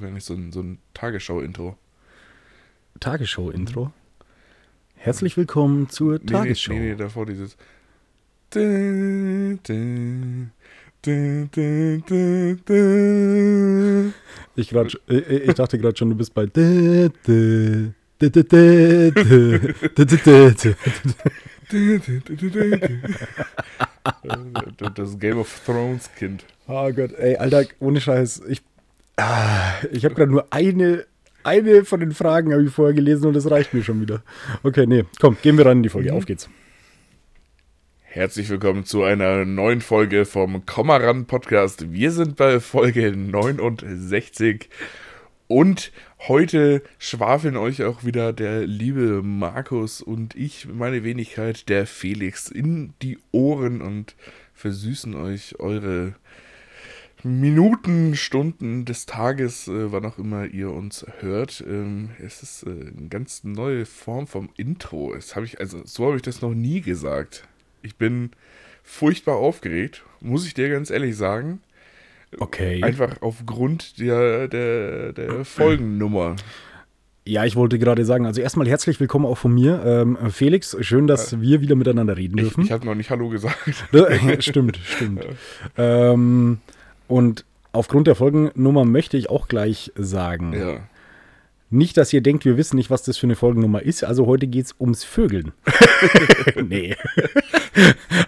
auch gar so ein, so ein Tagesschau-Intro. Tagesschau-Intro? Herzlich willkommen zur nee, Tagesschau. Nee, nee, davor dieses. Ich, grad, ich dachte gerade schon, du bist bei. Das Game of Thrones Kind. Oh Gott, ey, Alter, ohne Scheiß. Ich ah, ich habe gerade nur eine, eine von den Fragen habe ich vorher gelesen und das reicht mir schon wieder. Okay, nee, komm, gehen wir ran in die Folge. Auf geht's. Herzlich willkommen zu einer neuen Folge vom Kommaran Podcast. Wir sind bei Folge 69 und heute schwafeln euch auch wieder der liebe Markus und ich, meine Wenigkeit, der Felix, in die Ohren und versüßen euch eure Minuten, Stunden des Tages, äh, wann auch immer ihr uns hört. Ähm, es ist äh, eine ganz neue Form vom Intro. Das habe ich, also so habe ich das noch nie gesagt. Ich bin furchtbar aufgeregt, muss ich dir ganz ehrlich sagen. Okay. Einfach aufgrund der, der, der Folgennummer. Ja, ich wollte gerade sagen, also erstmal herzlich willkommen auch von mir. Ähm, Felix, schön, dass wir wieder miteinander reden Ich, dürfen. ich habe noch nicht Hallo gesagt. stimmt, stimmt. Ähm, und aufgrund der Folgennummer möchte ich auch gleich sagen, Ja. nicht, dass ihr denkt, wir wissen nicht, was das für eine Folgennummer ist. Also heute geht es ums Vögeln. nee.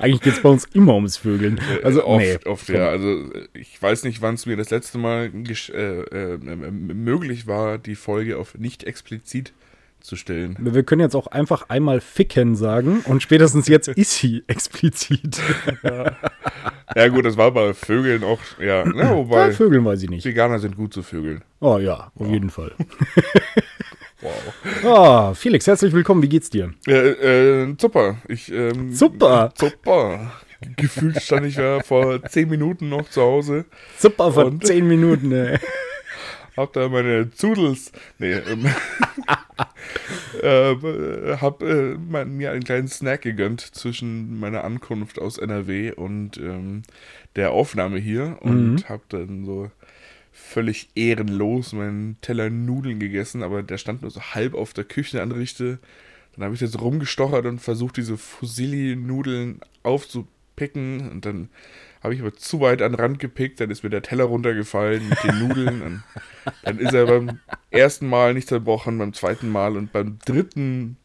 Eigentlich geht es bei uns immer ums Vögeln. Also oft, nee. oft, ja. Also äh, ich weiß nicht, wann es mir das letzte Mal äh, äh, möglich war, die Folge auf nicht explizit zu stellen. Wir können jetzt auch einfach einmal ficken sagen und spätestens jetzt ist sie explizit. Ja gut, das war bei Vögeln auch, ja, ne, Bei wobei Vögeln weiß ich nicht. Veganer sind gut zu Vögeln. Oh ja, auf jeden Fall. Wow. Ah, Felix, herzlich willkommen. Wie geht's dir? Äh, äh, super. Ich, ähm, Super. Super. Gefühlt stand ich ja vor zehn Minuten noch zu Hause, Super, vor zehn Minuten. Ey. Hab da meine Zudels, nee, ähm, äh, hab äh, mein, mir einen kleinen Snack gegönnt zwischen meiner Ankunft aus NRW und ähm, der Aufnahme hier und Mhm. hab dann so völlig ehrenlos meinen Teller Nudeln gegessen, aber der stand nur so halb auf der Küchenanrichte. Dann habe ich jetzt rumgestochert und versucht, diese Fusilli-Nudeln aufzupicken. Und dann habe ich aber zu weit an den Rand gepickt. Dann ist mir der Teller runtergefallen mit den Nudeln. Dann, dann ist er beim ersten Mal nicht zerbrochen, beim zweiten Mal und beim dritten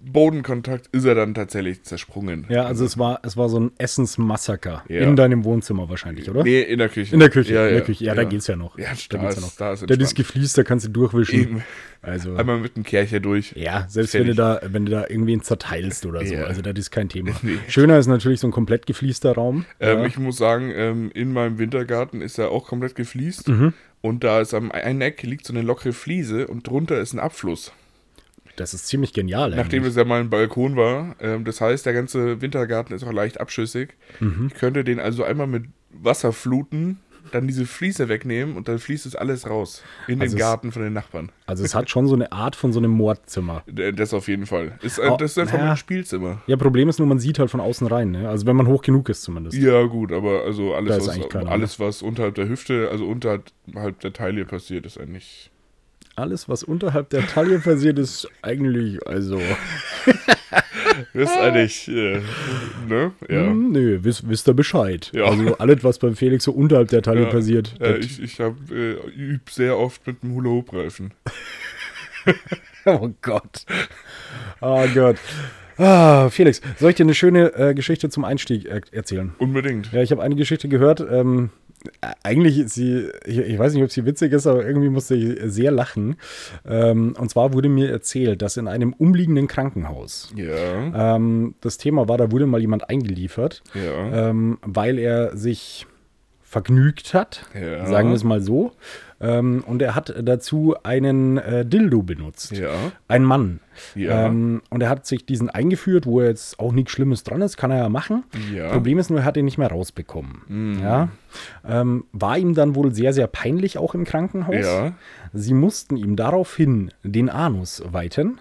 Bodenkontakt ist er dann tatsächlich zersprungen. Ja, also es war, es war so ein Essensmassaker. Ja. In deinem Wohnzimmer wahrscheinlich, oder? Nee, in der Küche. In der Küche, Ja, in der ja, Küche. Ja, da geht's ja noch. Ja, da da geht's ja noch. da ist da ist gefliest, da kannst du durchwischen. Eben. Also, Einmal mit dem Kercher durch. ja, selbst wenn du, da, wenn du da irgendwen zerteilst oder so. Ja. Also, das ist kein Thema. Nee. Schöner ist natürlich so ein komplett gefliester Raum. Ähm, ja. Ich muss sagen, ähm, in meinem Wintergarten ist er auch komplett gefliest. Mhm. Und da ist am einen Eck liegt so eine lockere Fliese und drunter ist ein Abfluss. Das ist ziemlich genial. Nachdem eigentlich. es ja mal ein Balkon war. Ähm, das heißt, der ganze Wintergarten ist auch leicht abschüssig. Mhm. Ich könnte den also einmal mit Wasser fluten, dann diese Fliese wegnehmen und dann fließt es alles raus. In Also den Garten von den Nachbarn. Also, es hat schon so eine Art von so einem Mordzimmer. D- Das auf jeden Fall. Ist, ein- Oh, das ist einfach naja. ein Spielzimmer. Ja, Problem ist nur, man sieht halt von außen rein. Ne? Also, wenn man hoch genug ist zumindest. Ja, gut, aber also alles, was, alles was unterhalb der Hüfte, also unterhalb der Taille passiert, ist eigentlich. Alles, was unterhalb der Taille passiert, ist eigentlich, also. Das ist eigentlich, äh, ne? Ja. Hm, nö, wisst, wisst ihr Bescheid. Ja. Also alles, was beim Felix so unterhalb der Taille Ja, passiert. Ja, ich ich äh, üb sehr oft mit dem Hula-Hoop-Reifen. oh Gott. Oh Gott. Ah, Felix, soll ich dir eine schöne äh, Geschichte zum Einstieg er erzählen? Unbedingt. Ja, ich habe eine Geschichte gehört. Ähm, äh, eigentlich ist sie, ich, ich weiß nicht, ob sie witzig ist, aber irgendwie musste ich sehr lachen. Ähm, und zwar wurde mir erzählt, dass in einem umliegenden Krankenhaus, Ja, ähm, das Thema war, da wurde mal jemand eingeliefert, ja. ähm, weil er sich vergnügt hat, Ja. sagen wir es mal so. Ähm, und er hat dazu einen äh, Dildo benutzt. Ja. Ein Mann. Ja. Ähm, und er hat sich diesen eingeführt, wo jetzt auch nichts Schlimmes dran ist, kann er ja machen. Ja. Problem ist nur, er hat ihn nicht mehr rausbekommen. Ja. Ähm, war ihm dann wohl sehr, sehr peinlich auch im Krankenhaus. Ja. Sie mussten ihm daraufhin den Anus weiten,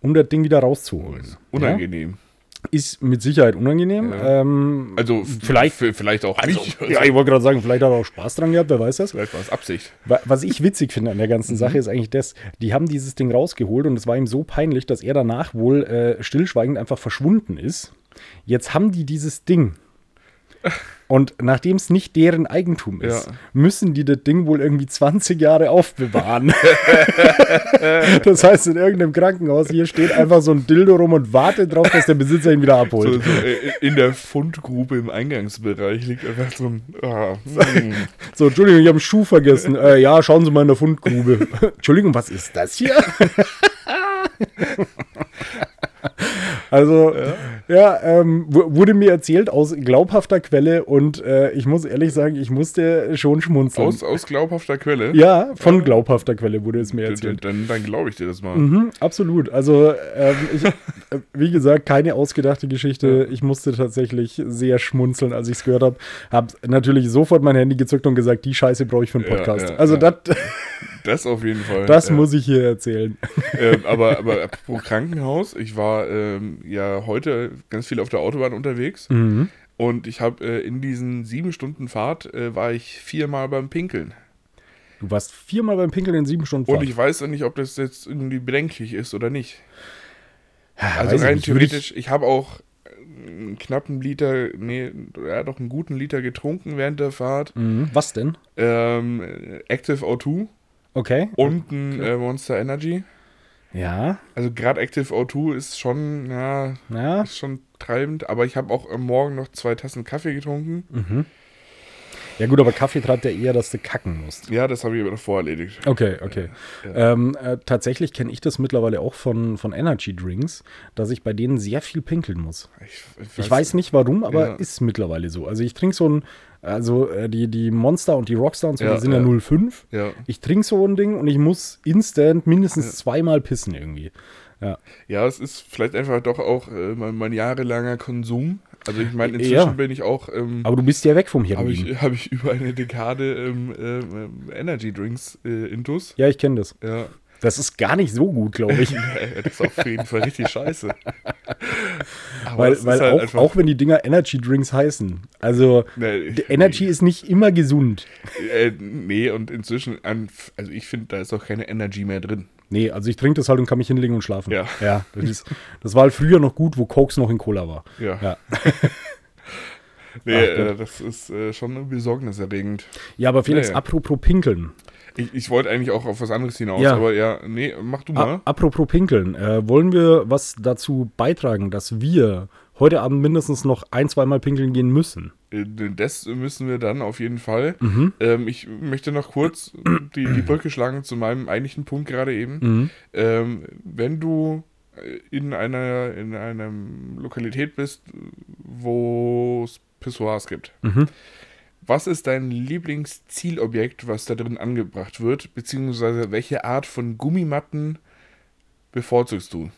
um das Ding wieder rauszuholen. Ja? Ist mit Sicherheit unangenehm. Ja. Ähm, Also Vielleicht- vielleicht auch also, nicht. ja, ich wollte gerade sagen, vielleicht hat er auch Spaß dran gehabt, wer weiß das. vielleicht war es Absicht. Wa- Was ich witzig finde an der Mhm. ganzen Sache ist eigentlich das, die haben dieses Ding rausgeholt und es war ihm so peinlich, dass er danach wohl äh, stillschweigend einfach verschwunden ist. Jetzt haben die dieses Ding. Und nachdem es nicht deren Eigentum ist, Ja. müssen die das Ding wohl irgendwie 20 Jahre aufbewahren. das heißt, in irgendeinem Krankenhaus hier steht einfach so ein Dildo rum und wartet drauf, dass der Besitzer ihn wieder So, abholt. so, äh, in der Fundgrube im Eingangsbereich liegt einfach so ein. Ah, mm. So, Entschuldigung, ich habe einen Schuh vergessen. Äh, ja, schauen Sie mal in der Fundgrube. Entschuldigung, was ist das hier? Also, ja, ähm, wu- wurde mir erzählt aus glaubhafter Quelle und äh, ich muss ehrlich sagen, ich musste schon schmunzeln. aus, aus glaubhafter Quelle. ja, von glaubhafter Quelle wurde es mir Dann, erzählt. dann, dann glaube ich dir das mal. Mhm, absolut. Also, ähm, ich, äh, wie gesagt, keine ausgedachte Geschichte. Ich musste tatsächlich sehr schmunzeln, als ich es gehört habe. Hab natürlich sofort mein Handy gezückt und gesagt, die Scheiße brauche ich für einen Ja, Podcast. ja, also, ja. das Das auf jeden Fall. das Äh, muss ich hier erzählen. ähm, aber, aber apropos Krankenhaus, ich war ähm, ja heute ganz viel auf der Autobahn unterwegs Mhm. und ich habe äh, in diesen sieben Stunden Fahrt äh, war ich viermal beim Pinkeln. Du warst viermal beim Pinkeln in sieben Stunden Und Fahrt. ich weiß ja nicht, ob das jetzt irgendwie bedenklich ist oder nicht. Also weiß ich rein ich- theoretisch, ich habe auch einen knappen Liter, nee, ja doch einen guten Liter getrunken während der Fahrt. Mhm. Was denn? Ähm, Active O2 Okay. und ein äh, Monster Energy. Ja, Also gerade Active O2 ist schon, ja, ja. ist schon treibend, aber ich habe auch am Morgen noch zwei Tassen Kaffee getrunken. Mhm. Ja gut, aber Kaffee treibt ja eher, dass du kacken musst. Ja, das habe ich aber davor erledigt. Okay, okay. Ja. Ähm, äh, tatsächlich kenne ich das mittlerweile auch von, von Energy Drinks, dass ich bei denen sehr viel pinkeln muss. Ich, Ich weiß nicht warum, aber Ja. ist mittlerweile so. Also ich trinke so ein, also äh, die, die Monster und die Rockstar und so, Ja, die sind ja, ja. 0,5. Ja, Ich trinke so ein Ding und ich muss instant mindestens zweimal pissen irgendwie. Ja. ja, es ist vielleicht einfach doch auch äh, mein, mein jahrelanger Konsum. Also ich meine, inzwischen Ja. bin ich auch, ähm, Aber du bist ja weg vom habe Heroin. ich, hab ich über eine Dekade ähm, ähm, Energy Drinks äh, intus. Ja, ich kenne das. Ja, Das ist gar nicht so gut, glaube ich. das ist auf jeden Fall richtig scheiße. Aber weil weil halt auch, auch wenn die Dinger Energy Drinks heißen. Also Nee, Energy ist nicht immer gesund. Äh, nee, und inzwischen, also ich finde, da ist auch keine Energy mehr drin. Nee, also ich trinke das halt und kann mich hinlegen und schlafen. Ja. ja das, ist, das war halt früher noch gut, wo Cokes noch in Cola war. Ja. Ja. Nee, Ach äh, das ist äh, schon besorgniserregend. Ja, aber Felix, Ja, ja. apropos Pinkeln. Ich, ich wollte eigentlich auch auf was anderes hinaus, Ja. aber ja, nee, mach du A mal. apropos Pinkeln, äh, wollen wir was dazu beitragen, dass wir heute Abend mindestens noch ein, zweimal pinkeln gehen müssen? Äh, Das müssen wir dann auf jeden Fall. Mhm. Ähm, ich möchte noch kurz die, die Brücke schlagen zu meinem eigentlichen Punkt gerade eben. Mhm. Ähm, wenn du äh, in einer in einer Lokalität bist, wo es Pissoirs gibt, Mhm. Was ist dein Lieblingszielobjekt, was da drin angebracht wird, beziehungsweise welche Art von Gummimatten bevorzugst du?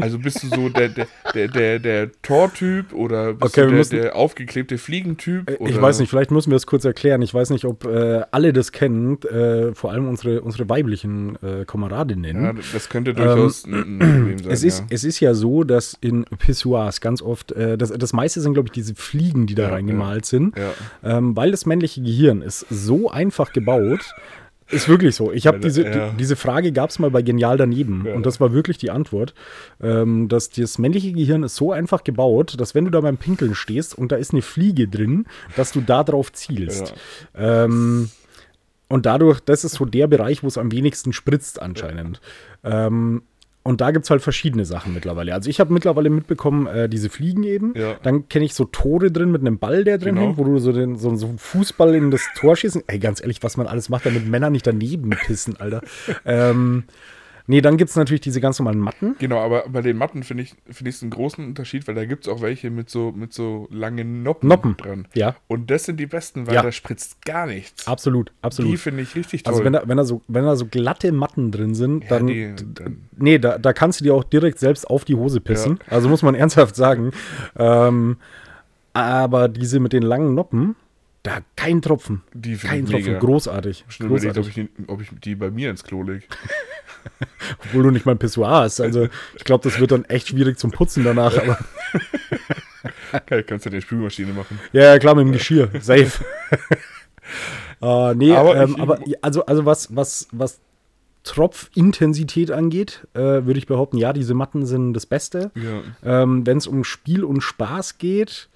Also bist du so der, der, der, der, der Tortyp oder bist Okay, du der, müssen- der aufgeklebte Fliegentyp? Äh, Oder? Ich weiß nicht, vielleicht müssen wir es kurz erklären. Ich weiß nicht, ob äh, alle das kennen, äh, vor allem unsere, unsere weiblichen äh, Kameradinnen. Ja, das könnte durchaus ein, ein Problem sein. Ähm, Es ist, ja. es ist ja so, dass in Pissoirs ganz oft, äh, das, das meiste sind, glaube ich, diese Fliegen, die da Ja, reingemalt sind, ähm, weil das männliche Gehirn ist so einfach gebaut. Ist wirklich so. Ich habe Ja, diese, ja. die, diese Frage gab es mal bei Genial daneben Ja. und das war wirklich die Antwort, ähm, dass das männliche Gehirn ist so einfach gebaut, dass wenn du da beim Pinkeln stehst und da ist eine Fliege drin, dass du da drauf zielst. Ähm, und dadurch, das ist so der Bereich, wo es am wenigsten spritzt anscheinend. Ähm, und da gibt es halt verschiedene Sachen mittlerweile. Also ich habe mittlerweile mitbekommen, äh, diese Fliegen eben. Ja. Dann kenne ich so Tore drin mit einem Ball, der drin Genau. hängt, wo du so, den, so, so einen Fußball in das Tor schießen. Ey, ganz ehrlich, was man alles macht, damit Männer nicht daneben pissen, Alter. ähm, nee, dann gibt es natürlich diese ganz normalen Matten. Genau, aber bei den Matten finde ich es einen großen Unterschied, weil da gibt es auch welche mit so mit so langen Noppen, Noppen. dran. Ja, Und das sind die besten, weil Ja. da spritzt gar nichts. absolut, Die absolut. finde ich richtig toll. Also wenn da, wenn, da so, wenn da so glatte Matten drin sind, Ja, dann, die- dann- nee, da, da kannst du dir auch direkt selbst auf die Hose pissen. Also muss man ernsthaft sagen. Ähm, aber diese mit den langen Noppen, Da kein Tropfen. Die kein ich Tropfen. mega. Großartig. Schon überlegt, ob ich, die- ob ich die bei mir ins Klo leg. Obwohl du nicht mal ein Pissoir hast. Also ich glaube, das wird dann echt schwierig zum Putzen danach. Aber Geil, kannst du ja die Spülmaschine machen. ja, klar, mit dem Geschirr. Safe. äh, nee, Aber ähm, ich- aber also, also was, was, was Tropfintensität angeht, äh, würde ich behaupten, ja, diese Matten sind das Beste. Ja. Ähm, Wenn es um Spiel und Spaß geht,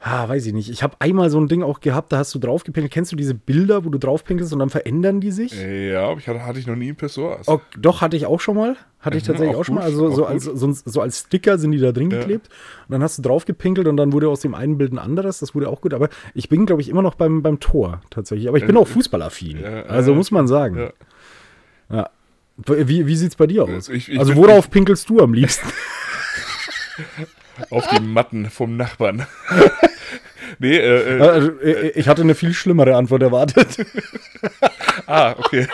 ah, weiß ich nicht. Ich habe einmal so ein Ding auch gehabt, da hast du draufgepinkelt. Kennst du diese Bilder, wo du draufpinkelst und dann verändern die sich? Ja, aber ich hatte, hatte ich noch nie ein Pessoas. Oh, doch, hatte ich auch schon mal. Hatte ich Mhm, tatsächlich auch auch, schon mal. Also so als, so, so als Sticker sind die da drin Ja. geklebt. Und dann hast du draufgepinkelt und dann wurde aus dem einen Bild ein anderes. Das wurde auch gut. Aber ich bin, glaube ich, immer noch beim, beim Tor tatsächlich. Aber ich bin auch fußballaffin. Ja, also ja. muss man sagen. Ja. Ja. Wie, wie sieht es bei dir aus? Also ich- ich also worauf pinkelst du am liebsten? Auf die Matten vom Nachbarn. nee, äh, äh, Also, äh, ich hatte eine viel schlimmere Antwort erwartet. ah, okay.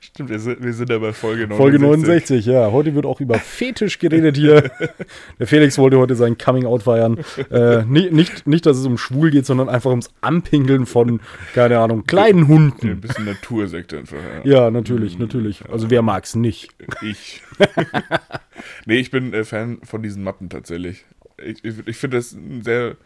Stimmt, wir sind, wir sind ja bei Folge 69. Folge 69, ja. Heute wird auch über Fetisch geredet hier. Der Felix wollte heute sein Coming-out feiern. Äh, ni- nicht, nicht, dass es um schwul geht, sondern einfach ums Anpinkeln von, keine Ahnung, kleinen Ein Hunden. bisschen Natursekt einfach. Ja. Ja, natürlich, natürlich. Also wer mag's nicht? Ich. nee, ich bin äh, Fan von diesen Matten tatsächlich. Ich, ich, ich finde das ein sehr.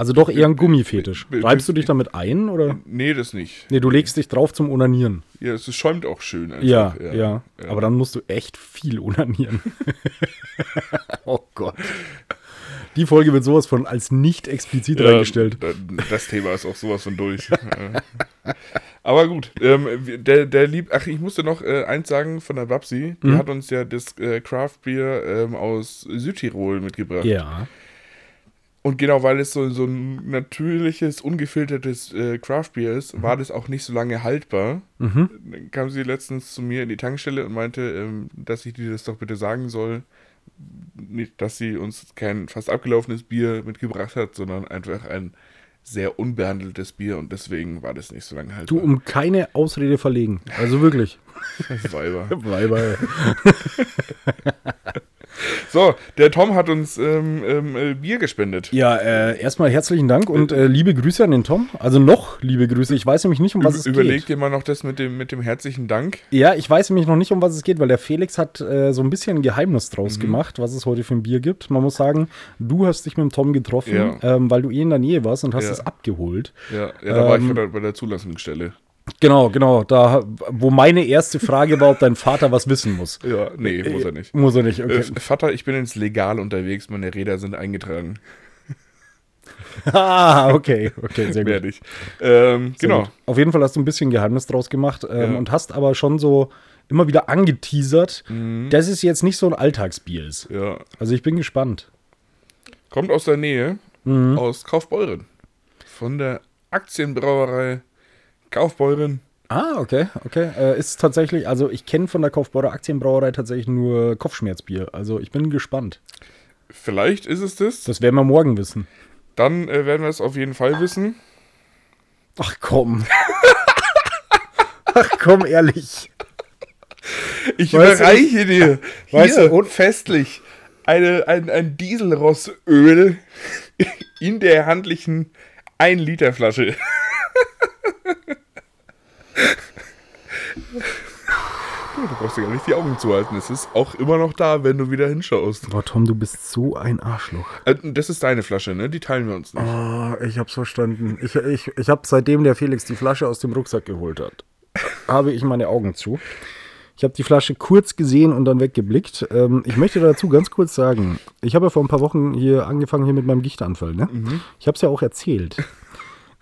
Also doch eher ein Gummifetisch. Reibst du dich damit ein oder? Nee, das nicht. Nee, du legst dich drauf zum Onanieren. Ja, es schäumt auch schön. Einfach. Ja, ja, Aber dann musst du echt viel onanieren. oh Gott. Die Folge wird sowas von als nicht explizit Ja, reingestellt. da- Das Thema ist auch sowas von durch. Ja. Aber gut, ähm, der, der lieb. Ach, ich musste noch äh, eins sagen von der Babsi. Die Mhm. hat uns ja das äh, Craft Beer ähm, aus Südtirol mitgebracht. Ja. Und genau weil es so, so ein natürliches, ungefiltertes äh, Craft Beer ist, war das auch nicht so lange haltbar. Mhm. Dann kam sie letztens zu mir in die Tankstelle und meinte, ähm, dass ich dir das doch bitte sagen soll. Nicht, dass sie uns kein fast abgelaufenes Bier mitgebracht hat, sondern einfach ein sehr unbehandeltes Bier und deswegen war das nicht so lange haltbar. Du um keine Ausrede verlegen. Also wirklich. Weiber. Weiber. So, der Tom hat uns ähm, ähm, äh, Bier gespendet. Ja, äh, erstmal herzlichen Dank und äh, liebe Grüße an den Tom. Also noch liebe Grüße. Ich weiß nämlich nicht, um was es Überleg geht. dir mal noch das mit dem, mit dem herzlichen Dank. Ja, ich weiß nämlich noch nicht, um was es geht, weil der Felix hat äh, so ein bisschen ein Geheimnis draus Mhm. gemacht, was es heute für ein Bier gibt. Man muss sagen, du hast dich mit dem Tom getroffen, Ja. ähm, weil du eh in der Nähe warst und hast Ja. es abgeholt. Ja, ja da war ich Ähm, bei der, bei der Zulassungsstelle. Genau, genau. Da, wo meine erste Frage war, ob dein Vater was wissen muss. Ja, nee, muss er nicht. Muss er nicht, okay. Äh, Vater, ich bin jetzt legal unterwegs, meine Räder sind eingetragen. ah, okay, okay, sehr gut. Werde. Ähm, genau. gut. Auf jeden Fall hast du ein bisschen Geheimnis draus gemacht ähm, Ja. und hast aber schon so immer wieder angeteasert, Mhm. dass es jetzt nicht so ein Alltagsbier ist. Ja. Also ich bin gespannt. Kommt aus der Nähe, Mhm. aus Kaufbeuren. Von der Aktienbrauerei Kaufbeuren. Ah, okay, okay. Äh, ist tatsächlich, also ich kenne von der Kaufbeurer Aktienbrauerei tatsächlich nur Kopfschmerzbier. Also ich bin gespannt. Vielleicht ist es das. Das werden wir morgen wissen. Dann äh, werden wir es auf jeden Fall wissen. Ach komm. Ach komm, ehrlich. Ich Weißt du, überreiche dir weißt hier du, und- festlich eine, ein, ein Dieselrossöl in der handlichen 1 Liter Flasche. Du brauchst dir gar nicht die Augen zuhalten. Es ist auch immer noch da, wenn du wieder hinschaust. Boah, Tom, du bist so ein Arschloch. Äh, Das ist deine Flasche, ne? Die teilen wir uns nicht. Ah, ich hab's verstanden. Ich, ich, ich habe seitdem der Felix die Flasche aus dem Rucksack geholt hat, habe ich meine Augen zu. Ich habe die Flasche kurz gesehen und dann weggeblickt. Ähm, ich möchte dazu ganz kurz sagen, ich habe ja vor ein paar Wochen hier angefangen hier mit meinem Gichtanfall. Ne? Ich habe es ja auch erzählt.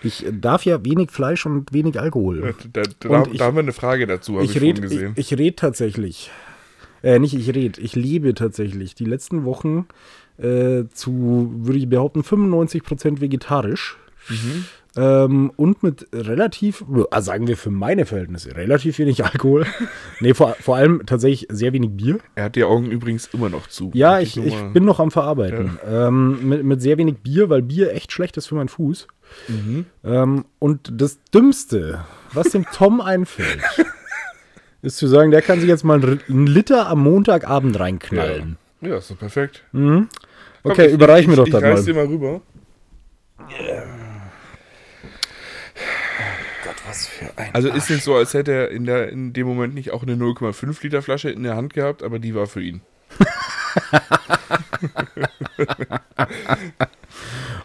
Ich darf ja wenig Fleisch und wenig Alkohol. Da, da, Und da ich- haben wir eine Frage dazu, habe ich, Ich vorhin rede ich, gesehen. ich red tatsächlich. Äh, nicht ich rede, ich lebe tatsächlich die letzten Wochen äh, zu, würde ich behaupten, 95% vegetarisch. Mhm. Ähm, und mit relativ, also sagen wir für meine Verhältnisse, relativ wenig Alkohol. nee, vor, vor allem tatsächlich sehr wenig Bier. er hat die Augen übrigens immer noch zu. Ja, ich, ich bin noch am Verarbeiten. Ähm, mit, mit sehr wenig Bier, weil Bier echt schlecht ist für meinen Fuß. Mhm. Ähm, und das Dümmste, was dem Tom einfällt, ist zu sagen, der kann sich jetzt mal einen Liter am Montagabend reinknallen. Ja, ist doch perfekt. Okay, Komm, ich- überreich ich, mir doch ich, das ich reiß dir mal. mal rüber. Was für ein Also ist nicht so, als hätte er in, der, in dem Moment nicht auch eine 0,5 Liter Flasche in der Hand gehabt, aber die war für ihn.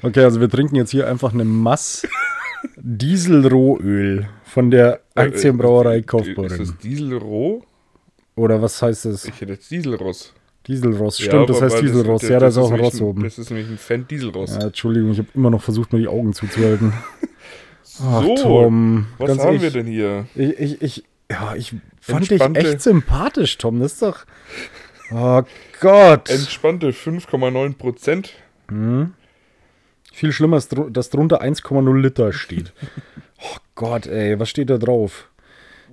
Okay, also wir trinken jetzt hier einfach eine Mass Dieselrohöl von der Aktienbrauerei Äh, Ist Kaufbeuren. das Dieselroh? Oder was heißt das? Ich hätte jetzt Dieselross. Dieselross. Ja, Stimmt, das aber heißt Dieselross. das- ja, da das ist auch ein Ross oben. Das ist nämlich ein Fan Dieselross. Ja, Entschuldigung, ich habe immer noch versucht, mir die Augen zuzuhalten. Ach, so, Tom, was ganz haben ehrlich, wir denn hier? Ich, ich, ich, ja, ich fand dich echt sympathisch, Tom. Das ist doch. Oh Gott. Entspannte 5,9 Prozent. Viel schlimmer ist, dass drunter 1,0 Liter steht. oh Gott, ey, was steht da drauf?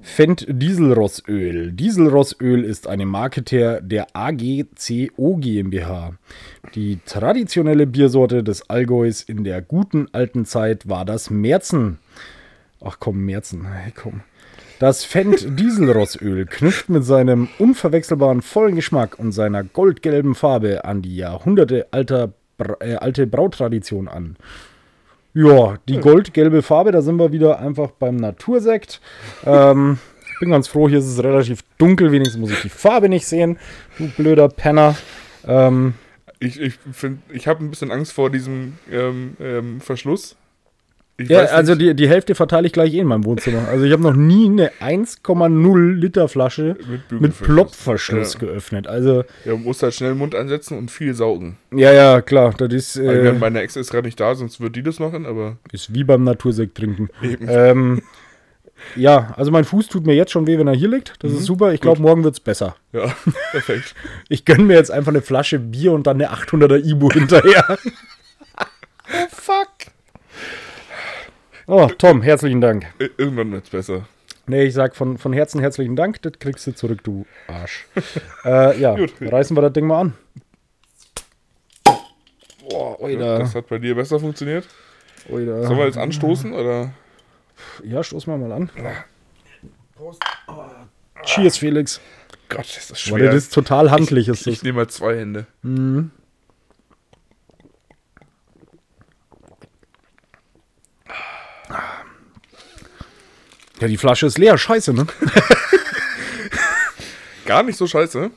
Fendt Dieselrossöl. Dieselrossöl ist eine Marke der, der AGCO GmbH. Die traditionelle Biersorte des Allgäus in der guten alten Zeit war das Märzen. Ach komm, Märzen, hey, komm. Das Fendt Dieselrossöl knüpft mit seinem unverwechselbaren vollen Geschmack und seiner goldgelben Farbe an die Jahrhunderte alter, äh, alte Brautradition an. Ja, die goldgelbe Farbe, da sind wir wieder einfach beim Natursekt. Ähm, bin ganz froh, hier ist es relativ dunkel, wenigstens muss ich die Farbe nicht sehen. Du blöder Penner. Ähm, Ich, ich, find- ich habe ein bisschen Angst vor diesem ähm, ähm, Verschluss. Ich ja, also die, die Hälfte verteile ich gleich eh in meinem Wohnzimmer. Also ich habe noch nie eine 1,0 Liter Flasche Mit mit. Plopverschluss Ja. geöffnet. Also, ja, man muss halt schnell den Mund ansetzen und viel saugen. ja, ja, klar, das ist, Also, äh, meine Ex ist gerade nicht da, sonst wird die das machen, aber ist wie beim Natursekt trinken. Ähm, ja, also mein Fuß tut mir jetzt schon weh, wenn er hier liegt. Das ist super. Ich glaube, morgen wird es besser. ja, perfekt. Ich gönne mir jetzt einfach eine Flasche Bier und dann eine 800er Ibu hinterher. oh, fuck. Oh, Tom, herzlichen Dank. Ir- Irgendwann wird's besser. Nee, ich sag von, von Herzen herzlichen Dank. Das kriegst du zurück, du Arsch. äh, ja, Gut. reißen wir das Ding mal an. Boah, Ja, oida, das hat bei dir besser funktioniert. oida. Sollen wir jetzt anstoßen oder? Ja, stoßen wir mal an. Cheers, Felix. Gott, ist das schwer. das ist total handlich. ich Ist ich das. nehme mal zwei Hände. Ja, die Flasche ist leer. Scheiße, ne? Gar nicht so scheiße.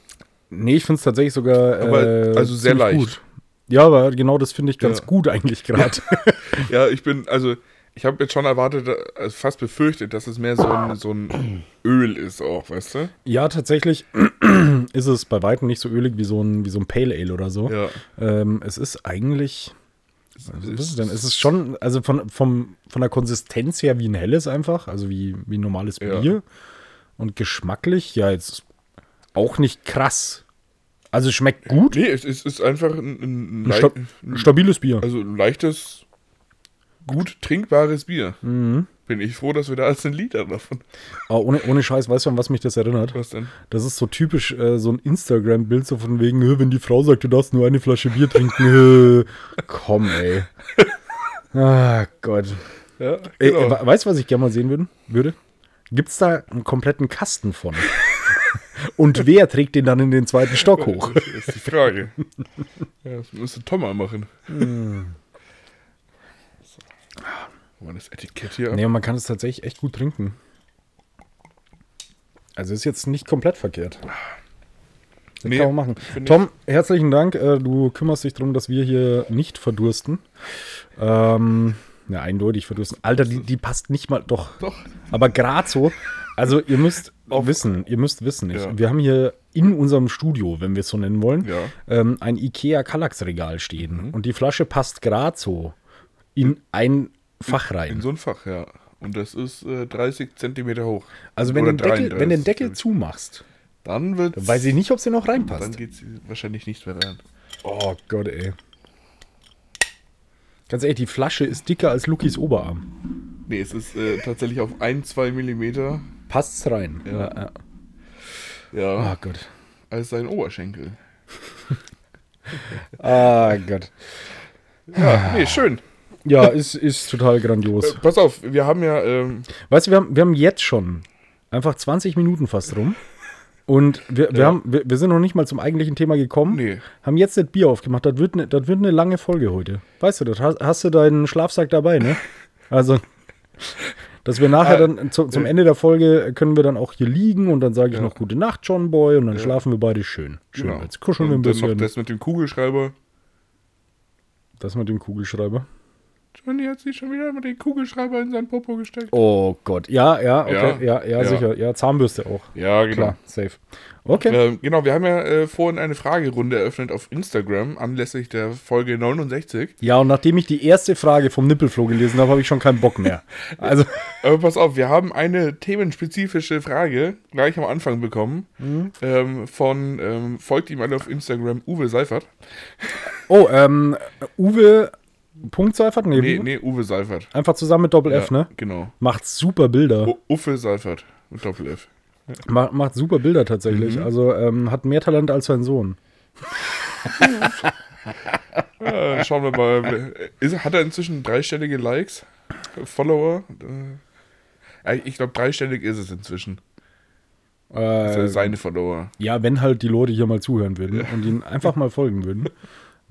Nee, ich finde es tatsächlich sogar. Aber, äh, also sehr leicht. Ja, aber genau das finde ich ganz Ja. gut eigentlich gerade. Ja, ich bin, also, ich habe jetzt schon erwartet, also fast befürchtet, dass es mehr so ein, so ein Öl ist auch, weißt du? ja, tatsächlich ist es bei weitem nicht so ölig wie so ein, wie so ein Pale Ale oder so. Ja. Ähm, es ist eigentlich. Was ist es denn? Es ist schon, also von, vom, von der Konsistenz her wie ein helles einfach, also wie, wie ein normales Ja. Bier. Und geschmacklich, ja, jetzt auch nicht krass. Also es schmeckt gut. Nee, es ist, ist einfach ein, ein, Ein ein, stabiles Bier. also ein leichtes, gut trinkbares Bier. Mhm. Bin ich froh, dass wir da als ein Liter davon. Aber ohne, ohne Scheiß, weißt du, an was mich das erinnert? Was denn? Das ist so typisch äh, so ein Instagram-Bild, so von wegen, "Hö, wenn die Frau sagt, du darfst nur eine Flasche Bier trinken. hö." Komm, ey. Ah, Gott. Ja, Ey, genau. we- weißt du, was ich gerne mal sehen würden, würde? Gibt es da einen kompletten Kasten von? Und wer trägt den dann in den zweiten Stock hoch? Das ist die Frage. ja, das müsste Tom mal machen. Hm. Wir das Etikett hier ab? Nee, man kann es tatsächlich echt gut trinken. Also ist jetzt nicht komplett verkehrt. Das Nee, kann man machen. Tom, herzlichen Dank. Äh, Du kümmerst dich darum, dass wir hier nicht verdursten. Ähm, ja, eindeutig verdursten. Alter, die, die passt nicht mal. Doch. Doch. Aber gerade so. Also ihr müsst wissen, ihr müsst wissen, ich, Ja. wir haben hier in unserem Studio, wenn wir es so nennen wollen, Ja. ähm, ein Ikea Kallax-Regal stehen. Und die Flasche passt gerade so in ein Fach rein. In so ein Fach, ja. Und das ist äh, 30 Zentimeter hoch. Also wenn, den Deckel, wenn den 33, Deckel zumachst, Dann wird dann weiß ich nicht, ob sie noch Dann reinpasst. geht sie wahrscheinlich nicht mehr rein. Oh Gott, ey. Ganz ehrlich, die Flasche ist dicker als Lukis Oberarm. Nee, es ist äh, tatsächlich auf 1, 2 Millimeter Passt's rein. Ja. Ja, ja. ja, Oh Gott. als sein Oberschenkel. Ah Gott. Ja, nee, schön. Ja, ist, ist total grandios. Äh, pass auf, wir haben ja, ähm, Weißt du, wir haben, wir haben jetzt schon einfach 20 Minuten fast rum. Und wir, wir, Ja. haben, wir, wir sind noch nicht mal zum eigentlichen Thema gekommen. nee, Haben jetzt das Bier aufgemacht. Das wird, ne, das wird eine lange Folge heute. Weißt du, das hast, hast du deinen Schlafsack dabei, ne? Also, dass wir nachher Ah, dann zu, zum äh. Ende der Folge können wir dann auch hier liegen und dann sage ich Ja. noch gute Nacht, John Boy, und dann schlafen wir beide schön. Schön. Genau. Jetzt kuscheln wir ein Und dann noch bisschen. Das, das mit dem Kugelschreiber. mit dem Kugelschreiber. Johnny hat sich schon wieder mit dem Kugelschreiber in sein Popo gesteckt. Oh Gott. Ja, ja, okay. Ja, Ja, ja, ja. sicher. Ja, Zahnbürste auch. Ja, genau. Klar, safe. Okay. Ähm, genau, wir haben ja äh, vorhin eine Fragerunde eröffnet auf Instagram anlässlich der Folge 69. Ja, und nachdem ich die erste Frage vom Nippelfloh gelesen habe, habe ich schon keinen Bock mehr. Also, Aber pass auf, wir haben eine themenspezifische Frage gleich am Anfang bekommen Mhm. ähm, von, ähm, folgt ihm alle auf Instagram, Uwe Seifert. oh, ähm, Uwe Punkt Seifert? Nee, Nee, Uwe? nee, Uwe Seifert. Einfach zusammen mit Doppel F, ja, ne? Genau. Macht super Bilder. U Uffe Seifert mit Doppel-F. Macht, macht super Bilder tatsächlich. Mhm. Also ähm, hat mehr Talent als sein Sohn. Äh, schauen wir mal. Ist, hat er inzwischen dreistellige Likes? Follower? Äh, ich glaube, dreistellig ist es inzwischen. Äh, seine Follower. ja, wenn halt die Leute hier mal zuhören würden und ihnen einfach mal folgen würden.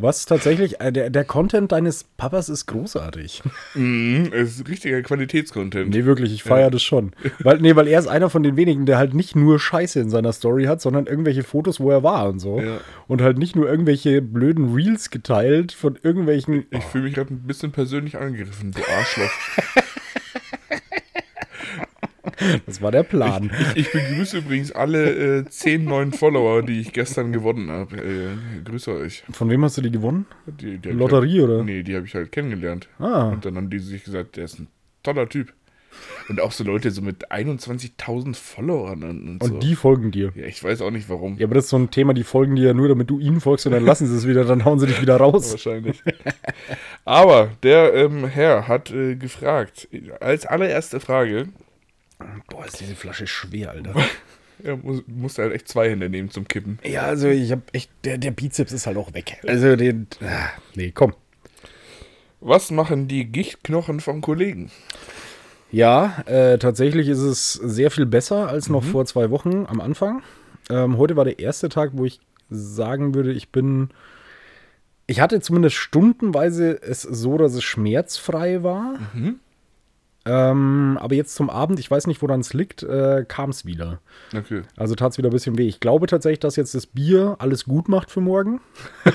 Was tatsächlich, äh, der, der Content deines Papas ist großartig. Mhm, es ist richtiger Qualitätscontent. Nee, wirklich, ich feiere das schon. Weil, nee, weil er ist einer von den wenigen, der halt nicht nur Scheiße in seiner Story hat, sondern irgendwelche Fotos, wo er war und so. Ja. Und halt nicht nur irgendwelche blöden Reels geteilt von irgendwelchen. Ich fühle mich gerade ein bisschen persönlich angegriffen, du Arschloch. Das war der Plan. Ich begrüße übrigens alle äh, zehn neuen Follower, die ich gestern gewonnen habe. Äh, grüße euch. Von wem hast du die gewonnen? Die, die ich Lotterie, halt, oder? Nee, die habe ich halt kennengelernt. Ah. Und dann haben die sich gesagt, der ist ein toller Typ. Und auch so Leute so mit 21.000 Followern und, und, so. Und die folgen dir. Ja, ich weiß auch nicht warum. Ja, aber das ist so ein Thema, die folgen dir ja nur, damit du ihnen folgst und dann lassen sie es wieder, dann hauen sie dich wieder raus. Wahrscheinlich. Aber der ähm, Herr hat äh, gefragt, als allererste Frage, Boah, ist diese Flasche schwer, Alter. er muss, musste halt echt zwei Hände nehmen zum Kippen. Ja, also ich hab echt, der, der Bizeps ist halt auch weg. Also den, ah, nee, komm. Was machen die Gichtknochen vom Kollegen? Ja, äh, tatsächlich ist es sehr viel besser als noch vor zwei Wochen am Anfang. Ähm, heute war der erste Tag, wo ich sagen würde, ich bin. Ich hatte zumindest stundenweise es so, dass es schmerzfrei war. Ähm, aber jetzt zum Abend, ich weiß nicht, woran es liegt, äh, kam es wieder. Okay. Also tat es wieder ein bisschen weh. Ich glaube tatsächlich, dass jetzt das Bier alles gut macht für morgen.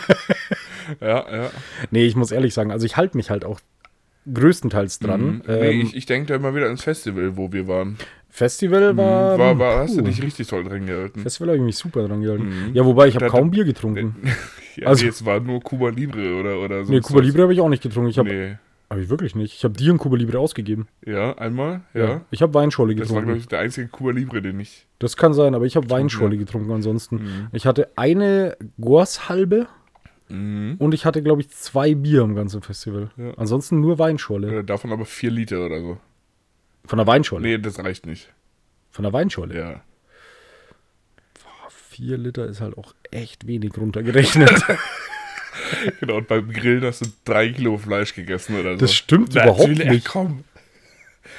Ja, ja. Nee, ich muss ehrlich sagen, also ich halte mich halt auch größtenteils dran. Mhm. nee, Ähm, ich, ich denke da immer wieder ans Festival, wo wir waren. Festival war. war, war hast du dich richtig toll dran gehalten. Festival habe ich mich super dran gehalten. Ja, wobei ich habe kaum Bier getrunken. Ja, Also- nee, es war nur Cuba Libre oder, oder so. Nee, Cuba Libre habe ich auch nicht getrunken. Ich habe Nee. Hab ich wirklich nicht. Ich habe dir ein Cuba Libre ausgegeben. Ja, einmal, ja. Ich habe Weinscholle Das war, getrunken. glaube ich, der einzige Cuba Libre, den ich. das kann sein, aber ich habe Weinscholle getrunken ansonsten. Mhm. Ich hatte eine Gorshalbe Mhm. und ich hatte, glaube ich, zwei Bier im ganzen Festival. Ja. Ansonsten nur Weinscholle. Äh, Davon aber vier Liter oder so. Von der Weinscholle. Nee, das reicht nicht. Von der Weinscholle. Ja. Vier Liter ist halt auch echt wenig runtergerechnet. Genau, und beim Grillen hast du drei Kilo Fleisch gegessen oder so. Das stimmt überhaupt Natürlich, nicht. Komm.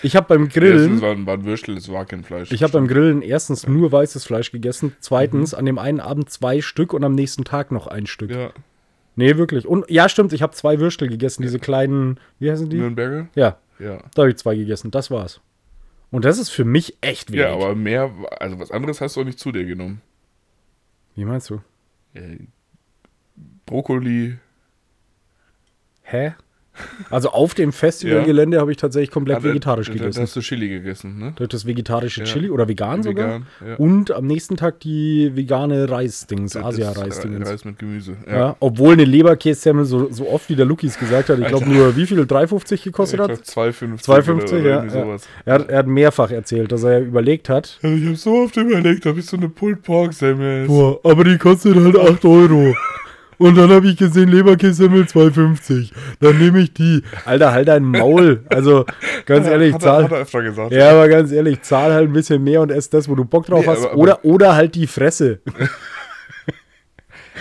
Ich habe beim Grillen, war ein, war ein Würstel, das war kein Fleisch. ich habe beim Grillen erstens nur weißes Fleisch gegessen, zweitens an dem einen Abend zwei Stück und am nächsten Tag noch ein Stück. Ja, Nee, wirklich. Und ja, stimmt, ich habe zwei Würstel gegessen, diese kleinen, wie heißen die? Nürnberger? Ja, Ja. da habe ich zwei gegessen, das war's. Und das ist für mich echt wenig. Ja, aber mehr, also was anderes hast du auch nicht zu dir genommen. Wie meinst du? Brokkoli. Hä? Also auf dem Festivalgelände habe ich tatsächlich komplett Ah, da- vegetarisch da, Da gegessen. hast du Chili gegessen, ne? Da das vegetarische Ja. Chili oder vegan sogar. Vegan, ja. Und am nächsten Tag die vegane Reisdings, Asia-Reisdings. Reis mit Gemüse. Ja. obwohl eine Leberkässemmel so, so oft wie der Lukis gesagt hat, ich glaube nur wie viel 3,50 gekostet hat? glaub, 2,50 2,50, oder ja. ja. Er, hat, er hat mehrfach erzählt, dass er überlegt hat. Ich habe so oft überlegt, ob ich so eine Pulled Pork Semmel esse. Boah, aber die kostet halt 8 Euro. Und dann habe ich gesehen, Leberkässemmel 2,50. Dann nehme ich die. Alter, halt dein Maul. Also, ganz ehrlich, hat, er, hat zahl. er öfter gesagt. Ja, aber ganz ehrlich, zahl halt ein bisschen mehr und ess das, wo du Bock drauf Nee, hast. aber- aber- oder, oder halt die Fresse.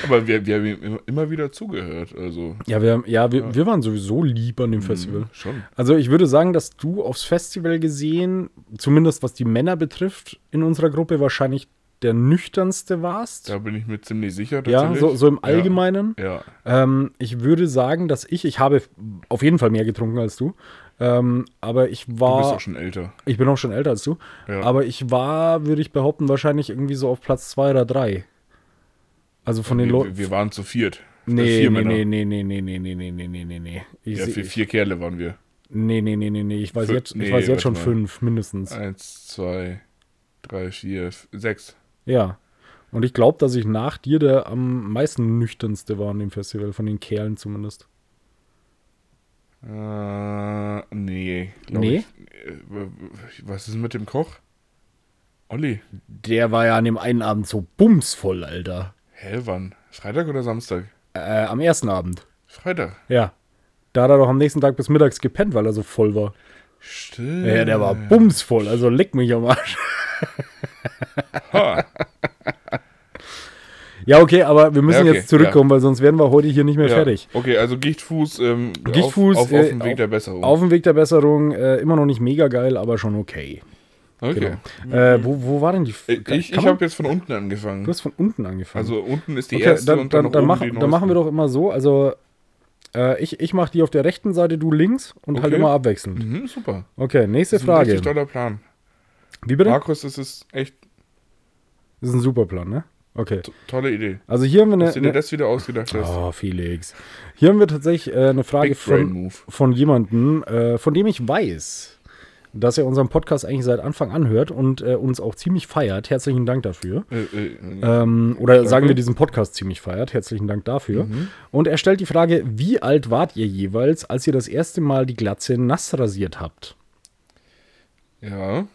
Aber wir, wir haben ihm immer, wieder zugehört. Also Ja, wir, ja, wir, wir waren sowieso lieb an dem Festival. schon. Also ich würde sagen, dass du aufs Festival gesehen, zumindest was die Männer betrifft, in unserer Gruppe wahrscheinlich der nüchternste warst. Da bin ich mir ziemlich sicher. ja, so, so im Allgemeinen. Ja. Ähm, ich würde sagen, dass ich, ich habe auf jeden Fall mehr getrunken als du. Ähm, aber ich war. Du bist auch schon älter. Ich bin auch schon älter als du. Ja. Aber ich war, würde ich behaupten, wahrscheinlich irgendwie so auf Platz zwei oder drei. Also von den wir, Leuten. wir waren zu viert. Äh, Nee, nee, Männer. nee, nee, nee, nee, nee, nee, nee, nee, nee, nee, Ja, seh- vier, Kerle waren wir. Nee, nee, nee, nee, nee. Ich weiß Fün- jetzt, ich nee, weiß jetzt schon mal. fünf, mindestens. Eins, zwei, drei, vier, sechs. Ja. Und ich glaube, dass ich nach dir der am meisten nüchternste war an dem Festival, von den Kerlen zumindest. Äh, nee. Nee? Ich. Äh, Was ist mit dem Koch? Olli. Der war ja an dem einen Abend so bumsvoll, Alter. Hä, wann? Freitag oder Samstag? Äh, am ersten Abend. Freitag. Ja. Da hat er doch am nächsten Tag bis mittags gepennt, weil er so voll war. Stimmt. Ja, der war bumsvoll, also leck mich am Arsch. Ja, okay, aber wir müssen Ja, okay, jetzt zurückkommen, weil sonst werden wir heute hier nicht mehr Ja. fertig. Okay, also Gichtfuß, ähm, Gichtfuß, auf, auf, äh, auf dem Weg auf- der Besserung. Auf dem Weg der Besserung, äh, immer noch nicht mega geil, aber schon okay. okay. Äh, wo, wo war denn die... Äh, Kann Ich, ich habe jetzt von unten angefangen. Du hast von unten angefangen. Also unten ist die okay, erste dann, und dann, dann, dann, mach, dann machen wir doch immer so, also äh, ich, ich mache die auf der rechten Seite, du links und halt Okay. immer abwechselnd. Mhm, super. Okay, nächste Das ist ein richtig Frage. toller Plan. Wie bitte? Markus, das ist echt Das ist ein super Plan, ne? Okay. to- tolle Idee. Also hier haben wir eine... Dass du dir das wieder ausgedacht hast. oh, Felix. Hier haben wir tatsächlich äh, eine Frage von, von jemandem, äh, von dem ich weiß, dass er unseren Podcast eigentlich seit Anfang an hört und äh, uns auch ziemlich feiert. Herzlichen Dank dafür. Äh, äh, Ähm, oder sagen wir diesen Podcast ziemlich feiert. Herzlichen Dank dafür. Mhm. Und er stellt die Frage, wie alt wart ihr jeweils, als ihr das erste Mal die Glatze nass rasiert habt? ja.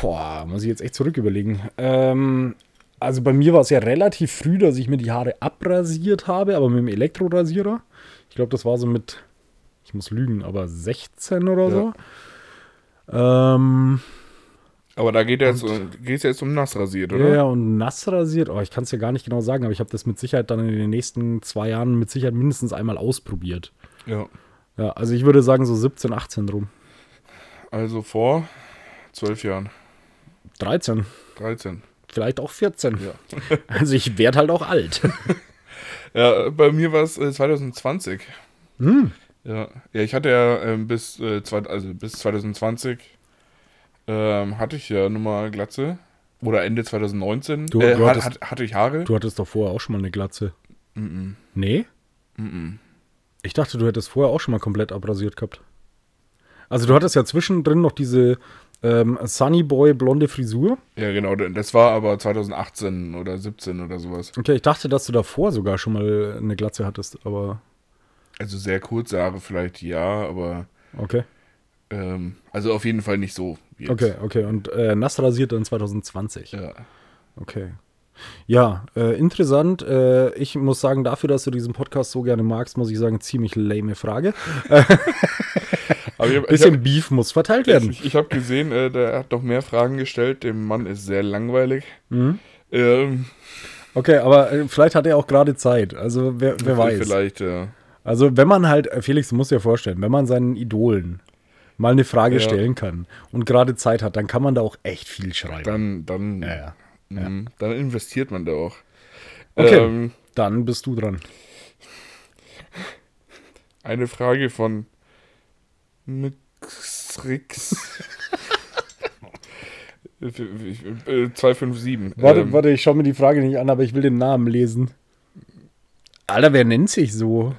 Boah, muss ich jetzt echt zurück überlegen. Ähm, also bei mir war es ja relativ früh, dass ich mir die Haare abrasiert habe, aber mit dem Elektrorasierer. Ich glaube, das war so mit, ich muss lügen, aber 16 oder so. Ähm, Aber da geht es geht's jetzt um nass rasiert, oder? ja, ja, und nass rasiert, oh, ich kann es ja gar nicht genau sagen, aber ich habe das mit Sicherheit dann in den nächsten zwei Jahren mit Sicherheit mindestens einmal ausprobiert. ja. Ja, also ich würde sagen so 17, 18 drum. Also vor zwölf Jahren. 13, 13. vielleicht auch 14. Ja. Also ich werde halt auch alt. Ja, bei mir war es äh, 2020. Hm. Ja. ja, ich hatte ja ähm, bis, äh, zwei, also bis 2020 ähm, hatte ich ja nun mal Glatze. Oder Ende 2019. Du- äh, du hat, hattest- hat, hatte ich Haare. Du hattest doch vorher auch schon mal eine Glatze. Mhm. Nee? Mhm. Ich dachte, du hättest vorher auch schon mal komplett abrasiert gehabt. Also du hattest ja zwischendrin noch diese ähm, Sunny Boy blonde Frisur. Ja, genau. Das war aber 2018 oder 17 oder sowas. Okay, ich dachte, dass du davor sogar schon mal eine Glatze hattest, aber Also sehr kurze Haare vielleicht, ja, aber okay. ähm, also auf jeden Fall nicht so. Wie jetzt. Okay, okay. Und äh, nass rasiert dann 2020. Ja. Okay. Ja, äh, interessant. Äh, ich muss sagen, dafür, dass du diesen Podcast so gerne magst, muss ich sagen, ziemlich lame Frage. Hab- ich Bisschen habe Beef muss verteilt werden. ich, ich hab gesehen, äh, der hat noch mehr Fragen gestellt. Dem Mann ist sehr langweilig. Mhm. Ähm, Okay, aber äh, vielleicht hat er auch gerade Zeit. Also wer, wer weiß. Vielleicht, ja. Also wenn man halt, äh, Felix, du musst dir vorstellen, wenn man seinen Idolen mal eine Frage Ja. stellen kann und gerade Zeit hat, dann kann man da auch echt viel schreiben. Dann, dann, ja, ja. Mhm, dann investiert man da auch. Okay, Ähm, dann bist du dran. eine Frage von Mixrix. Äh, 257. Warte, Ähm, warte, ich schaue mir die Frage nicht an, aber ich will den Namen lesen. Alter, wer nennt sich so?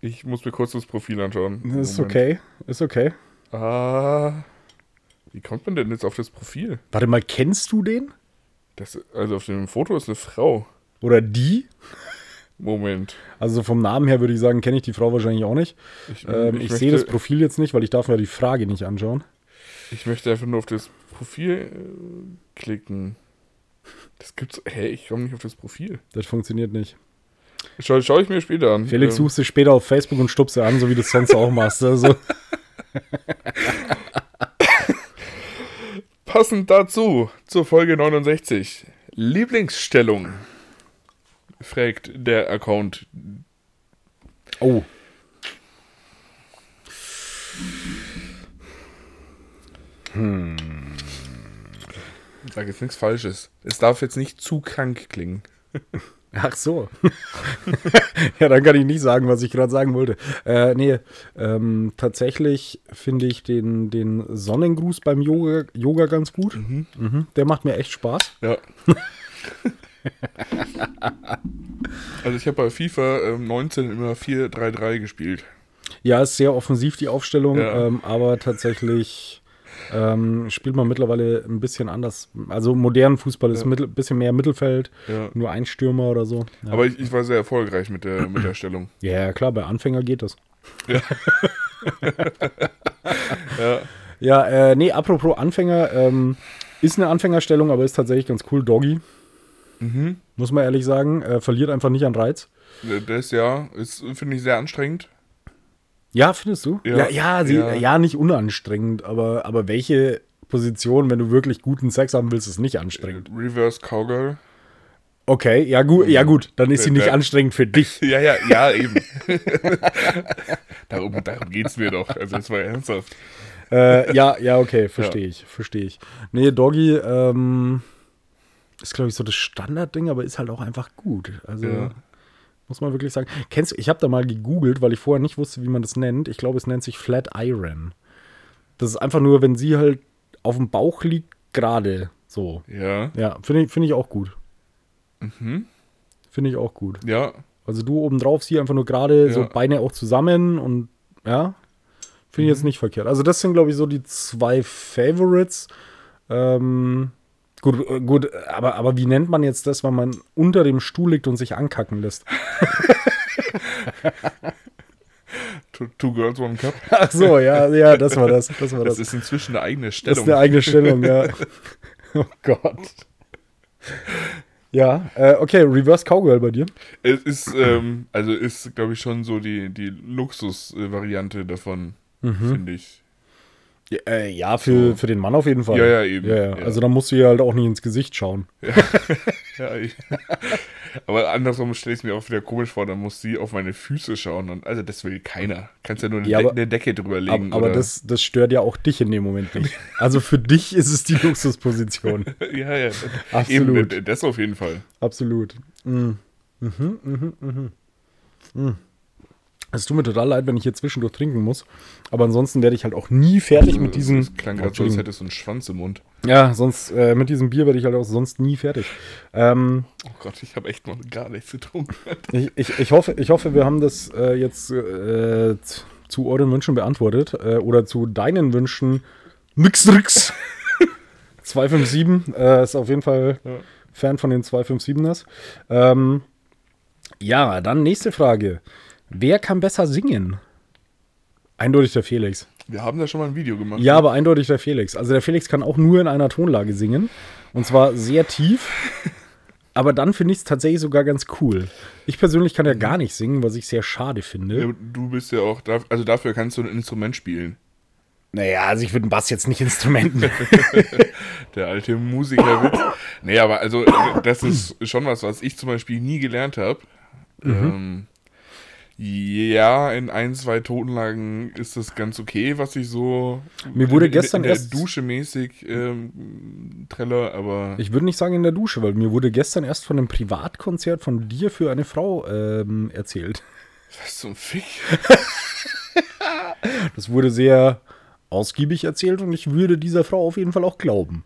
Ich muss mir kurz das Profil anschauen. Ist Moment. okay, ist okay. Ah. Wie kommt man denn jetzt auf das Profil? Warte mal, kennst du den? Das, also auf dem Foto ist eine Frau. Oder die? Moment. Also vom Namen her würde ich sagen, kenne ich die Frau wahrscheinlich auch nicht. Ich, Ähm, ich ich, sehe das Profil jetzt nicht, weil ich darf mir die Frage nicht anschauen. ich möchte einfach nur auf das Profil äh, klicken. Das gibt's. Hä, ich komme nicht auf das Profil. Das funktioniert nicht. Schau, schau ich mir später an. Felix, Ähm, suchst du später auf Facebook und stupst sie an, so wie du es sonst auch machst. Also, Passend dazu, zur Folge 69. Lieblingsstellung. Fragt der Account. oh. Ich sage jetzt nichts Falsches. Es darf jetzt nicht zu krank klingen. Ach so. ja, dann kann ich nicht sagen, was ich gerade sagen wollte. Äh, nee, ähm, tatsächlich finde ich den, den Sonnengruß beim Yoga, Yoga ganz gut. Mhm. Mhm. Der macht mir echt Spaß. Ja. also ich habe bei FIFA ähm, 19 immer 4-3-3 gespielt. Ja, ist sehr offensiv die Aufstellung, ja. ähm, aber tatsächlich ähm, spielt man mittlerweile ein bisschen anders. Also modernen Fußball ist ein ja. bisschen mehr Mittelfeld, ja. nur ein Stürmer oder so. Ja. Aber ich, ich, war sehr erfolgreich mit der, mit der Stellung. Ja, klar, bei Anfänger geht das. Ja. ja. Ja, äh, nee, apropos Anfänger, ähm, ist eine Anfängerstellung, aber ist tatsächlich ganz cool. Doggy. Mhm. Muss man ehrlich sagen. Äh, verliert einfach nicht an Reiz. Das ja, ist, finde ich, sehr anstrengend. Ja, findest du? Ja, ja, ja, sie, ja. ja nicht unanstrengend, aber, aber welche Position, wenn du wirklich guten Sex haben willst, ist nicht anstrengend? Reverse Cowgirl. Okay, ja gut, ja gut, dann ist sie nicht anstrengend für dich. Ja, ja, ja, eben. darum darum geht es mir doch. Also das war ernsthaft. Äh, ja, ja, okay, verstehe ja. ich, verstehe ich. Nee, Doggy ähm, ist, glaube ich, so das Standardding, aber ist halt auch einfach gut. Also ja. Muss man wirklich sagen. Kennst du, ich habe da mal gegoogelt, weil ich vorher nicht wusste, wie man das nennt. Ich glaube, es nennt sich Flat Iron. Das ist einfach nur, wenn sie halt auf dem Bauch liegt, gerade so. Ja. Ja, finde ich, find ich auch gut. Mhm. Finde ich auch gut. Ja. Also du oben drauf sie einfach nur gerade, ja. so Beine auch zusammen und ja. Finde ich mhm. jetzt nicht verkehrt. Also das sind, glaube ich, so die zwei Favorites. Ähm, Gut, äh, gut, aber, aber wie nennt man jetzt das, wenn man unter dem Stuhl liegt und sich ankacken lässt? two, two, Girls, One Cup. Ach so, ja, ja, das war das. Das, war das. das ist inzwischen eine eigene Stellung. Das ist eine eigene Stellung, ja. Oh Gott. Ja, äh, okay, Reverse Cowgirl bei dir? Es ist, ähm, also ist, glaube ich, schon so die, die Luxus-Variante davon, mhm. finde ich. Ja, äh, ja für, so. für den Mann auf jeden Fall. Ja, ja, eben. Ja, ja. Also da musst du ja halt auch nicht ins Gesicht schauen. Ja, ich, aber andersrum stelle ich es mir auch wieder komisch vor, dann muss sie auf meine Füße schauen. Und, also das will keiner. Kannst ja nur eine, De eine Decke drüber legen. Aber, aber das, das stört ja auch dich in dem Moment nicht. Also für dich ist es die Luxusposition. ja, ja. Absolut. Eben, das auf jeden Fall. Absolut. Mhm. Mhm, mhm, mhm. mhm. Es tut mir total leid, wenn ich hier zwischendurch trinken muss. Aber ansonsten werde ich halt auch nie fertig mit diesem. Das klang gerade so, als hättest du einen Schwanz im Mund. Ja, sonst äh, mit diesem Bier werde ich halt auch sonst nie fertig. Ähm, oh Gott, ich habe echt noch gar nichts getrunken. ich, ich, ich, hoffe, ich hoffe, wir haben das äh, jetzt äh, zu euren Wünschen beantwortet. Äh, oder zu deinen Wünschen. Nix, nix. 257 äh, ist auf jeden Fall ja. Fan von den 257ers. Ähm, ja, dann nächste Frage. Wer kann besser singen? Eindeutig der Felix. Wir haben da schon mal ein Video gemacht. Ja, ne? aber eindeutig der Felix. Also der Felix kann auch nur in einer Tonlage singen. Und zwar sehr tief. aber dann finde ich es tatsächlich sogar ganz cool. Ich persönlich kann ja gar nicht singen, was ich sehr schade finde. Ja, du bist ja auch, also dafür kannst du ein Instrument spielen. Naja, also ich würde einen Bass jetzt nicht Instrumenten. der alte Musikerwitz. Nee, aber also das ist schon was, was ich zum Beispiel nie gelernt habe. Mhm. Ähm, ja, in ein, zwei Tonlagen ist das ganz okay, was ich so Mir wurde gestern in, in der Dusche mäßig ähm, trelle, aber. Ich würde nicht sagen in der Dusche, weil mir wurde gestern erst von einem Privatkonzert von dir für eine Frau ähm, erzählt. Was zum Fick? das wurde sehr ausgiebig erzählt und ich würde dieser Frau auf jeden Fall auch glauben.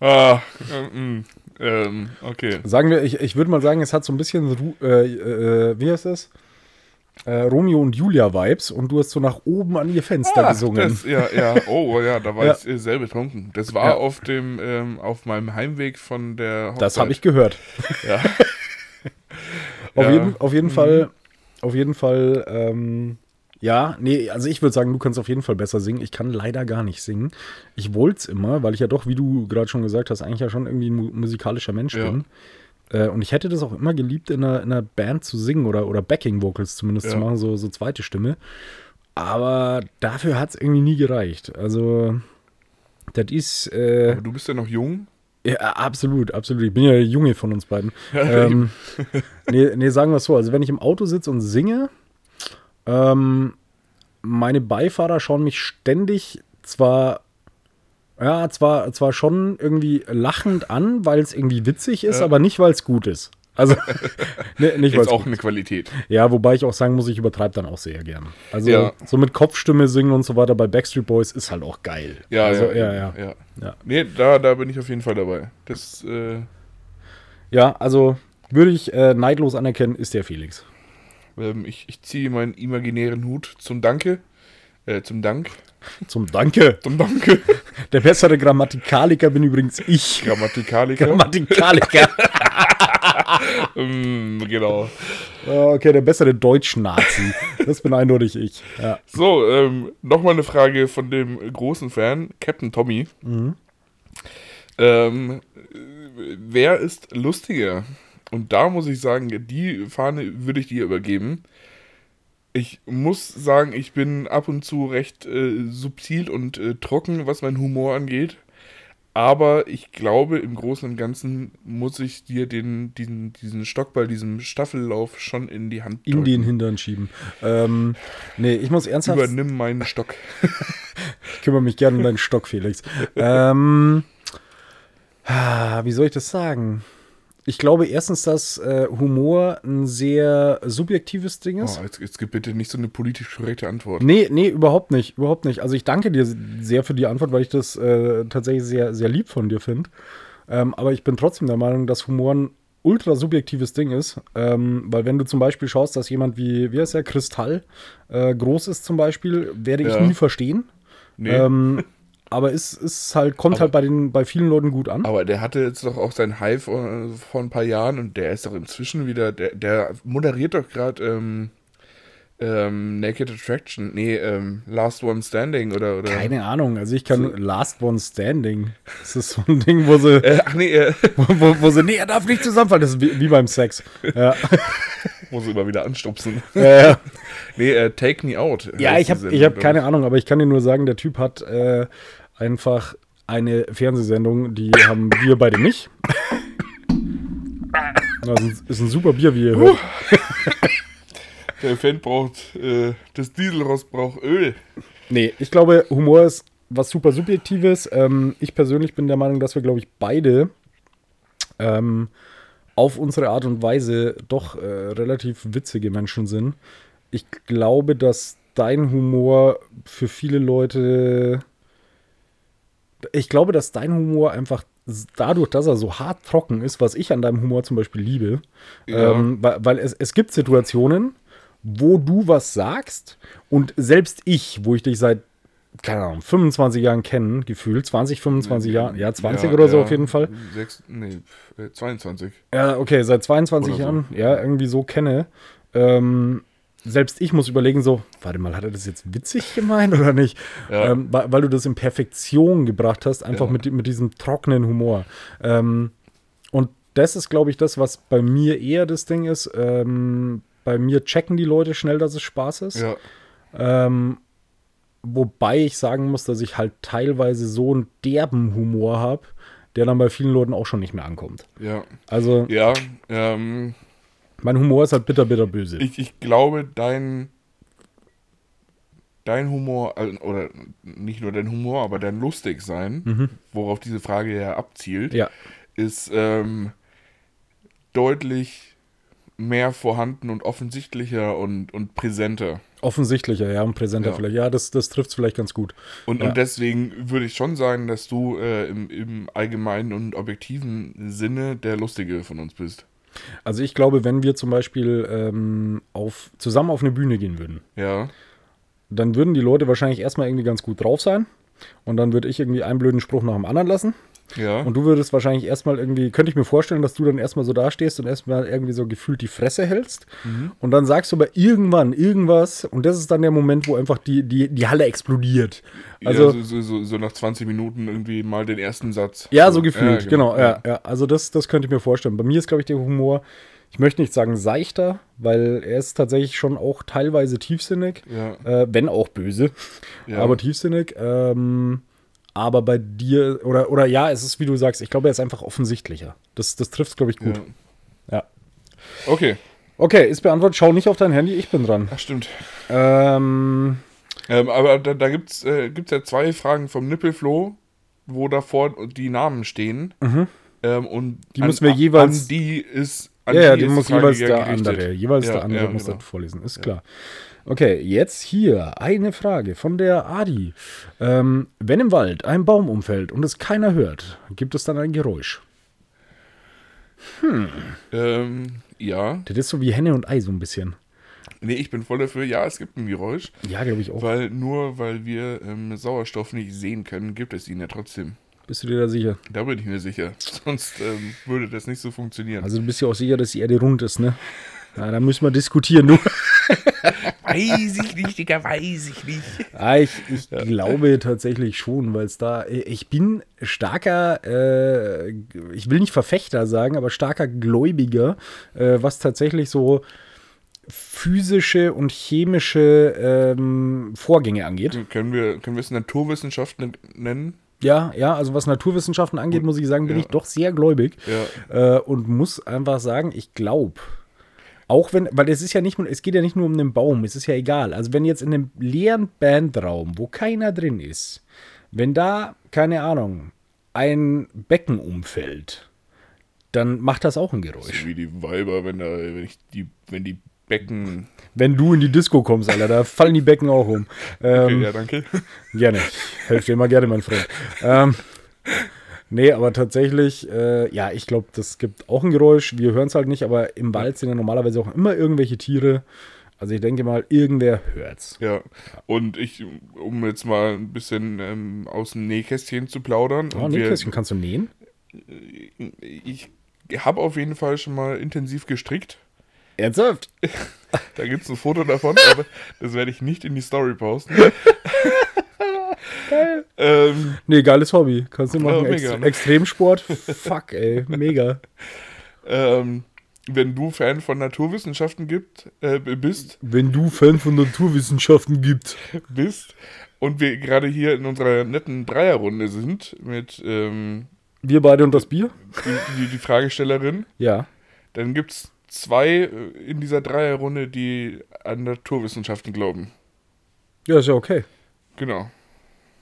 Ah, ähm, ähm, okay. Sagen wir, ich, ich würde mal sagen, es hat so ein bisschen, äh, äh, wie heißt das? Äh, Romeo und Julia Vibes und du hast so nach oben an ihr Fenster ah, gesungen. Das, ja, ja, oh ja, da war ja. ich sehr betrunken. Das war ja. auf dem, ähm, auf meinem Heimweg von der Hochzeit. Das habe ich gehört. Ja. auf. Jeden, auf jeden mhm. Fall, auf jeden Fall, ähm, ja, nee, also ich würde sagen, du kannst auf jeden Fall besser singen. Ich kann leider gar nicht singen. Ich wollte es immer, weil ich ja doch, wie du gerade schon gesagt hast, eigentlich ja schon irgendwie ein musikalischer Mensch ja. bin. Äh, und ich hätte das auch immer geliebt, in einer, in einer Band zu singen oder, oder Backing-Vocals zumindest ja. zu machen, so, so zweite Stimme. Aber dafür hat es irgendwie nie gereicht. Also, das ist. Äh, Aber du bist ja noch jung. Ja, absolut, absolut. Ich bin ja der Junge von uns beiden. Ja, ähm, nee, nee, sagen wir es so. Also, wenn ich im Auto sitze und singe, ähm, meine Beifahrer schauen mich ständig zwar Ja, zwar, zwar schon irgendwie lachend an, weil es irgendwie witzig ist, ja. aber nicht, weil es gut ist. Also ne, nicht ist auch eine Qualität. Ja, wobei ich auch sagen muss, ich übertreibe dann auch sehr gern. Also ja. so mit Kopfstimme singen und so weiter bei Backstreet Boys ist halt auch geil. Ja, also, ja, ja, ja, ja. Nee, da, da bin ich auf jeden Fall dabei. Das, äh ja, also würde ich äh, neidlos anerkennen, ist der Felix. Ähm, ich, ich ziehe meinen imaginären Hut zum Danke. Äh, zum Dank. Zum Danke. Zum Danke. Der bessere Grammatikaliker bin übrigens ich. Grammatikaliker? Grammatikaliker. mm, genau. Okay, der bessere Deutsch-Nazi. Das bin eindeutig ich. Ja. So, ähm, nochmal eine Frage von dem großen Fan, Captain Tommy. Mhm. Ähm, wer ist lustiger? Und da muss ich sagen, die Fahne würde ich dir übergeben. Ich muss sagen, ich bin ab und zu recht äh, subtil und äh, trocken, was mein Humor angeht. Aber ich glaube, im Großen und Ganzen muss ich dir den, diesen, diesen Stockball, diesen Staffellauf schon in die Hand drücken. In den Hintern schieben. Ähm, nee, ich muss ernsthaft. Übernimm meinen Stock. ich kümmere mich gerne um deinen Stock, Felix. ähm, wie soll ich das sagen? Ich glaube erstens, dass äh, Humor ein sehr subjektives Ding ist. Oh, jetzt, jetzt gib bitte nicht so eine politisch korrekte Antwort. Nee, nee, überhaupt nicht. Überhaupt nicht. Also ich danke dir sehr für die Antwort, weil ich das äh, tatsächlich sehr, sehr lieb von dir finde. Ähm, aber ich bin trotzdem der Meinung, dass Humor ein ultra subjektives Ding ist. Ähm, weil wenn du zum Beispiel schaust, dass jemand wie, wie heißt der, Kristall äh, groß ist zum Beispiel, werde ich ja. nie verstehen. Nee. Ähm, aber es ist halt, kommt aber, halt bei, den, bei vielen Leuten gut an. Aber der hatte jetzt doch auch sein High vor, vor ein paar Jahren und der ist doch inzwischen wieder, der, der moderiert doch gerade ähm, ähm, Naked Attraction, nee, ähm, Last One Standing oder, oder. Keine Ahnung, also ich kann so. Last One Standing. Das ist so ein Ding, wo sie. Äh, ach nee, äh. wo, wo, wo, sie, nee, er darf nicht zusammenfallen. Das ist wie, wie beim Sex. Ja. sie immer wieder anstupsen. Ja, ja. Nee, äh, Take Me Out. Ja, ich habe hab keine Ahnung, aber ich kann dir nur sagen, der Typ hat äh, einfach eine Fernsehsendung, die haben wir beide nicht. Das ist ein super Bier, wie ihr hört. Der Fan braucht, äh, das Dieselrost braucht Öl. Nee, ich glaube, Humor ist was super Subjektives. Ähm, ich persönlich bin der Meinung, dass wir, glaube ich, beide ähm, auf unsere Art und Weise doch äh, relativ witzige Menschen sind. Ich glaube, dass dein Humor für viele Leute. Ich glaube, dass dein Humor einfach dadurch, dass er so hart trocken ist, was ich an deinem Humor zum Beispiel liebe, ja. ähm, weil, weil es, es gibt Situationen, wo du was sagst und selbst ich, wo ich dich seit keine Ahnung, 25 Jahren kennen, gefühlt, 20, 25 Jahre, ja, 20 ja, oder ja, so auf jeden Fall. 6, nee, 22. Äh, ja, okay, seit 22 oder Jahren, so. ja, irgendwie so kenne. Ähm, selbst ich muss überlegen, so, warte mal, hat er das jetzt witzig gemeint oder nicht? Ja. Ähm, weil, weil, du das in Perfektion gebracht hast, einfach mit, mit diesem trockenen Humor. Ähm, und das ist, glaube ich, das, was bei mir eher das Ding ist. Ähm, bei mir checken die Leute schnell, dass es Spaß ist. Ja. Wobei ich sagen muss, dass ich halt teilweise so einen derben Humor habe, der dann bei vielen Leuten auch schon nicht mehr ankommt. Ja. Also. Ja. Ähm, mein Humor ist halt bitter, bitter böse. Ich, ich glaube, dein dein Humor, oder nicht nur dein Humor, aber dein Lustigsein, mhm. worauf diese Frage ja abzielt, ja. ist ähm, deutlich mehr vorhanden und offensichtlicher und, und präsenter. Offensichtlicher, ja, und präsenter ja. vielleicht. Ja, das, das trifft es vielleicht ganz gut. Und, ja. und deswegen würde ich schon sagen, dass du äh, im, im allgemeinen und objektiven Sinne der Lustige von uns bist. Also ich glaube, wenn wir zum Beispiel ähm, auf, zusammen auf eine Bühne gehen würden, ja. dann würden die Leute wahrscheinlich erstmal irgendwie ganz gut drauf sein. Und dann würde ich irgendwie einen blöden Spruch nach dem anderen lassen. Ja. Und du würdest wahrscheinlich erstmal irgendwie, könnte ich mir vorstellen, dass du dann erstmal so dastehst und erstmal irgendwie so gefühlt die Fresse hältst. Mhm. Und dann sagst du aber irgendwann irgendwas und das ist dann der Moment, wo einfach die, die, die Halle explodiert. Also ja, so, so, so, nach 20 Minuten irgendwie mal den ersten Satz. Ja, so gefühlt, ja, genau. genau ja. ja. Also das, das könnte ich mir vorstellen. Bei mir ist, glaube ich, der Humor, ich möchte nicht sagen seichter, weil er ist tatsächlich schon auch teilweise tiefsinnig, ja. äh, wenn auch böse, ja. aber tiefsinnig. Ähm, aber bei dir, oder, oder ja, es ist wie du sagst, ich glaube, er ist einfach offensichtlicher. Das, das trifft, glaube ich, gut. Ja. ja. Okay. Okay, ist beantwortet. Schau nicht auf dein Handy, ich bin dran. Ach, stimmt. Ähm, ähm aber da, da gibt es äh, gibt's ja zwei Fragen vom Nippelflo. wo davor die Namen stehen. Ähm, und Die müssen wir jeweils- An die ist. An Ja, ja, die muss die Frage jeweils ja der gerichtet. andere. Jeweils Ja, der andere ja, muss genau. das vorlesen, ist klar. Okay, jetzt hier eine Frage von der Adi. Ähm, wenn im Wald ein Baum umfällt und es keiner hört, gibt es dann ein Geräusch? Ähm, ja. Das ist so wie Henne und Ei so ein bisschen. Nee, ich bin voll dafür. Ja, es gibt ein Geräusch. Ja, glaube ich auch. Weil nur weil wir ähm, Sauerstoff nicht sehen können, gibt es ihn ja trotzdem. Bist du dir da sicher? Da bin ich mir sicher. Sonst ähm, würde das nicht so funktionieren. Also du bist ja auch sicher, dass die Erde rund ist, ne? Ja, da müssen wir diskutieren. Du. weiß ich nicht, Digga, weiß ich nicht. Ah, ich, ich glaube tatsächlich schon, weil es da, ich bin starker, äh, ich will nicht Verfechter sagen, aber starker Gläubiger, äh, was tatsächlich so physische und chemische ähm, Vorgänge angeht. Können wir, können wir es Naturwissenschaften nennen? Ja, ja, also was Naturwissenschaften angeht, muss ich sagen, bin Ja. ich doch sehr gläubig Ja. äh, und muss einfach sagen, ich glaube, auch wenn, weil es ist ja nicht, nur- es geht ja nicht nur um den Baum, es ist ja egal. Also wenn jetzt in einem leeren Bandraum, wo keiner drin ist, wenn da, keine Ahnung, ein Becken umfällt, dann macht das auch ein Geräusch. So wie die Weiber, wenn da, wenn ich die, wenn die Becken. Wenn du in die Disco kommst, Alter, da fallen die Becken auch um. Okay, Ähm, ja, danke. Gerne. Ich helfe dir immer gerne, mein Freund. Ähm, nee, aber tatsächlich, äh, ja, ich glaube, das gibt auch ein Geräusch. Wir hören es halt nicht, aber im Wald sind ja normalerweise auch immer irgendwelche Tiere. Also ich denke mal, irgendwer hört's. Ja. Und ich, um jetzt mal ein bisschen ähm, aus dem Nähkästchen zu plaudern. Oh, nee, wir- kannst du nähen? ich habe auf jeden Fall schon mal intensiv gestrickt. Ernsthaft? Da gibt es ein Foto davon, aber das werde ich nicht in die Story posten. Ähm, Nee, geiles Hobby. Kannst du machen. Ja, mega, Ext ne? Extremsport? Fuck, ey. Mega. ähm, wenn du Fan von Naturwissenschaften gibt, äh, bist, Wenn du Fan von Naturwissenschaften gibt. bist und wir gerade hier in unserer netten Dreierrunde sind mit ähm, Wir beide und das Bier? die, die, die Fragestellerin, Ja. dann gibt es zwei äh, in dieser Dreierrunde, die an Naturwissenschaften glauben. Ja, ist ja okay. Genau.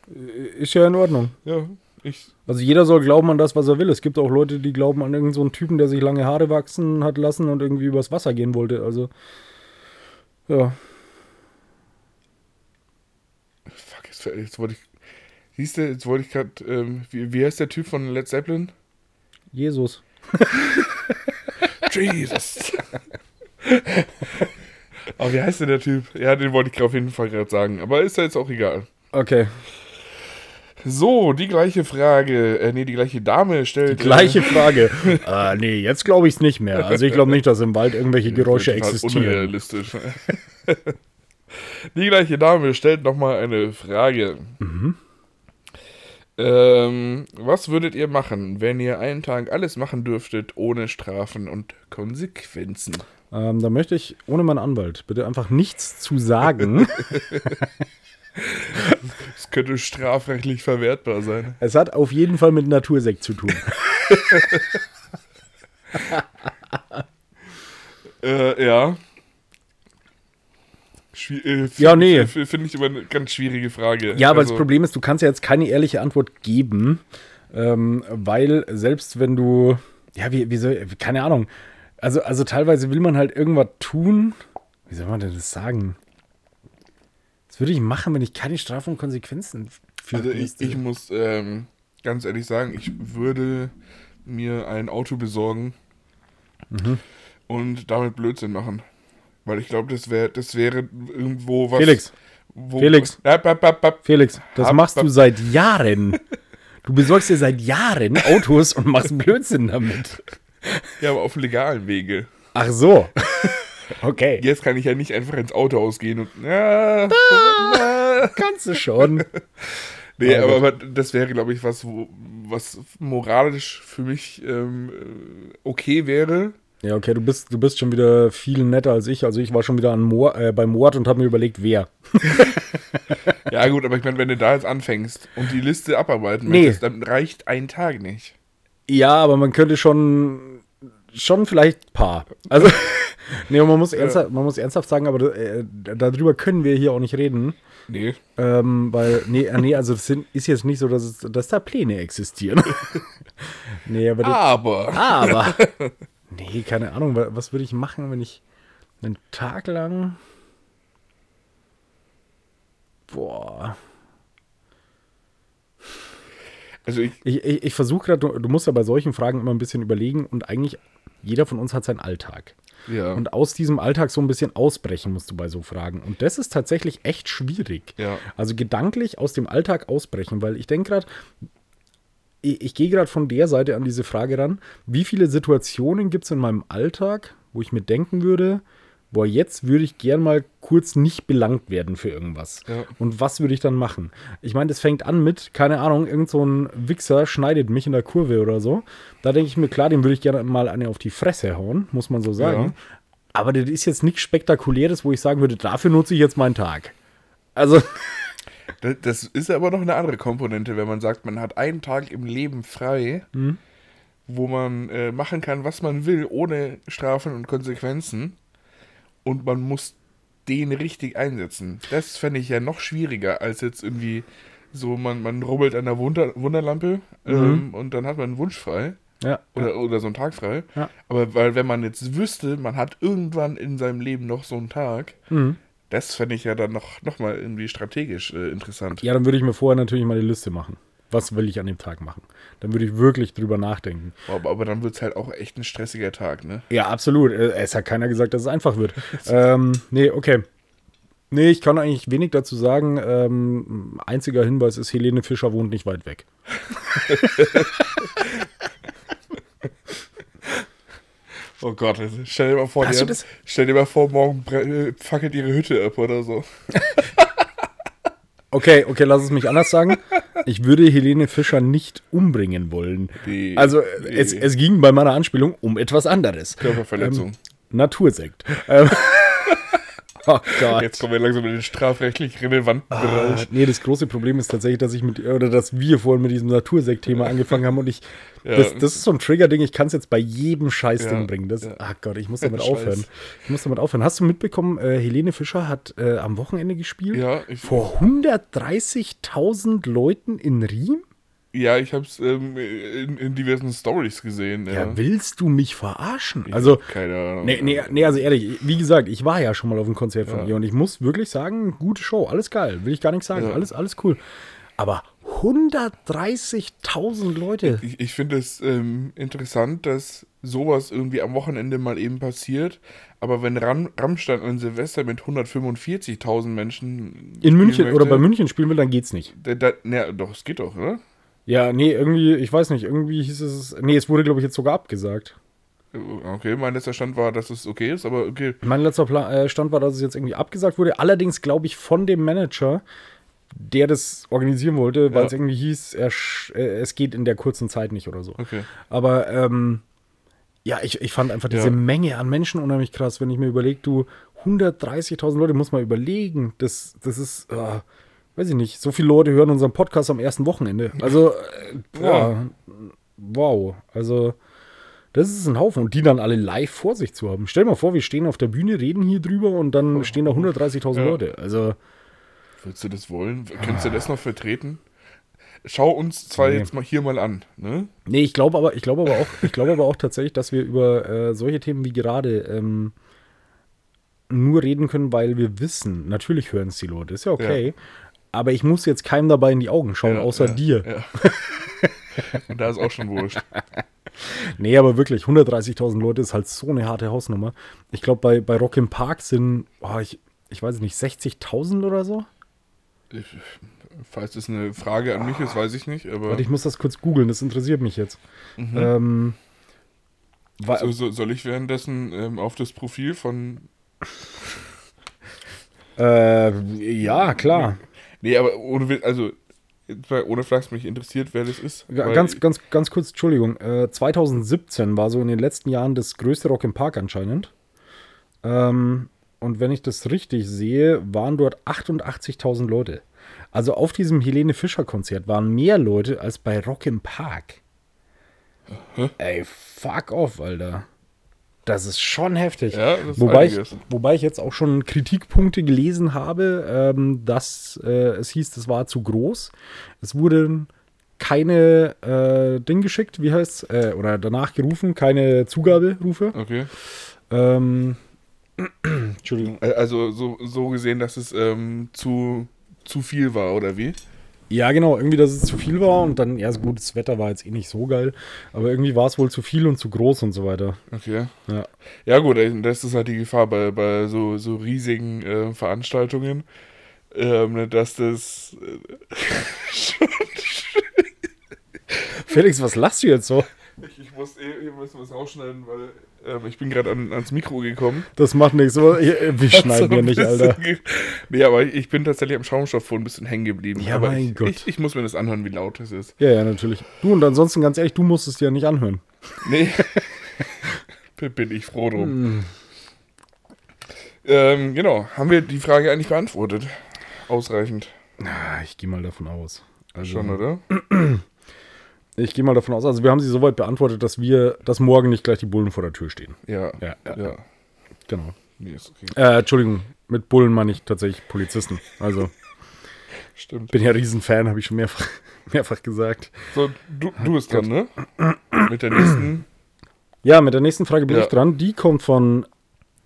Ist ja in Ordnung. Ja, ich. Also jeder soll glauben an das, was er will. Es gibt auch Leute, die glauben an irgendeinen so einen Typen, der sich lange Haare wachsen hat lassen und irgendwie übers Wasser gehen wollte. Also, ja. Fuck, jetzt, jetzt wollte ich. Siehst du, jetzt wollte ich gerade. Ähm, wie, wie heißt der Typ von Led Zeppelin? Jesus. Jesus. Aber wie heißt denn der Typ? Ja, den wollte ich auf jeden Fall gerade sagen. Aber ist ja jetzt auch egal. Okay. So, die gleiche Frage. Äh, nee, die gleiche Dame stellt. Gleiche Frage. äh, nee, jetzt glaube ich es nicht mehr. Also ich glaube nicht, dass im Wald irgendwelche Äh, Geräusche existieren. Unrealistisch. die gleiche Dame stellt nochmal eine Frage. Mhm. Ähm, was würdet ihr machen, wenn ihr einen Tag alles machen dürftet, ohne Strafen und Konsequenzen? Ähm, da möchte ich ohne meinen Anwalt bitte einfach nichts zu sagen. Es könnte strafrechtlich verwertbar sein. es hat auf jeden Fall mit Natursekt zu tun. Äh, ja. Äh, Ja, nee. f- Finde ich aber eine ganz schwierige Frage. Ja, aber Also, das Problem ist, du kannst ja jetzt keine ehrliche Antwort geben, ähm, weil selbst wenn du, ja, wie, wie soll, keine Ahnung, also, also teilweise will man halt irgendwas tun. Wie soll man denn das sagen? Was würde ich machen, wenn ich keine Strafen und Konsequenzen für Also ich, ich muss ähm, ganz ehrlich sagen, ich würde mir ein Auto besorgen Mhm. und damit Blödsinn machen. Weil ich glaube, das wäre das wäre irgendwo was. Felix, Wo, Felix. Ja, bap, bap, bap. Felix, das machst du seit Jahren. Du besorgst dir seit Jahren Autos und machst Blödsinn damit. ja, aber auf legalen Wege. Ach so. Okay. Jetzt kann ich ja nicht einfach ins Autohaus gehen und. Ja, Kannst du schon. nee, Ah, aber, aber das wäre, glaube ich, was, wo, was moralisch für mich ähm, äh, okay wäre. Ja, okay, du bist, du bist schon wieder viel netter als ich. Also ich war schon wieder an Moor, äh, bei Mord und habe mir überlegt, wer. Ja, gut, aber ich meine, wenn du da jetzt anfängst und die Liste abarbeiten Nee. möchtest, dann reicht ein Tag nicht. Ja, aber man könnte schon, schon vielleicht ein paar. Also, Nee, man muss, ernsthaft, man muss ernsthaft sagen, aber äh, darüber können wir hier auch nicht reden. Nee. Ähm, weil, nee, äh, nee also es sind, ist jetzt nicht so, dass, es, dass da Pläne existieren. nee, aber. Aber. aber. Nee, keine Ahnung, was würde ich machen, wenn ich einen Tag lang. Boah. Also ich, ich, ich, ich versuche gerade, du, du, musst ja bei solchen Fragen immer ein bisschen überlegen und eigentlich jeder von uns hat seinen Alltag. Ja. Und aus diesem Alltag so ein bisschen ausbrechen musst du bei so Fragen. Und das ist tatsächlich echt schwierig. Ja. Also gedanklich aus dem Alltag ausbrechen, weil ich denke gerade, ich, ich gehe gerade von der Seite an diese Frage ran, wie viele Situationen gibt es in meinem Alltag, wo ich mir denken würde, boah, jetzt würde ich gern mal kurz nicht belangt werden für irgendwas. Ja. Und was würde ich dann machen? Ich meine, das fängt an mit, keine Ahnung, irgend so ein Wichser schneidet mich in der Kurve oder so. Da denke ich mir, klar, dem würde ich gerne mal eine auf die Fresse hauen, muss man so sagen. Ja. Aber das ist jetzt nichts Spektakuläres, wo ich sagen würde, dafür nutze ich jetzt meinen Tag. Also. Das ist aber noch eine andere Komponente, wenn man sagt, man hat einen Tag im Leben frei, mhm. wo man äh, machen kann, was man will, ohne Strafen und Konsequenzen und man muss den richtig einsetzen. Das fände ich ja noch schwieriger, als jetzt irgendwie so, man, man rubbelt an der Wunder, Wunderlampe mhm. ähm, und dann hat man einen Wunsch frei. Ja, oder, ja. oder so einen Tag frei. Ja. Aber weil, wenn man jetzt wüsste, man hat irgendwann in seinem Leben noch so einen Tag, mhm. das fände ich ja dann noch, noch mal irgendwie strategisch äh, interessant. Ja, dann würde ich mir vorher natürlich mal die Liste machen was will ich an dem Tag machen? Dann würde ich wirklich drüber nachdenken. Aber, aber dann wird es halt auch echt ein stressiger Tag, ne? Ja, absolut. Äh, es hat keiner gesagt, dass es einfach wird. ähm, nee, okay. Nee, ich kann eigentlich wenig dazu sagen. Ähm, einziger Hinweis ist, Helene Fischer wohnt nicht weit weg. oh Gott, stell dir mal vor, die hat, stell dir mal vor, morgen äh, fackelt ihre Hütte ab oder so. Okay, okay, lass es mich anders sagen. Ich würde Helene Fischer nicht umbringen wollen. Nee, also nee. Es, es ging bei meiner Anspielung um etwas anderes. Körperverletzung. Ähm, Natursekt. Ähm, Oh Gott. Jetzt kommen wir langsam in den strafrechtlich relevanten ah, Bereich. Nee, das große Problem ist tatsächlich, dass ich mit, oder dass wir vorhin mit diesem Natursekt-Thema angefangen haben und ich, ja. das, das, ist so ein Trigger-Ding, ich kann es jetzt bei jedem Scheißding ja. bringen. Das, ja. Ach Gott, ich muss damit aufhören. Ich muss damit aufhören. Hast du mitbekommen, äh, Helene Fischer hat äh, am Wochenende gespielt? Ja. Vor 130.000 Leuten in Riem? Ja, ich habe es ähm, in, in, diversen Stories gesehen. Ja. ja. willst du mich verarschen? Ich also, keine Ahnung. Nee, nee, nee, also ehrlich, wie gesagt, ich war ja schon mal auf einem Konzert von ja. ihr und ich muss wirklich sagen, gute Show, alles geil, will ich gar nichts sagen, ja. alles, alles cool. Aber 130.000 Leute. Ich, ich finde es ähm, interessant, dass sowas irgendwie am Wochenende mal eben passiert. Aber wenn Ram Rammstein an Silvester mit 145.000 Menschen. In München möchte, oder bei München spielen will, dann geht's nicht. Da, na, doch, es geht doch, oder? Ja, nee, irgendwie, ich weiß nicht, irgendwie hieß es. Nee, es wurde, glaube ich, jetzt sogar abgesagt. Okay, mein letzter Stand war, dass es okay ist, aber okay. Mein letzter Plan, äh, Stand war, dass es jetzt irgendwie abgesagt wurde. Allerdings, glaube ich, von dem Manager, der das organisieren wollte, weil ja. es irgendwie hieß, er, äh, es geht in der kurzen Zeit nicht oder so. Okay. Aber ähm, ja, ich, ich fand einfach diese ja. Menge an Menschen unheimlich krass, wenn ich mir überlege, du 130.000 Leute, muss man überlegen. Das, das ist. Uh, weiß ich nicht, so viele Leute hören unseren Podcast am ersten Wochenende. Also, äh, ja, wow. Also, das ist ein Haufen. Und die dann alle live vor sich zu haben. Stell dir mal vor, wir stehen auf der Bühne, reden hier drüber und dann stehen da 130.000 ja. Leute. Also. Würdest du das wollen? Könntest du das noch vertreten? Schau uns zwar nee. jetzt mal hier mal an, ne? Nee, ich glaube aber, ich glaube aber auch, ich glaube aber auch tatsächlich, dass wir über äh, solche Themen wie gerade ähm, nur reden können, weil wir wissen, natürlich hören es die Leute, ist ja okay. Ja aber ich muss jetzt keinem dabei in die Augen schauen, ja, außer ja, dir. Ja. Und da ist auch schon wurscht. Nee, aber wirklich, 130.000 Leute ist halt so eine harte Hausnummer. Ich glaube, bei, bei Rock im Park sind, oh, ich, ich weiß nicht, 60.000 oder so? Ich, falls das eine Frage an mich ist, weiß ich nicht. Aber Warte, ich muss das kurz googeln, das interessiert mich jetzt. Mhm. Ähm, so, so, soll ich währenddessen ähm, auf das Profil von. äh, ja, klar. Nee, aber ohne, also, ohne Flachs mich interessiert, wer das ist. Ganz, ganz, ganz kurz, Entschuldigung. Äh, 2017 war so in den letzten Jahren das größte Rock im Park anscheinend. Ähm, und wenn ich das richtig sehe, waren dort 88.000 Leute. Also auf diesem Helene Fischer Konzert waren mehr Leute als bei Rock im Park. Hä? Ey, fuck off, Alter. Das ist schon heftig. Ja, das wobei, ich, wobei ich jetzt auch schon Kritikpunkte gelesen habe, ähm, dass äh, es hieß, das war zu groß. Es wurden keine äh, Ding geschickt, wie heißt äh, oder danach gerufen, keine Zugaberufe. Okay. Ähm, Entschuldigung. Äh, Also so, so gesehen, dass es ähm, zu, zu viel war, oder wie? Ja, genau, irgendwie, dass es zu viel war und dann, ja, so gut, das Wetter war jetzt eh nicht so geil, aber irgendwie war es wohl zu viel und zu groß und so weiter. Okay. Ja. Ja gut, das ist halt die Gefahr bei, bei so, so riesigen äh, Veranstaltungen, ähm, ne, dass das äh, Felix, was lachst du jetzt so? ich, ich muss eh, müssen wir es rausschneiden, weil ich bin gerade an, ans Mikro gekommen. Das macht nichts. so, Wir schneiden ja nicht, Alter. Nee, aber ich bin tatsächlich am Schaumstoff ein bisschen hängen geblieben. Ja, aber mein ich, Gott. Ich, ich muss mir das anhören, wie laut es ist. Ja, ja, natürlich. Du und ansonsten, ganz ehrlich, du musst es dir ja nicht anhören. Nee. bin ich froh drum. Hm. Ähm, genau. Haben wir die Frage eigentlich beantwortet? Ausreichend. Ah, ich gehe mal davon aus. Also, Schon, oder? Ich gehe mal davon aus. Also, wir haben sie soweit beantwortet, dass wir, dass morgen nicht gleich die Bullen vor der Tür stehen. Ja. Ja, ja. ja. Genau. Nee, ist okay. Äh, Entschuldigung, mit Bullen meine ich tatsächlich Polizisten. Also, Stimmt. bin ja Riesenfan, habe ich schon mehrfach, mehrfach gesagt. So, du, du bist dran, ne? Mit der nächsten. Ja, mit der nächsten Frage bin Ja. ich dran. Die kommt von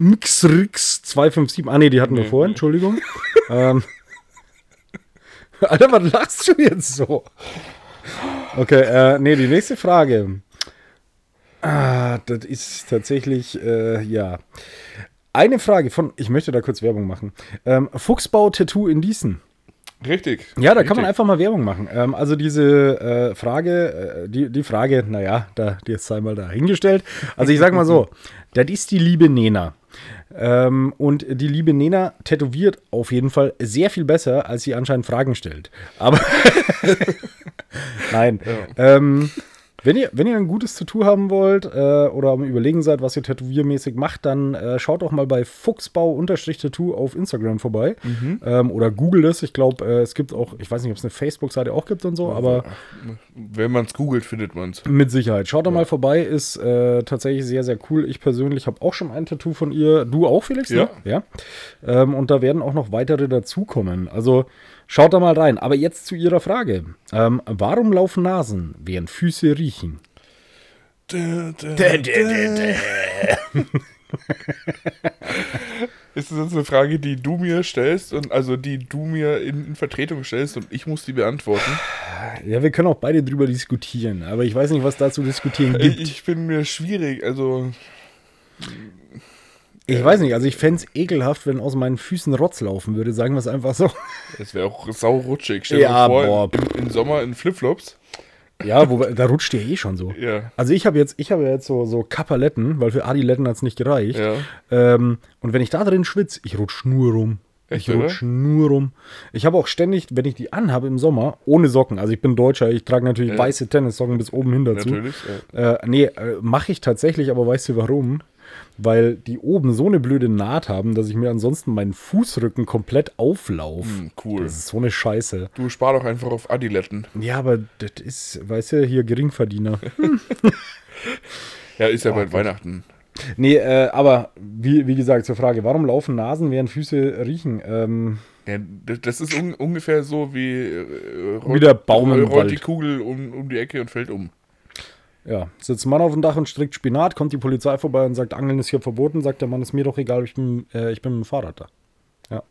Mxrix257. Ah, nee, die hatten wir Nee, vorhin, nee. Entschuldigung. ähm, Alter, was lachst du jetzt so? Okay, äh, nee, die nächste Frage. Ah, das ist tatsächlich, äh, ja. Eine Frage von, ich möchte da kurz Werbung machen. Ähm, Fuchsbau-Tattoo in Diesen. Richtig. Ja, da kann man Richtig. einfach mal Werbung machen. Ähm, also diese äh, Frage, äh, die, die Frage, naja, da, die ist einmal dahingestellt. Also ich sag mal so, das ist die liebe Nena. Ähm, und die liebe Nena tätowiert auf jeden Fall sehr viel besser, als sie anscheinend Fragen stellt. Aber nein. Ähm, wenn ihr, wenn ihr ein gutes Tattoo haben wollt äh, oder am Überlegen seid, was ihr tätowiermäßig macht, dann äh, schaut doch mal bei Fuchsbau-Tattoo auf Instagram vorbei. Ähm, oder google es. Ich glaube, äh, es gibt auch, ich weiß nicht, ob es eine Facebook-Seite auch gibt und so, aber Wenn man es googelt, findet man es. mit Sicherheit. Schaut doch mal vorbei, ist äh, tatsächlich sehr, sehr cool. Ich persönlich habe auch schon ein Tattoo von ihr. Du auch, Felix? Ne? Ja. Ähm, und da werden auch noch weitere dazukommen. Also schaut da mal rein. Aber jetzt zu Ihrer Frage. Ähm, warum laufen Nasen, während Füße riechen? Ist das jetzt eine Frage, die du mir stellst und also die du mir in, in Vertretung stellst und ich muss die beantworten? Ja, wir können auch beide drüber diskutieren, aber ich weiß nicht, was da zu diskutieren gibt. Ich, bin mir schwierig, also Ich weiß nicht, also ich fände es ekelhaft, wenn aus meinen Füßen Rotz laufen würde, sagen wir es einfach so. es wäre auch saurutschig. Stell Ja, dir boah. vor, im, im Sommer in Flipflops. Ja, wobei, da rutscht ja eh schon so. Ja. Also ich habe jetzt, ich habe jetzt so, so Kapperletten, weil für Adiletten hat es nicht gereicht. Ja. Ähm, und wenn ich da drin schwitze, ich rutsch nur rum. Echt, ich rutsch nur rum. Ich habe auch ständig, wenn ich die anhabe im Sommer, ohne Socken, also ich bin Deutscher, ich trage natürlich Ja. weiße Tennissocken bis oben hin dazu. Natürlich. Äh, nee, äh, mache ich tatsächlich, aber weißt du warum? Weil die oben so eine blöde Naht haben, dass ich mir ansonsten meinen Fußrücken komplett auflaufe. Hm, cool. Das ist so eine Scheiße. Du spar doch einfach auf Adiletten. Ja, aber das ist, weißt du, hier Geringverdiener. Ja, ist ja Oh bald Weihnachten. nee, äh, aber wie, wie gesagt, zur Frage, warum laufen Nasen, während Füße riechen? Ähm, Ja, das, ist un, ungefähr so wie äh, rollt, Wie der Baum im rollt die. Kugel um, um die Ecke und fällt um. Ja, sitzt ein Mann auf dem Dach und strickt Spinat, kommt die Polizei vorbei und sagt, Angeln ist hier verboten, sagt der Mann, ist mir doch egal, ich bin, äh, ich bin mit dem Fahrrad da. Ja.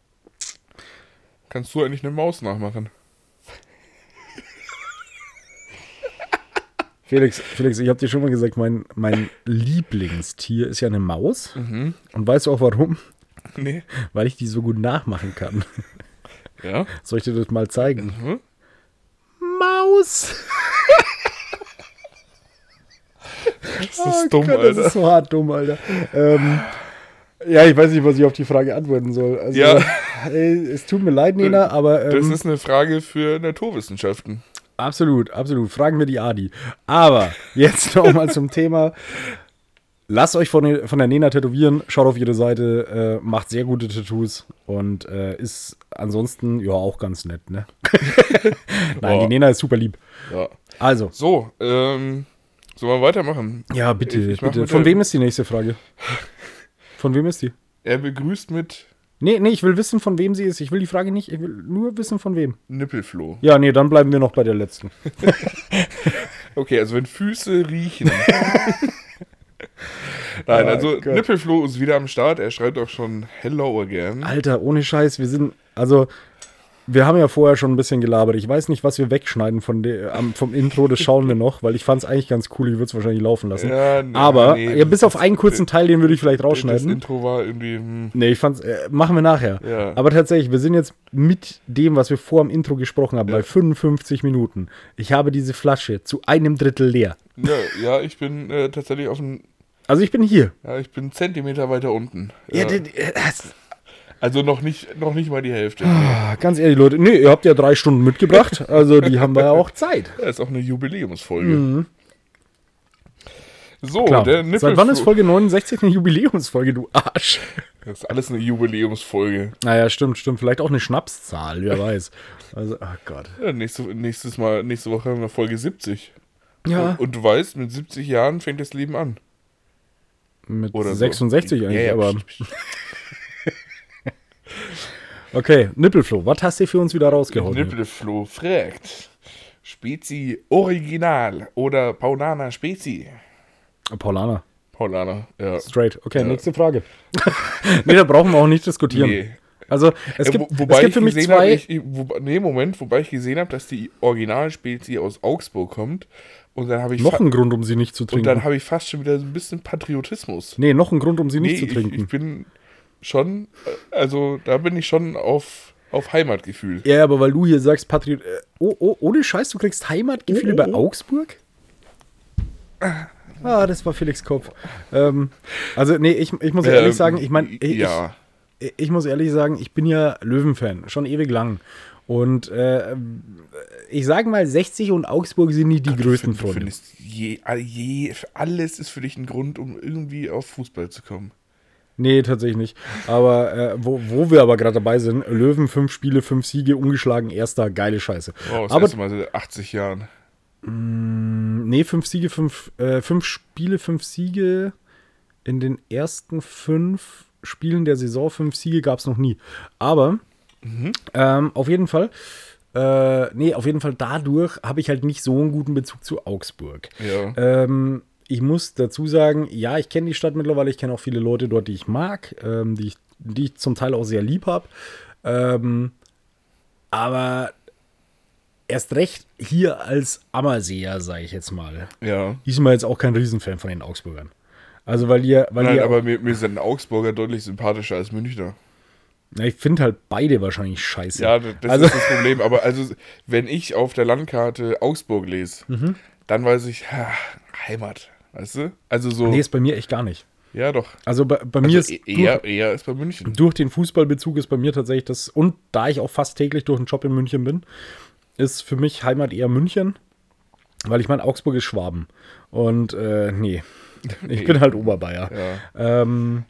Kannst du eigentlich eine Maus nachmachen? Felix, Felix, ich habe dir schon mal gesagt, mein, mein Lieblingstier ist ja eine Maus. Und weißt du auch warum? Nee. Weil ich die so gut nachmachen kann. Ja? Soll ich dir das mal zeigen? Mhm. Maus! Das ist dumm, Gott, Alter. Das ist so hart dumm, Alter. Ähm, ja, ich weiß nicht, was ich auf die Frage antworten soll. Also, Ja. ey, es tut mir leid, Nena, aber das ähm, ist eine Frage für Naturwissenschaften. absolut, absolut. Fragen wir die Adi. Aber jetzt nochmal zum Thema. Lasst euch von, der- von der Nena tätowieren, schaut auf ihre Seite, äh, macht sehr gute Tattoos und äh, ist ansonsten ja auch ganz nett, ne? Nein, Ja. die Nena ist super lieb. Ja. Also, So, ähm, Sollen wir weitermachen? Ja, bitte, Ich- ich bitte. Von wem ist die nächste Frage? Von wem ist die? Er begrüßt mit Nee, nee, ich will wissen, von wem sie ist. Ich will die Frage nicht, ich will nur wissen, von wem. Nippelfloh. Ja, nee, dann bleiben wir noch bei der letzten. Okay, also wenn Füße riechen. Nein, Oh also Gott. Nippelfloh ist wieder am Start. Er schreibt auch schon Hello again. Alter, ohne Scheiß, wir sind, also, wir haben ja vorher schon ein bisschen gelabert. Ich weiß nicht, was wir wegschneiden von der, am, vom Intro, das schauen wir noch, weil ich fand es eigentlich ganz cool. Ich würde es wahrscheinlich laufen lassen. Ja, nee, Aber, nee, ja, bis das- auf einen kurzen Teil, den würde ich vielleicht Das rausschneiden. Intro war irgendwie. Hm, Nee, ich fand's, äh, machen wir nachher. Ja. Aber tatsächlich, wir sind jetzt mit dem, was wir vor dem Intro gesprochen haben, bei 55 Minuten. Ich habe diese Flasche zu einem Drittel leer. ja, ja, ich bin äh, tatsächlich auf dem. Also ich bin hier. Ja, ich bin Zentimeter weiter unten. Ja, Ja, das, also noch nicht, noch nicht mal die Hälfte. ah, ganz ehrlich, Leute, nee, ihr habt ja drei Stunden mitgebracht, also die haben wir ja auch Zeit. Das ist auch eine Jubiläumsfolge. So, Mhm. Klar. der Nippelfloh. Seit wann ist Folge 69 eine Jubiläumsfolge, du Arsch? Das ist alles eine Jubiläumsfolge. Naja, stimmt, stimmt. Vielleicht auch eine Schnapszahl, wer weiß. Also, ach Gott. Ja, nächste, nächstes Mal, nächste Woche haben wir Folge 70. Ja, Und, und du weißt, mit 70 Jahren fängt das Leben an. mit Oder so. 66 eigentlich, Ja, ja, aber. Okay, Nippelflo, was hast du für uns wieder rausgehauen? Nippelfloh fragt. Spezi Original oder Paulana Spezi? Paulana. Paulana, ja. Straight. Okay, Ja. nächste Frage. nee, da brauchen wir auch nicht diskutieren. Nee. Also, es gibt, wo, wobei es gibt für mich gesehen hab, zwei. ich, wo, nee, Moment, wobei ich gesehen habe, dass die Original-Spezi aus Augsburg kommt. Und dann habe ich, noch ein Grund, um sie nicht zu und trinken. dann habe ich fast schon wieder so ein bisschen Patriotismus. nee, noch ein Grund, um sie nicht Nee, zu trinken. Ich, ich bin schon, äh, also da bin ich schon auf, auf Heimatgefühl. ja, aber weil du hier sagst, Patriot. Äh, oh, oh, ohne Scheiß, du kriegst Heimatgefühle Oh, oh, bei oh. Augsburg? Ah, das war Felix Kopf. Ähm, also, nee, ich, ich muss ehrlich Ähm, sagen, ich meine, ich, ja. ich, ich muss ehrlich sagen, ich bin ja Löwenfan, schon ewig lang. Und äh, ich sage mal, 60 und Augsburg sind nicht die größten Du Freunde. findest, je, je, alles ist für dich ein Grund, um irgendwie auf Fußball zu kommen. Nee, tatsächlich nicht. Aber äh, wo, wo wir aber gerade dabei sind, Löwen, fünf Spiele, fünf Siege, ungeschlagen, erster, geile Scheiße. Wow, das aber erste Mal seit 80 Jahren. nee, fünf Siege, fünf, äh, fünf Spiele, fünf Siege. In den ersten fünf Spielen der Saison, fünf Siege gab es noch nie. Aber ähm, auf jeden Fall, äh, nee, auf jeden Fall dadurch habe ich halt nicht so einen guten Bezug zu Augsburg. Ja. Ähm, ich muss dazu sagen, ja, ich kenne die Stadt mittlerweile, ich kenne auch viele Leute dort, die ich mag, ähm, die, ich, die ich zum Teil auch sehr lieb habe. Ähm, aber erst recht hier als Ammerseher, sage ich jetzt mal, ja. ist man jetzt auch kein Riesenfan von den Augsburgern. Also weil ihr, weil Nein, ihr, aber mir, mir sind Augsburger deutlich sympathischer als Münchner. na, ich finde halt beide wahrscheinlich scheiße. Ja, das das Also- ist das Problem. Aber also, wenn ich auf der Landkarte Augsburg lese, Mhm. dann weiß ich, ha, Heimat. Weißt du? Also so. Nee, ist bei mir echt gar nicht. ja, doch. Also bei, bei mir Also ist e- durch, eher, eher ist bei München. durch den Fußballbezug ist bei mir tatsächlich das, und da ich auch fast täglich durch den Job in München bin, ist für mich Heimat eher München, weil ich meine, Augsburg ist Schwaben. Und äh, nee, ich Nee. bin halt Oberbayer. Ja. Ähm,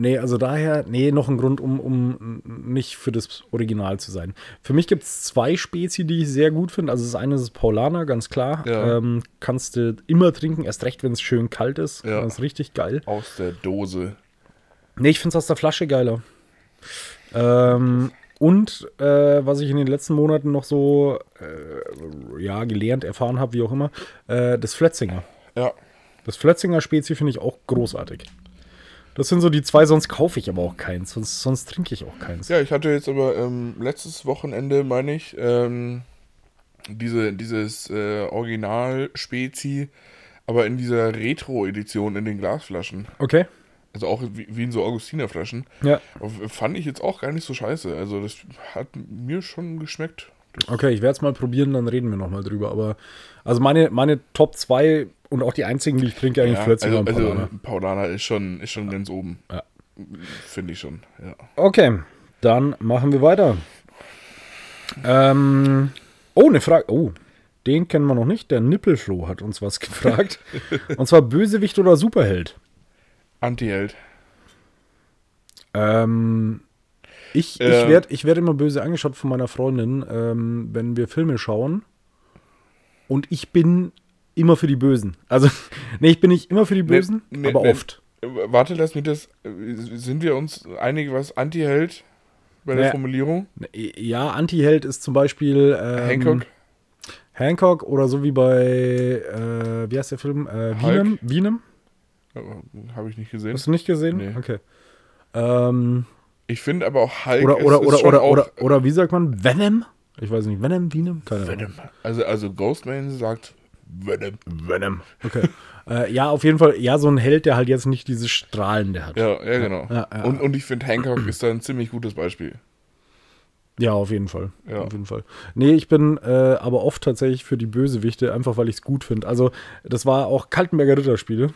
nee, also daher, nee, noch ein Grund, um, um nicht für das Original zu sein. Für mich gibt es zwei Spezi, die ich sehr gut finde. Also das eine ist Paulaner, ganz klar. Ja. Ähm, kannst du immer trinken, erst recht, wenn es schön kalt ist. Ja. Das ist richtig geil. Aus der Dose. Nee, ich finde es aus der Flasche geiler. Ähm, und äh, was ich in den letzten Monaten noch so äh, ja, gelernt, erfahren habe, wie auch immer, äh, das Flötzinger. Ja. Das Flötzinger Spezi finde ich auch großartig. Das sind so die zwei, sonst kaufe ich aber auch keins, sonst, sonst trinke ich auch keins. Ja, ich hatte jetzt aber ähm, letztes Wochenende, meine ich, ähm, diese, dieses äh, Original-Spezi, aber in dieser Retro-Edition in den Glasflaschen. Okay. Also auch wie, wie in so Augustinerflaschen. Ja. Fand ich jetzt auch gar nicht so scheiße. Also das hat mir schon geschmeckt. Das, Okay, ich werde es mal probieren, dann reden wir nochmal drüber. Aber also meine, meine Top 2 und auch die einzigen, die ich trinke, eigentlich ja, Flötzinger also, und also Paulaner. Paulaner ist schon, ist schon ganz oben. Ja. Finde ich schon, ja. Okay, dann machen wir weiter. Ähm, oh, eine Frage. Oh, den kennen wir noch nicht. Der Nippelfloh hat uns was gefragt. Und zwar Bösewicht oder Superheld. Anti-Held. Ähm, ich ich Äh. werde ich werd immer böse angeschaut von meiner Freundin, ähm, wenn wir Filme schauen. Und ich bin immer für die Bösen. Also, nee, ich bin nicht immer für die Bösen, nee, aber nee. oft. Warte, lass mich das. Sind wir uns einig, was Anti-Held bei der. Formulierung? Ja, Anti-Held ist zum Beispiel ähm, Hancock? Hancock oder so wie bei, äh, wie heißt der Film? Äh? Venom? Venom? Habe ich nicht gesehen. Hast du nicht gesehen? Nee. Okay. Ähm, Ich finde aber auch Hulk oder, oder, oder, schon oder, auch oder, oder wie sagt man? Venom? Ich weiß nicht. Venom? Venom? Keine Ahnung. Venom. Also, also Ghostman sagt Venom. Venom. Okay. äh, ja, auf jeden Fall, ja, so ein Held, der halt jetzt nicht diese Strahlende hat. Ja, ja, genau. Ja, ja. Und, und ich finde Hancock ist da ein ziemlich gutes Beispiel. Ja, auf jeden Fall. Ja. Auf jeden Fall. Nee, ich bin äh, aber oft tatsächlich für die Bösewichte, einfach weil ich es gut finde. Also, das war auch Kaltenberger Ritterspiele.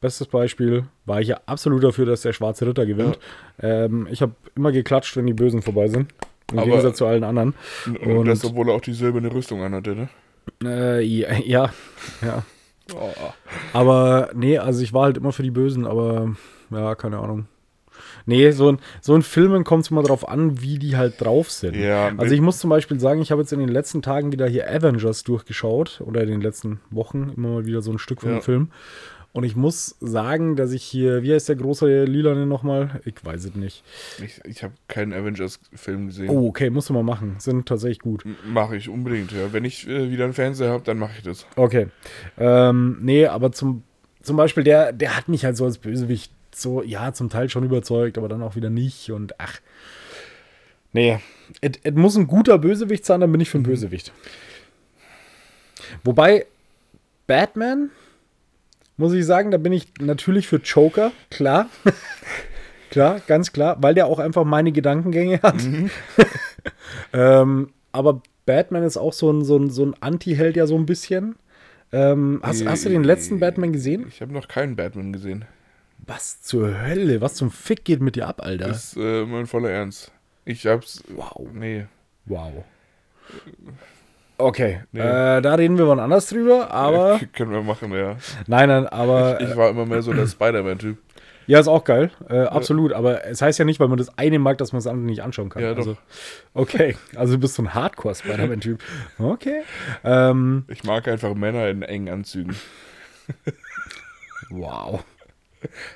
Bestes Beispiel war ich ja absolut dafür, dass der schwarze Ritter gewinnt. Ähm, ich habe immer geklatscht, wenn die Bösen vorbei sind. Im Aber- Gegensatz zu allen anderen. Und, Und- das, obwohl er auch die silberne Rüstung anhatte, ne? Äh, ja, ja, ja. Oh. Aber nee, also ich war halt immer für die Bösen, aber ja, keine Ahnung. Nee, so in, so in Filmen kommt es immer drauf an, wie die halt drauf sind. Ja, also ich muss zum Beispiel sagen, ich habe jetzt in den letzten Tagen wieder hier Avengers durchgeschaut oder in den letzten Wochen immer mal wieder so ein Stück von Ja. dem Film. Und ich muss sagen, dass ich hier, wie heißt der große Lilane nochmal? Ich weiß es nicht. Ich, ich habe keinen Avengers-Film gesehen. Oh, okay, musst du mal machen. Sind tatsächlich gut. Mache ich unbedingt, ja. Wenn ich äh, wieder einen Fernseher habe, dann mache ich das. Okay. Ähm, nee, aber zum, zum Beispiel, der, der hat mich halt so als Bösewicht so, ja, zum Teil schon überzeugt, aber dann auch wieder nicht. Und ach. Nee. Es muss ein guter Bösewicht sein, dann bin ich für einen Bösewicht. Wobei, Batman, muss ich sagen, da bin ich natürlich für Joker, klar. klar, ganz klar, weil der auch einfach meine Gedankengänge hat. ähm, aber Batman ist auch so ein, so ein, so ein Anti-Held ja so ein bisschen. Ähm, hast, hast du den letzten Batman gesehen? Ich habe noch keinen Batman gesehen. Was zur Hölle? Was zum Fick geht mit dir ab, Alter? Das ist äh, mein voller Ernst. Ich hab's. Wow. Nee. Wow. Okay, Nee. äh, da reden wir wann anders drüber, aber. Ja, können wir machen, ja. Nein, nein, aber. Ich war immer mehr so der Spider-Man-Typ. Ja, ist auch geil. Äh, absolut. Aber es heißt ja nicht, weil man das eine mag, dass man das andere nicht anschauen kann. Ja, doch. Also, okay. Also du bist so ein Hardcore-Spider-Man-Typ. Okay. Ähm, Ich mag einfach Männer in engen Anzügen. wow.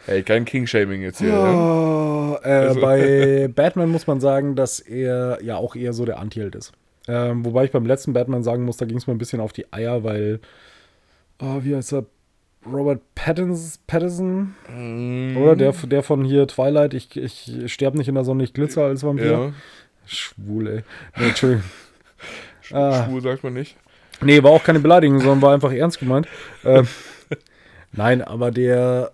Hey, kein King-Shaming jetzt hier. Ja? Oh, äh, Also- Bei Batman muss man sagen, dass er ja auch eher so der Anti-Held ist. Ähm, wobei ich beim letzten Batman sagen muss, da ging es mir ein bisschen auf die Eier, weil. Oh, wie heißt er? Robert Pattinson, Pattinson Mm, oder der, der von hier Twilight, ich, ich sterbe nicht in der Sonne, ich glitzer als Vampir. Ja, Schwul, ey. Nee, Entschuldigung. Ah. schwul sagt man nicht. Nee, war auch keine Beleidigung, sondern war einfach ernst gemeint. Ähm, nein, aber der,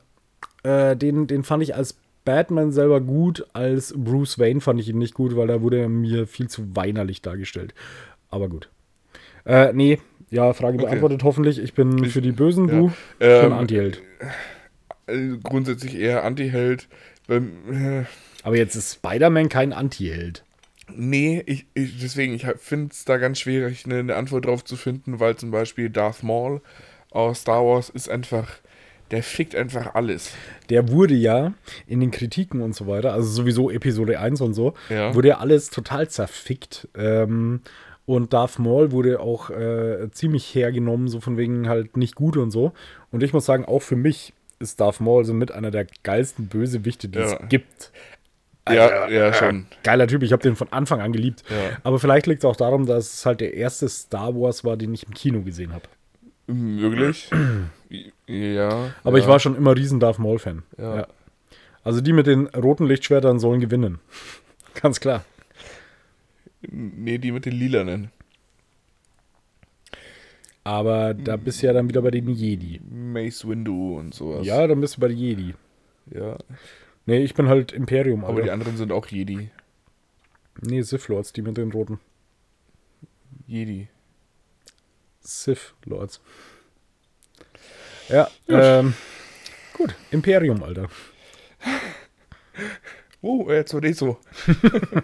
äh, den, den fand ich als Batman selber gut, als Bruce Wayne fand ich ihn nicht gut, weil da wurde er mir viel zu weinerlich dargestellt. Aber gut. Äh, nee, ja, Frage Okay. beantwortet hoffentlich. Ich bin Ich- für die Bösen, ja. du für Ähm, ein Anti-Held. Äh, grundsätzlich eher Anti-Held. Beim, äh, Aber jetzt ist Spider-Man kein Anti-Held. nee, ich, ich, deswegen, ich finde es da ganz schwierig, eine, eine Antwort drauf zu finden, weil zum Beispiel Darth Maul aus Star Wars ist einfach, der fickt einfach alles. Der wurde ja in den Kritiken und so weiter, also sowieso Episode 1 und so, Ja. wurde ja alles total zerfickt. Ähm, und Darth Maul wurde auch äh, ziemlich hergenommen, so von wegen halt nicht gut und so. Und ich muss sagen, auch für mich ist Darth Maul so mit einer der geilsten Bösewichte, die Ja. es gibt. ja, ja, schon. Geiler Typ, ich habe den von Anfang an geliebt. Ja. Aber vielleicht liegt es auch daran, dass es halt der erste Star Wars war, den ich im Kino gesehen habe. Möglich. ja. Aber ja. ich war schon immer riesen Darth Maul-Fan. Ja. Also die mit den roten Lichtschwertern sollen gewinnen. Ganz klar. Nee, die mit den Lilanen. Aber da bist du ja dann wieder bei den Jedi. Mace Windu und sowas. Ja, dann bist du bei den Jedi. Ja. Nee, ich bin halt Imperium, Aber die Alter. anderen sind auch Jedi. Nee, Sith Lords, die mit den roten. Jedi. Sith Lords. Ja, ähm, gut. Imperium, Alter. Oh, R2D2.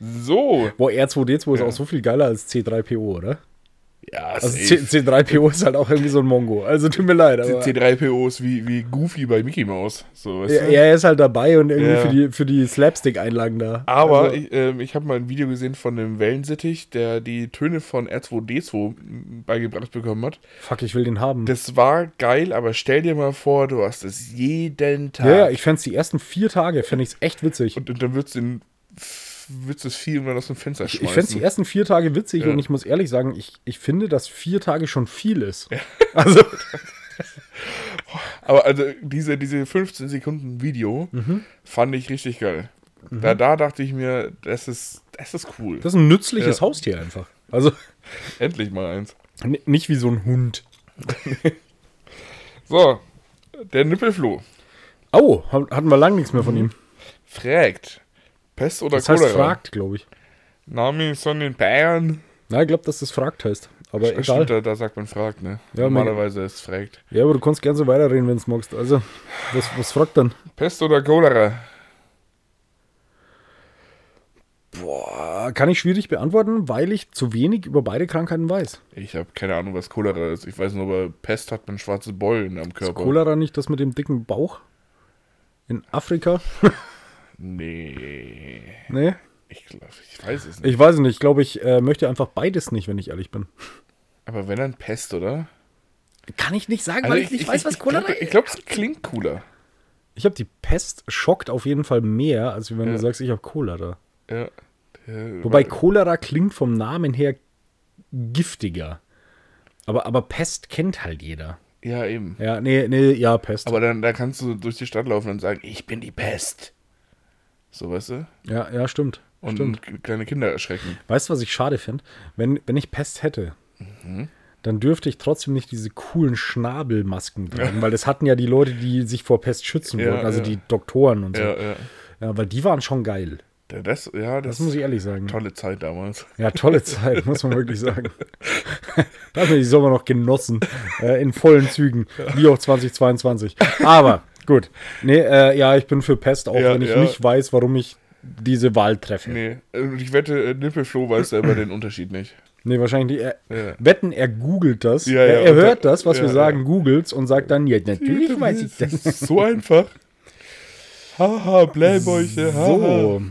so. Boah, R2D2 ist Ja. auch so viel geiler als C3PO, oder? Ja, also C C3PO ist halt auch irgendwie so ein Mongo. Also tut mir leid. Aber C3PO ist wie, wie Goofy bei Mickey Mouse. So, weißt ja, er ist halt dabei und irgendwie ja. für die, für die Slapstick-Einlagen da. Aber also, ich, äh, ich habe mal ein Video gesehen von einem Wellensittich, der die Töne von R2D2 beigebracht bekommen hat. Fuck, ich will den haben. Das war geil, aber stell dir mal vor, du hast es jeden Tag. Ja, ja ich fände es die ersten vier Tage, fände ich es echt witzig. Und, und dann wird es in würdest es viel mal aus dem Fenster schmeißen. Ich fände die ersten vier Tage witzig ja. und ich muss ehrlich sagen, ich, ich finde, dass vier Tage schon viel ist. Ja. Also. Aber also diese, diese 15 Sekunden Video mhm. fand ich richtig geil. Mhm. Da, da dachte ich mir, das ist, das ist cool. Das ist ein nützliches ja. Haustier einfach. Also. Endlich mal eins. nicht wie so ein Hund. so, der Nippelfloh. Oh, hatten wir lange nichts mehr von ihm. Fragt, Pest oder das Cholera? Das heißt fragt, glaube ich. Name von den Bayern. Na, ich glaube, dass das fragt heißt. Aber Stimmt, egal. Da, da, sagt man fragt, ne? Ja, Normalerweise ist es fragt. Ja, aber du kannst gerne so weiterreden, wenn du magst. Also, was, was fragt dann? Pest oder Cholera? Boah, kann ich schwierig beantworten, weil ich zu wenig über beide Krankheiten weiß. Ich habe keine Ahnung, was Cholera ist. Ich weiß nur, aber Pest hat man schwarze Beulen am Körper. Ist Cholera nicht das mit dem dicken Bauch? In Afrika? Nee. Nee? Ich, glaub, ich weiß es nicht. Ich weiß es nicht. Ich glaube, ich äh, möchte einfach beides nicht, wenn ich ehrlich bin. Aber wenn dann Pest, oder? Kann ich nicht sagen, also weil ich, ich nicht ich, weiß, was Cholera ist. Ich glaube, es klingt cooler. Ich habe die Pest schockt auf jeden Fall mehr, als wenn ja. du sagst, ich habe Cholera. Ja. ja Wobei Cholera klingt vom Namen her giftiger. Aber, aber Pest kennt halt jeder. Ja, eben. Ja, nee, nee, ja, Pest. Aber dann da kannst du durch die Stadt laufen und sagen, ich bin die Pest. So, weißt du? Ja, ja, stimmt. Und stimmt. kleine Kinder erschrecken. Weißt du, was ich schade finde? Wenn, wenn ich Pest hätte, mhm. dann dürfte ich trotzdem nicht diese coolen Schnabelmasken tragen, ja. weil das hatten ja die Leute, die sich vor Pest schützen ja, wollten, also ja. die Doktoren und so. Ja, ja. weil die waren schon geil. Das, ja, das, das, muss ich ehrlich sagen. Tolle Zeit damals. Ja, tolle Zeit, muss man wirklich sagen. da haben wir die Sommer noch genossen. Äh, in vollen Zügen. Wie auch 2022. Aber Gut. Nee, äh, ja, ich bin für Pest, auch ja, wenn ich ja. nicht weiß, warum ich diese Wahl treffe. Nee, und ich wette, äh, Nippelflo weiß selber den Unterschied nicht. Nee, wahrscheinlich Er, ja. Wetten, er googelt das. Ja, er, er hört das, was wir sagen, googelt und sagt dann, ja, natürlich weiß ich das. So einfach. Haha, Blähbäuche, haha. So.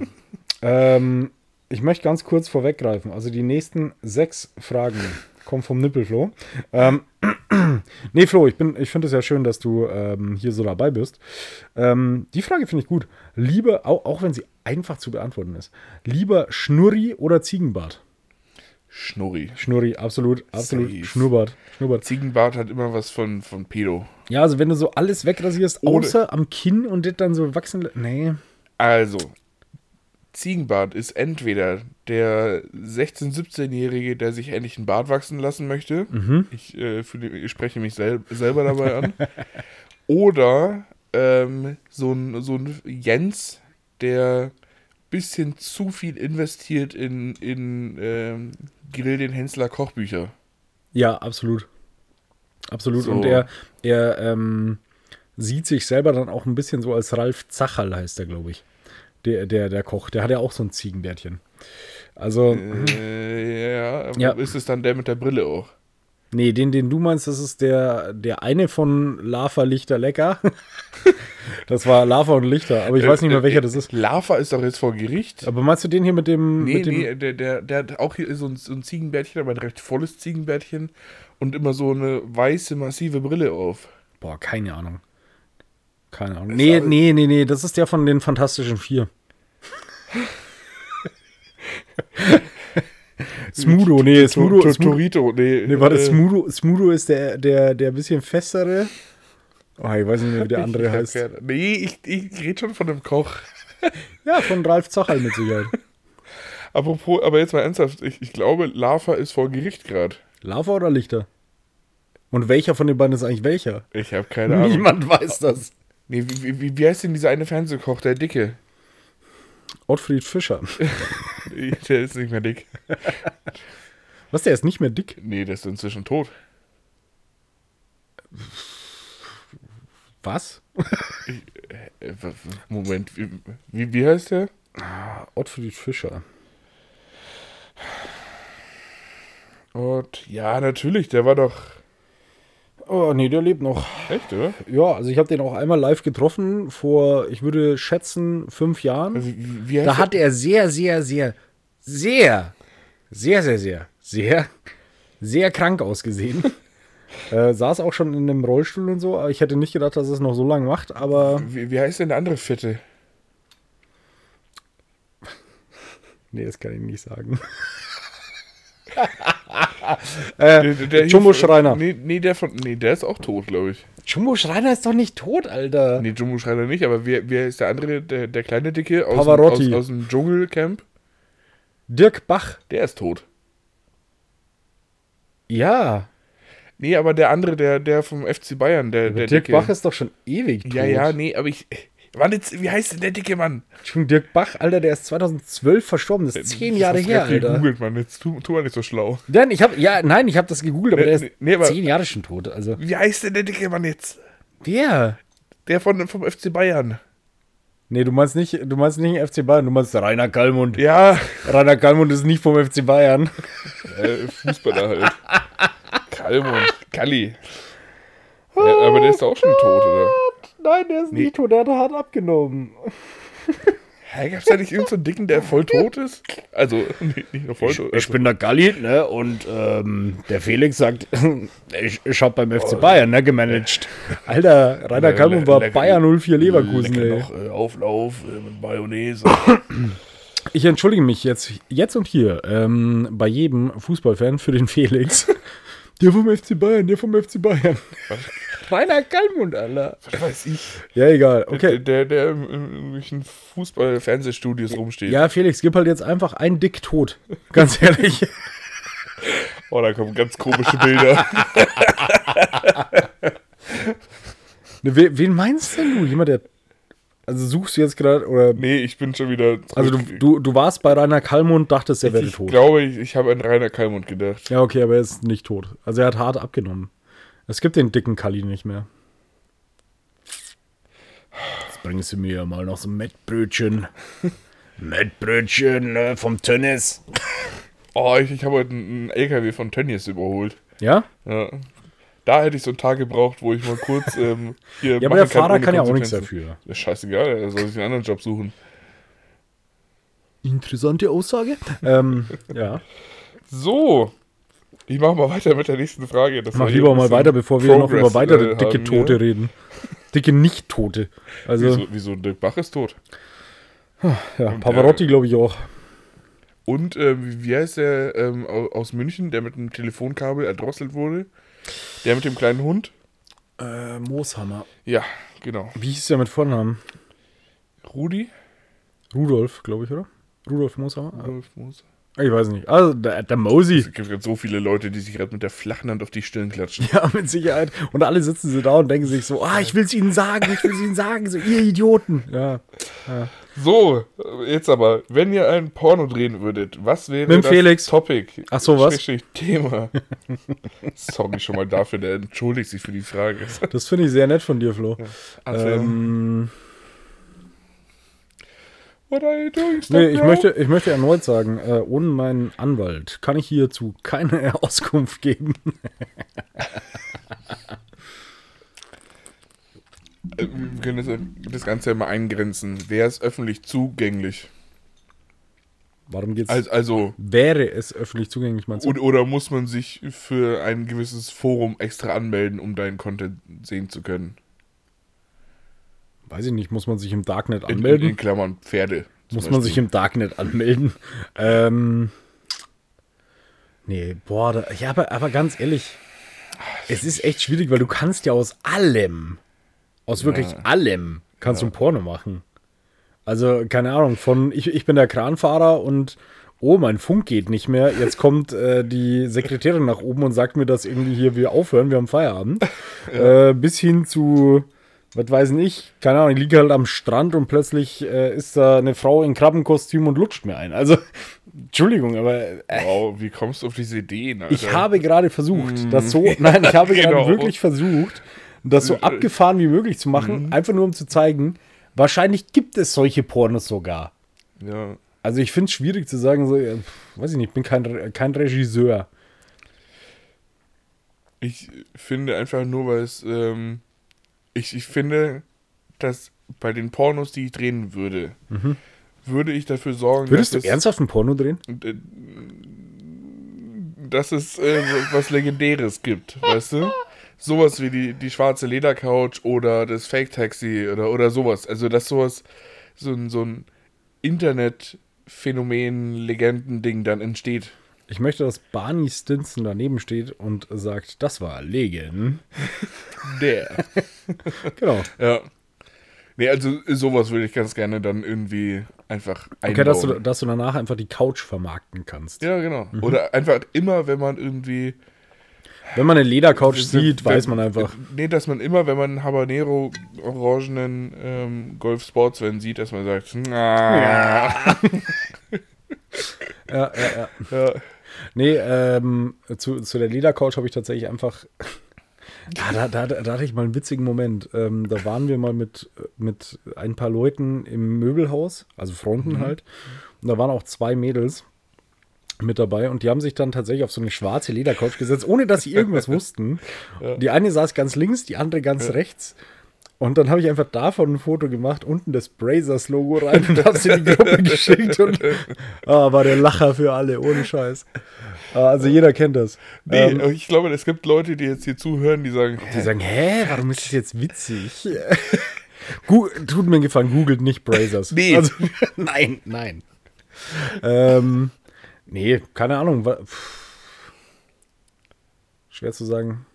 ähm, ich möchte ganz kurz vorweggreifen. Also die nächsten sechs Fragen kommt vom Nippelflo. Ähm, nee, Flo, ich, ich finde es ja schön, dass du ähm, hier so dabei bist. Ähm, die Frage finde ich gut. Lieber, auch, auch wenn sie einfach zu beantworten ist, lieber Schnurri oder Ziegenbart? Schnurri. Schnurri, absolut, absolut. Safe. Schnurrbart. Schnurrbart. Ziegenbart hat immer was von, von Pedo. Ja, also wenn du so alles wegrasierst, außer am Kinn und das dann so wachsen. Nee. Also, Ziegenbart ist entweder der 16-, 17-Jährige, der sich endlich einen Bart wachsen lassen möchte. Mhm. Ich, äh, fühle, ich spreche mich sel selber dabei an. Oder ähm, so, ein, so ein Jens, der bisschen zu viel investiert in, in ähm, Grill den Hensler Kochbücher. Ja, absolut. Absolut. So. Und er, er ähm, sieht sich selber dann auch ein bisschen so als Ralf Zacherl, heißt er, glaube ich. Der, der, der Koch, der hat ja auch so ein Ziegenbärtchen. Also. Äh, ja, ja, ist es dann der mit der Brille auch? Nee, den, den du meinst, das ist der, der eine von Lava Lichter Lecker. das war Lava und Lichter, aber ich weiß nicht mehr, welcher das ist. Lava ist doch jetzt vor Gericht. Aber meinst du den hier mit dem. Nee, mit dem nee, der, der, der hat auch hier so ein, so ein Ziegenbärtchen, aber ein recht volles Ziegenbärtchen und immer so eine weiße, massive Brille auf. Boah, keine Ahnung. Keine Ahnung. Nee, nee, nee, nee, das ist der von den Fantastischen Vier. Smudo, nee, Smudo. Torito, nee. Nee, warte, Smudo, Smudo ist der, der, der bisschen festere. Oh, ich weiß nicht mehr, wie der andere heißt. Nee, ich, ich rede schon von dem Koch. ja, von Ralf Zachal mit Sicherheit. Apropos, aber jetzt mal ernsthaft, ich, ich glaube, Lava ist vor Gericht gerade. Lava oder Lichter? Und welcher von den beiden ist eigentlich welcher? Ich habe keine Ahnung. Niemand weiß das. Nee, wie, wie, wie heißt denn dieser eine Fernsehkoch, der Dicke? Ottfried Fischer. der ist nicht mehr dick. Was, der ist nicht mehr dick? Nee, der ist inzwischen tot. Was? Äh, Moment, wie, wie, wie heißt der? Ottfried Fischer. Und ja, natürlich, der war doch. Oh, nee, der lebt noch. Echt, oder? Ja, also ich habe den auch einmal live getroffen vor, ich würde schätzen, fünf Jahren. Also, Da hat er sehr, sehr, sehr, sehr, sehr, sehr, sehr, sehr, sehr krank ausgesehen. äh, saß auch schon in einem Rollstuhl und so, aber ich hätte nicht gedacht, dass er es noch so lange macht, aber Wie, wie heißt denn der andere Fette? nee, das kann ich nicht sagen. Der, der, Jumbo hier von- Schreiner. Nee, nee, der von. Nee, der ist auch tot, glaube ich. Jumbo Schreiner ist doch nicht tot, Alter. Nee, Jumbo Schreiner nicht, aber wer, wer ist der andere, der, der kleine Dicke aus, Pavarotti. aus, aus dem Dschungelcamp? Dirk Bach. Der ist tot. Ja, Nee, aber der andere, der, der vom FC Bayern, der, der Dirk Dicke. Bach ist doch schon ewig tot. ja, ja, nee, aber ich. Wann jetzt, wie heißt denn der dicke Mann? Entschuldigung, Dirk Bach, Alter, der ist 2012 verstorben. Das ist zehn Jahre her, Alter. gegoogelt, Mann. Jetzt tu, tu mal nicht so schlau. Nein, ich habe ja, nein, ich habe das gegoogelt, aber Nee, der ist nee, aber- zehn Jahre schon tot. Also Wie heißt denn der dicke Mann jetzt? wer? Der von, vom FC Bayern. Nee, du meinst nicht, du meinst nicht FC Bayern, du meinst Rainer Kallmund. Ja, Rainer Kallmund ist nicht vom FC Bayern. äh, Fußballer halt. Kalmund, Kalli. Ja, aber der ist auch schon tot, oder? Nein, der ist Nee. nicht tot, der hat hart abgenommen. Hä, gab's da nicht irgendeinen so einen Dicken, der voll tot ist? Also, nee, nicht nur voll tot. Ich Also, bin der Galli, ne? Und ähm, der Felix sagt, ich, ich hab beim FC Bayern, ne, gemanagt. Alter, Rainer le- war Bayern 04 Leverkusen, ey. noch äh, Auflauf äh, mit Mayonnaise. Ich entschuldige mich jetzt, jetzt und hier ähm, bei jedem Fußballfan für den Felix. Der vom FC Bayern, der vom FC Bayern. Rainer Kallmund, Alter. Was weiß ich. Ja, egal. Okay. Der, der in irgendwelchen Fußball-Fernsehstudios rumsteht. Ja, Felix, gib halt jetzt einfach einen Dick tot. Ganz ehrlich. Oh, da kommen ganz komische Bilder. Ne, we, wen meinst denn du? Jemand, der. Also suchst du jetzt gerade, oder. nee, ich bin schon wieder. Also du, du, du warst bei Rainer Kallmund, dachtest, er wäre ich tot. glaube, ich, ich habe an Rainer Kallmund gedacht. Ja, okay, aber er ist nicht tot. Also er hat hart abgenommen. Es gibt den dicken Kalli nicht mehr. Jetzt bringst du mir ja mal noch so ein Mettbrötchen. Mettbrötchen äh, vom Tennis. Oh, ich, ich habe heute einen LKW von Tönnies überholt. Ja? Ja. Da hätte ich so einen Tag gebraucht, wo ich mal kurz ähm, hier. Ja, aber der kann Fahrer kann ja auch nichts dafür. Das ist scheißegal, er soll sich einen anderen Job suchen. Interessante Aussage. ähm, ja. So. Ich mache mal weiter mit der nächsten Frage. dass Mach lieber mal weiter, bevor wir noch über Progress, weitere äh, dicke Tote hier. reden. Dicke Nicht-Tote. Also, Wieso, wieso Dirk Bach ist tot? ja, Und, Pavarotti glaube ich auch. Und ähm, wie- heißt der ähm, au- aus München, der mit einem Telefonkabel erdrosselt wurde? Der mit dem kleinen Hund? Äh, Mooshammer. Ja, genau. Wie hieß der mit Vornamen? Rudi? Rudolf, glaube ich, oder? Rudolf Mooshammer? Rudolf Moos. Ich weiß nicht. Also, der, der Mosi. Es gibt so viele Leute, die sich gerade mit der flachen Hand auf die Stirn klatschen. Ja, mit Sicherheit. Und alle sitzen so da und denken sich so, ah, ich will es ihnen sagen, ich will es ihnen sagen, so, ihr Idioten. Ja. So, äh, jetzt aber, wenn ihr ein Porno drehen würdet, was wäre Mit das Felix. Topic? Ach so, was? Thema. Sorry schon mal dafür, der entschuldigt sich für die Frage. Das finde ich sehr nett von dir, Flo. Also, Ähm, what are you doing, stop, nee, ich möchte, ich möchte erneut sagen, äh, ohne meinen Anwalt kann ich hierzu keine Auskunft geben. Äh, Wir können das, das Ganze ja mal eingrenzen. Wer ist öffentlich zugänglich? Warum geht's? Also, also wäre es öffentlich zugänglich, meinst du? oder, oder muss man sich für ein gewisses Forum extra anmelden, um deinen Content sehen zu können? Weiß ich nicht, muss man sich im Darknet In, in, anmelden? in Klammern Pferde. Muss man sich Beispiel. im Darknet anmelden? ähm. Nee, boah, da, ja, aber, aber ganz ehrlich, es ist echt schwierig, weil du kannst ja aus allem, aus wirklich allem, kannst du ein Porno machen. Also, keine Ahnung, von ich, ich bin der Kranfahrer und oh, mein Funk geht nicht mehr. Jetzt kommt äh, die Sekretärin nach oben und sagt mir, dass irgendwie hier wir aufhören, wir haben Feierabend. Äh, bis hin zu, was weiß ich, keine Ahnung, ich liege halt am Strand und plötzlich äh, ist da eine Frau in Krabbenkostüm und lutscht mir ein. Also, Entschuldigung, aber äh, Wow, wie kommst du auf diese Ideen? Alter? ich habe gerade versucht, das so, nein, ich habe gerade Genau. wirklich versucht, das so abgefahren wie möglich zu machen, einfach nur um zu zeigen, wahrscheinlich gibt es solche Pornos sogar. Ja. Also ich finde es schwierig zu sagen, so, pf, weiß ich nicht, ich bin kein, kein Regisseur. Ich finde einfach nur, weil es, ähm, ich, ich finde, dass bei den Pornos, die ich drehen würde, Mhm. würde ich dafür sorgen, Würdest du dass es, ernsthaft ein Porno drehen? äh, dass es äh, was Legendäres gibt, weißt du? Sowas wie die, die schwarze Ledercouch oder das Fake-Taxi oder, oder sowas. Also, dass sowas, so ein, so ein Internetphänomen, Legendending dann entsteht. Ich möchte, dass Barney Stinson daneben steht und sagt, das war Legen. Der. Genau. Ja. Nee, also sowas würde ich ganz gerne dann irgendwie einfach einbauen. Okay, dass du, dass du danach einfach die Couch vermarkten kannst. ja, genau. Oder einfach immer, wenn man irgendwie... Wenn man eine Ledercouch sieht, wenn- weiß man einfach. Nee, dass man immer, wenn man einen Habanero orangenen ähm, Golf Sportsvan sieht, dass man sagt, na, Ja, ja, ja. ja. Nee, ähm, zu, zu der Ledercouch habe ich tatsächlich einfach. Ja, da, da, da hatte ich mal einen witzigen Moment. Ähm, da waren wir mal mit, mit ein paar Leuten im Möbelhaus, also Fronten halt. Und da waren auch zwei Mädels mit dabei und die haben sich dann tatsächlich auf so eine schwarze Ledercouch gesetzt, ohne dass sie irgendwas wussten. Die eine saß ganz links, die andere ganz rechts. Und dann habe ich einfach davon ein Foto gemacht, unten das Brazers-Logo rein und habe sie in die Gruppe geschickt und ah, war der Lacher für alle, ohne Scheiß. Ah, also jeder kennt das. Nee, Ähm, ich glaube, es gibt Leute, die jetzt hier zuhören, die sagen, die sagen, hä, warum ist das jetzt witzig? Tut mir einen Gefallen, googelt nicht Brazers. Nee. Also, nein, nein. Ähm, nee, keine Ahnung. Schwer zu sagen.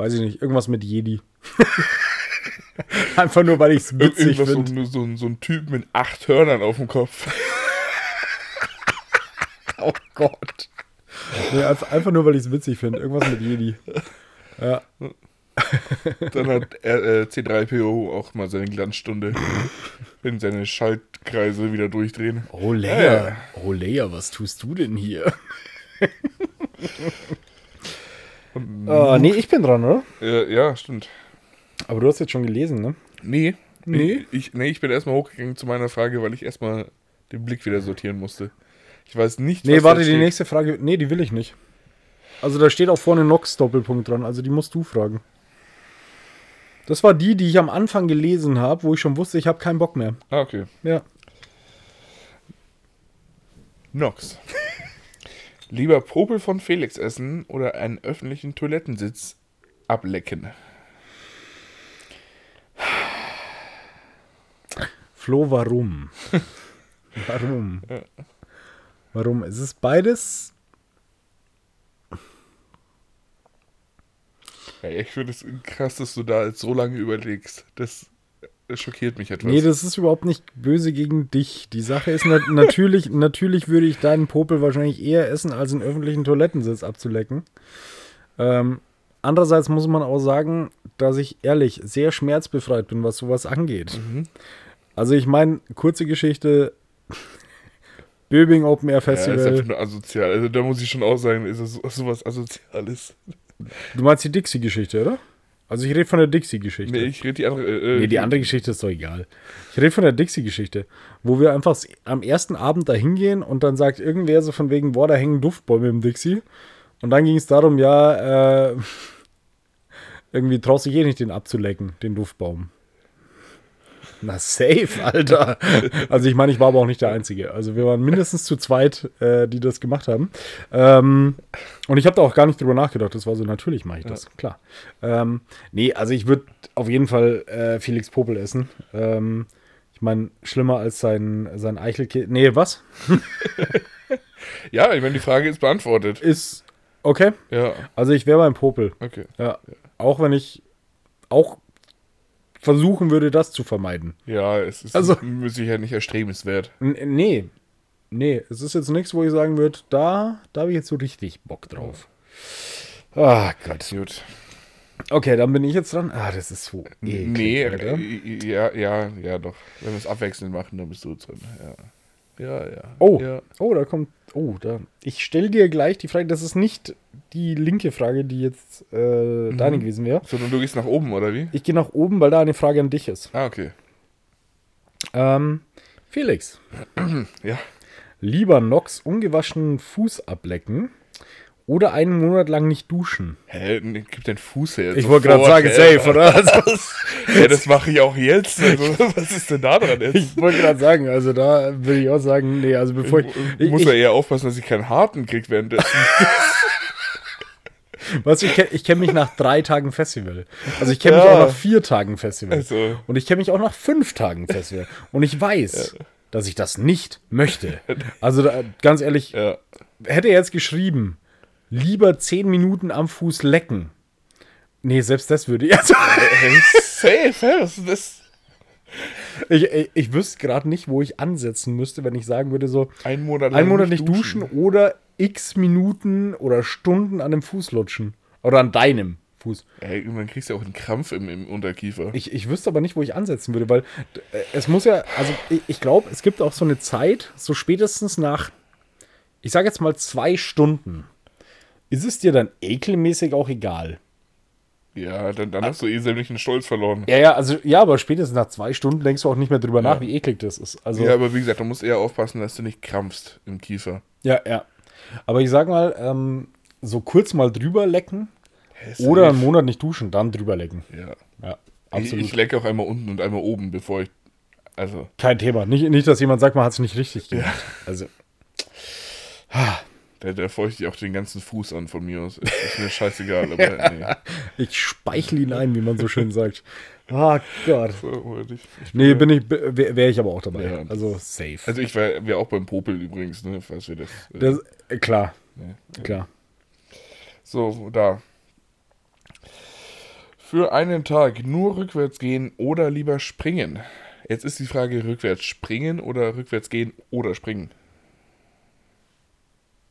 Weiß ich nicht. Irgendwas mit Jedi. Einfach nur, weil ich es witzig irgendwas so, finde. so, so ein Typ mit acht Hörnern auf dem Kopf. Oh Gott. Nee, einfach, nur, weil ich es witzig finde. Irgendwas mit Jedi. Ja. Dann hat äh, C3PO auch mal seine Glanzstunde, wenn seine Schaltkreise wieder durchdrehen. Oh, Leia. ja. Oh, Leia, was tust du denn hier? Und, Ah, nee, ich bin dran, oder? äh, ja, stimmt. Aber du hast jetzt schon gelesen, ne? Nee. Nee? Ich, nee, ich bin erstmal hochgegangen zu meiner Frage, weil ich erstmal den Blick wieder sortieren musste. Ich weiß nicht, Nee, warte, die steht. nächste Frage. Nee, die will ich nicht. Also da steht auch vorne Nox Doppelpunkt dran, also die musst du fragen. Das war die, die ich am Anfang gelesen habe, wo ich schon wusste, ich habe keinen Bock mehr. Ah, okay. Ja. Nox. Lieber Popel von Felix essen oder einen öffentlichen Toilettensitz ablecken. Flo, warum? warum? Warum? Es ist beides. Ja, ich finde es krass, dass du da jetzt so lange überlegst. Das schockiert mich etwas. Nee, das ist überhaupt nicht böse gegen dich. Die Sache ist nat natürlich, natürlich würde ich deinen Popel wahrscheinlich eher essen, als einen öffentlichen Toilettensitz abzulecken. Ähm, andererseits muss man auch sagen, dass ich ehrlich sehr schmerzbefreit bin, was sowas angeht. Mhm. Also ich meine, kurze Geschichte, Böbing Open Air ja, ist Festival. einfach nur asozial. Also da muss ich schon auch sagen, ist es so- sowas Asoziales. du meinst die Dixie-Geschichte, oder? Also ich rede von der Dixie-Geschichte. Nee, ich rede die andere. Äh, Nee, die andere Geschichte ist doch egal. Ich rede von der Dixie-Geschichte, wo wir einfach am ersten Abend da hingehen und dann sagt irgendwer so von wegen, boah, da hängen Duftbäume im Dixie. Und dann ging es darum, ja, äh, irgendwie traust du eh nicht, den abzulecken, den Duftbaum. Na, safe, Alter. Also ich meine, ich war aber auch nicht der Einzige. Also wir waren mindestens zu zweit, äh, die das gemacht haben. Ähm, und ich habe da auch gar nicht drüber nachgedacht. Das war so, natürlich mache ich das, klar. Ähm, nee, also ich würde auf jeden Fall äh, Felix Popel essen. Ähm, ich meine, schlimmer als sein, sein Eichelkind. Nee, was? Ja, ich meine, die Frage ist beantwortet. Ist okay. Ja, Also ich wäre beim Popel. okay. Ja. Auch wenn ich auch versuchen würde, das zu vermeiden. Ja, es ist Also- Sicherheit nicht erstrebenswert. Nee. Nee, es ist jetzt nichts, wo ich sagen würde, da, da habe ich jetzt so richtig Bock drauf. Ah Gott. Gut. Okay, dann bin ich jetzt dran. Ah, das ist so eklig, nee, Alter. äh, ja, ja, ja, doch. Wenn wir es abwechselnd machen, dann bist du drin. Ja. Ja, ja. Oh, Ja. oh, da kommt. Oh, da. Ich stelle dir gleich die Frage. Das ist nicht die linke Frage, die jetzt äh, deine Mhm. gewesen wäre. Sondern du gehst nach oben, oder wie? Ich gehe nach oben, weil da eine Frage an dich ist. Ah, okay. Ähm, Felix, Ja. lieber Nox ungewaschenen Fuß ablecken Oder einen Monat lang nicht duschen. Hä, gib deinen Fuß her. Ich wollte gerade sagen, hä? safe, oder? Also, Ja, das mache ich auch jetzt. Also, was ist denn da dran jetzt? ich wollte gerade sagen, also da würde ich auch sagen, nee, also bevor ich. Ich muss ja eher aufpassen, dass ich keinen Harten krieg währenddessen. Weißt du, ich kenne ich kenn mich nach drei Tagen Festival. Also ich kenne mich Ja. auch nach vier Tagen Festival. Also. Und ich kenne mich auch nach fünf Tagen Festival. Und ich weiß, dass ich das nicht möchte. Also da, ganz ehrlich, Ja. hätte er jetzt geschrieben, lieber zehn Minuten am Fuß lecken. Nee, selbst das würde ich. Also, safe? Was ist das? ich, ich, ich wüsste gerade nicht, wo ich ansetzen müsste, wenn ich sagen würde, so Ein Monat, einen Monat nicht duschen. oder x Minuten oder Stunden an dem Fuß lutschen. Oder an deinem Fuß. Ey, irgendwann kriegst du ja auch einen Krampf im, im Unterkiefer. Ich, ich wüsste aber nicht, wo ich ansetzen würde, weil äh, es muss ja, also ich, ich glaube, es gibt auch so eine Zeit, so spätestens nach, ich sage jetzt mal zwei Stunden, ist es dir dann ekelmäßig auch egal. Ja, dann, dann hast du eh sämtlichen Stolz verloren. Ja, ja, also ja, aber spätestens nach zwei Stunden denkst du auch nicht mehr drüber nach, wie eklig das ist. Also Ja, aber wie gesagt, du musst eher aufpassen, dass du nicht krampfst im Kiefer. ja, ja. Aber ich sag mal, ähm, so kurz mal drüber lecken Hä, oder einen Monat nicht duschen, dann drüber lecken. Ja. Ja, Ich, absolut. ich lecke auch einmal unten und einmal oben, bevor ich. Also, Kein Thema. Nicht, nicht, dass jemand sagt, man hat es nicht richtig gemacht. Also, da, da feuchte ich auch den ganzen Fuß an von mir aus. Ist, ist mir scheißegal, aber nee. ich speichle ihn ein, wie man so schön sagt. Ah Gott. So, ich, ich Nee, bin ich, wäre wär ich aber auch dabei. Ja. Also safe. Also ich war, wär auch beim Popel übrigens, ne, falls wir das. äh, das, äh, klar, ne. klar. So, da. Für einen Tag nur rückwärts gehen oder lieber springen. Jetzt ist die Frage, rückwärts springen oder rückwärts gehen oder springen.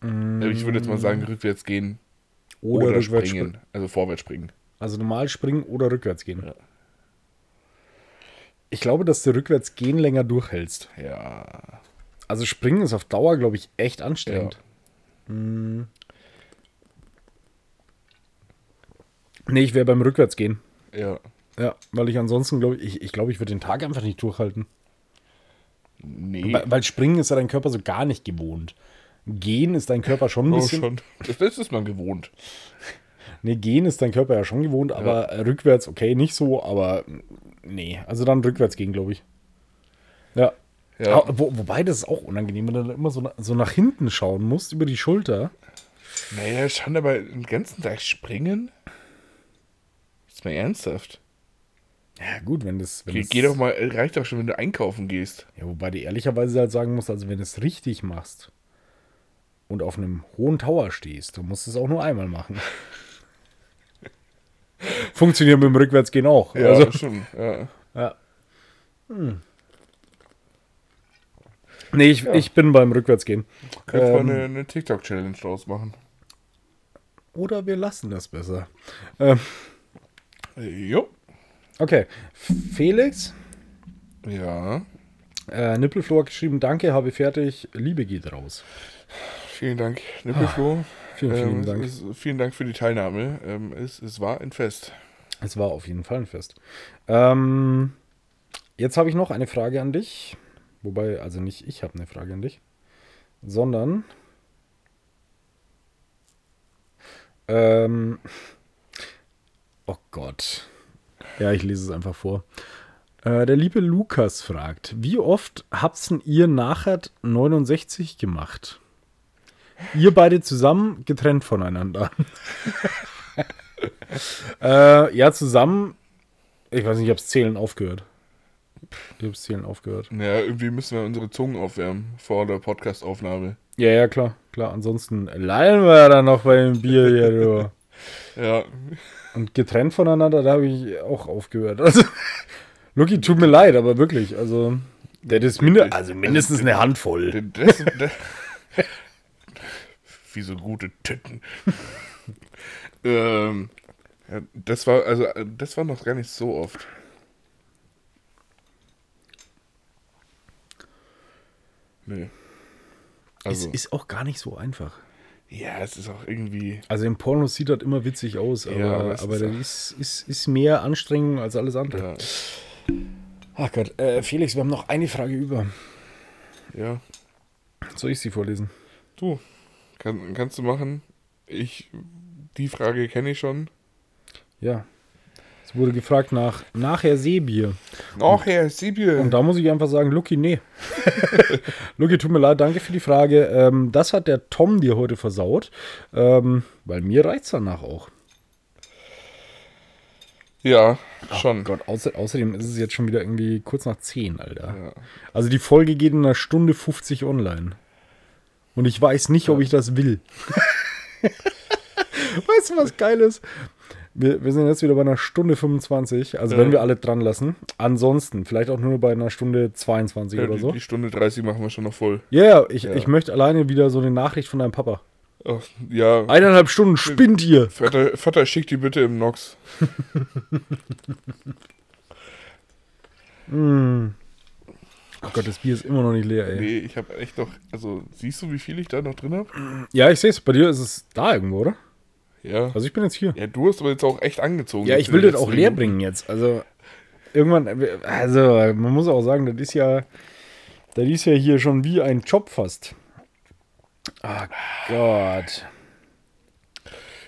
Also Ich würde jetzt mal sagen, rückwärts gehen Oder, oder, rückwärts springen. springen. Also vorwärts springen. Also normal springen oder rückwärts gehen. Ja. Ich glaube, dass du rückwärts gehen länger durchhältst. Ja. Also springen ist auf Dauer, glaube ich, echt anstrengend. Hm. Nee, ich wäre beim Rückwärtsgehen. Ja. Ja, weil ich ansonsten glaube ich, ich glaube, ich würde den Tag einfach nicht durchhalten. Nee. Weil, weil springen ist ja dein Körper so gar nicht gewohnt. Gehen ist dein Körper schon ein oh, bisschen. schon. Das, ist man gewohnt. Nee, gehen ist dein Körper ja schon gewohnt, aber äh, rückwärts, okay, nicht so, aber nee, also dann rückwärts gehen, glaube ich. Ja. Ja. Wo, wobei, das ist auch unangenehm, wenn du dann immer so, na- so nach hinten schauen musst, über die Schulter. Naja, schon, aber den ganzen Tag springen? Ist mal ernsthaft. Ja, gut, wenn das. Wenn Geh, das geh doch mal, reicht doch schon, wenn du einkaufen gehst. Ja, wobei du ehrlicherweise halt sagen musst, also wenn du es richtig machst und auf einem hohen Tower stehst, dann musst du es auch nur einmal machen. Funktioniert mit dem Rückwärtsgehen auch. Ja, Also, schon. Ja. ja. Hm. Nee, ich, ich bin beim Rückwärtsgehen. Könntest Ähm. mal eine, eine TikTok-Challenge draus machen. Oder wir lassen das besser. Ähm, Jo. okay. Felix, Ja. äh, Nippelflo hat geschrieben, danke, habe fertig, Liebe geht raus. Vielen Dank, Nippelflo. Vielen, vielen ähm, Dank. Es, es, vielen Dank für die Teilnahme. Ähm, es, es war ein Fest. Es war auf jeden Fall ein Fest. Ähm, jetzt habe ich noch eine Frage an dich. Wobei, also nicht ich habe eine Frage an dich, sondern ähm, oh Gott. Ja, ich lese es einfach vor. Äh, der liebe Lukas fragt, wie oft habt's denn ihr nachher 69 gemacht? Ihr beide zusammen, getrennt voneinander. Äh, ja, zusammen. Ich weiß nicht, ich hab's Zählen aufgehört. Ich hab's Zählen aufgehört. Ja, irgendwie müssen wir unsere Zungen aufwärmen vor der Podcast-Aufnahme. Ja, ja, klar, klar. Ansonsten lallen wir ja dann noch bei dem Bier hier, du. Ja, Und getrennt voneinander, da habe ich auch aufgehört. Also, Lucky, tut mir leid, aber wirklich, also, das ist minde also mindestens eine Handvoll. das, das, wie so gute Titten. ähm, ja, das war, also, äh, das war noch gar nicht so oft. Nee. Es Also, ist auch gar nicht so einfach. ja, es ist auch irgendwie. Also im Porno sieht das immer witzig aus, aber, Ja, aber es aber ist das ist, ist, ist mehr Anstrengung als alles andere. Ja, Ach Gott, äh, Felix, wir haben noch eine Frage über. ja. Soll ich sie vorlesen? Du, kann, kannst du machen. Ich, die Frage kenne ich schon. Ja. Es wurde gefragt nach nachher Seebier. Nachher Seebier. Und da muss ich einfach sagen, Lucky, nee. Lucky, tut mir leid, danke für die Frage. Ähm, das hat der Tom dir heute versaut. Ähm, weil mir reicht es danach auch. Ja, schon. Oh Gott, außer, außerdem ist es jetzt schon wieder irgendwie kurz nach 10, Alter. Ja. Also die Folge geht in einer Stunde 50 online. Und ich weiß nicht, ob ich das will. weißt du, was geil ist? Wir, wir, sind jetzt wieder bei einer Stunde 25, also ja. wenn wir alle dran lassen. Ansonsten, vielleicht auch nur bei einer Stunde 22 ja, oder die, so. Die Stunde 30 machen wir schon noch voll. Yeah, ich, ja, ich möchte alleine wieder so eine Nachricht von deinem Papa. Ach, ja. Eineinhalb Stunden spinnt ihr. Vater, Vater schickt die bitte im Nox. mm. Oh Gott, das Bier ist immer noch nicht leer, ey. Nee, ich habe echt noch. Also, siehst du, wie viel ich da noch drin habe? Ja, ich sehe es. Bei dir ist es da irgendwo, oder? Ja. Also, ich bin jetzt hier. Ja, du hast aber jetzt auch echt angezogen. Ja, ich will das auch leer bringen jetzt. Also, irgendwann. Also, man muss auch sagen, das ist ja. Das ist ja hier schon wie ein Job fast. Ah oh Gott.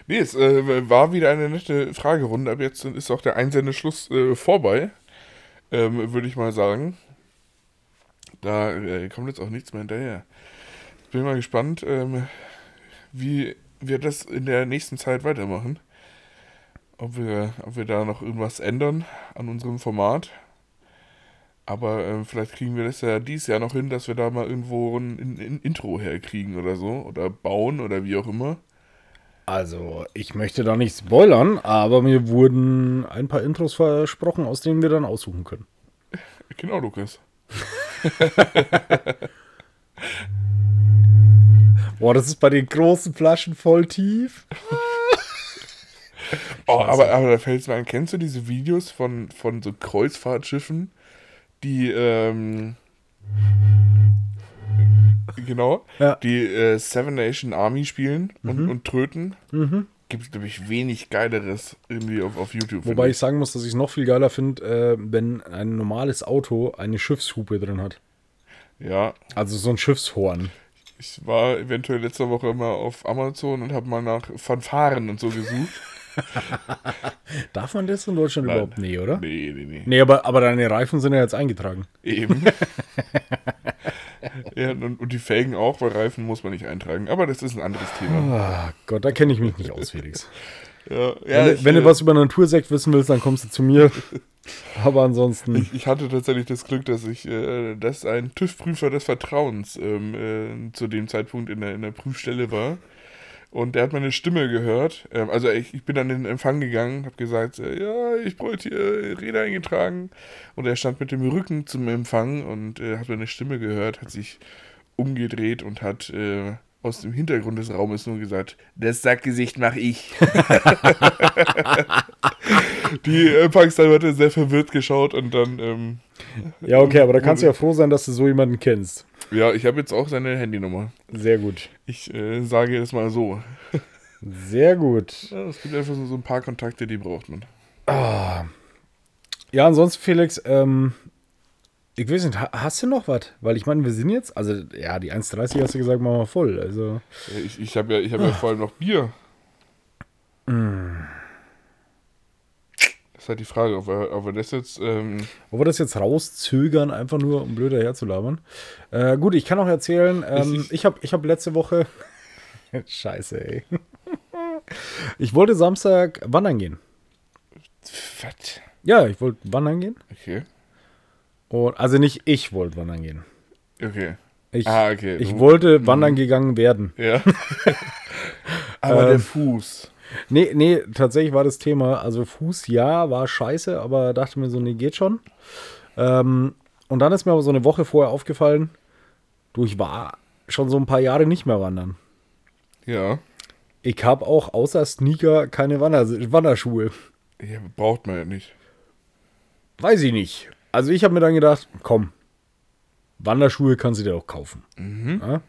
Nee, es äh, war wieder eine nette Fragerunde. Ab jetzt ist auch der Einsendeschluss äh, vorbei. Ähm, Würde ich mal sagen. Da äh, kommt jetzt auch nichts mehr hinterher. Bin mal gespannt, ähm, wie wir das in der nächsten Zeit weitermachen. Ob wir, ob wir da noch irgendwas ändern an unserem Format. Aber äh, vielleicht kriegen wir das ja dieses Jahr noch hin, dass wir da mal irgendwo ein, ein, ein, Intro herkriegen oder so. Oder bauen oder wie auch immer. Also, ich möchte da nicht spoilern, aber mir wurden ein paar Intros versprochen, aus denen wir dann aussuchen können. Genau, Lukas. Boah, das ist bei den großen Flaschen voll tief. oh, aber, aber da fällt es mir ein, kennst du diese Videos von, von so Kreuzfahrtschiffen, die, ähm, genau, ja. die äh, Seven Nation Army spielen und, mhm. und tröten? Mhm gibt es, glaube ich, wenig Geileres irgendwie auf, auf YouTube. Wobei ich. ich sagen muss, dass ich es noch viel geiler finde, äh, wenn ein normales Auto eine Schiffshupe drin hat. Ja. Also so ein Schiffshorn. Ich war eventuell letzte Woche mal auf Amazon und habe mal nach Fanfaren und so gesucht. Darf man das in Deutschland Nein. überhaupt? Nee, oder? Nee, nee, nee. Nee, aber, aber deine Reifen sind ja jetzt eingetragen. Eben. ja, und, und, die Felgen auch, weil Reifen muss man nicht eintragen. Aber das ist ein anderes Thema. Oh Gott, da kenne ich mich nicht aus, Felix. ja, ja, wenn, ich, wenn du was über Natursekt wissen willst, dann kommst du zu mir. Aber ansonsten. Ich, ich, hatte tatsächlich das Glück, dass ich, äh, dass ein TÜV-Prüfer des Vertrauens ähm, äh, zu dem Zeitpunkt in der, in der Prüfstelle war. Und der hat meine Stimme gehört. Ähm, also ich, ich bin in den Empfang gegangen, habe gesagt, äh, ja, ich bräuchte hier Rede eingetragen. Und er stand mit dem Rücken zum Empfang und äh, hat meine Stimme gehört, hat sich umgedreht und hat äh, aus dem Hintergrund des Raumes nur gesagt, das Sackgesicht mach ich. Die Empfangsteil hatte sehr verwirrt geschaut und dann. Ähm, ja, okay, aber da kannst du ja froh sein, dass du so jemanden kennst. Ja, ich habe jetzt auch seine Handynummer. Sehr gut. Ich äh, sage es mal so. Sehr gut. Ja, es gibt einfach so, so ein paar Kontakte, die braucht man. Ah. Ja, ansonsten, Felix, ähm, ich weiß nicht, hast du noch was? Weil ich meine, wir sind jetzt, also ja, die 1,30 hast du gesagt, machen wir voll. Also. Ich, ich habe ja, ich hab ja vor allem noch Bier. Mm. Das ist halt die Frage, ob wir, ob wir das jetzt. Ähm ob wir das jetzt rauszögern, einfach nur um blöder herzulabern. Äh, gut, ich kann auch erzählen, ähm, ich, ich habe ich hab letzte Woche. Scheiße, ey. ich wollte Samstag wandern gehen. Was? Ja, ich wollte wandern gehen. Okay. Und, also nicht ich wollte wandern gehen. Okay. Ich, ah, okay. Ich wollte mhm. wandern gegangen werden. Ja. aber ähm, der Fuß. Nee, nee, tatsächlich war das Thema, also Fuß ja, war scheiße, aber dachte mir so, nee, geht schon. Ähm, und dann ist mir aber so eine Woche vorher aufgefallen, du, ich war schon so ein paar Jahre nicht mehr wandern. Ja. Ich habe auch außer Sneaker keine Wander Wanderschuhe. Ja, braucht man ja nicht. Weiß ich nicht. Also ich habe mir dann gedacht, komm, Wanderschuhe kannst du dir auch kaufen. Mhm. Ja?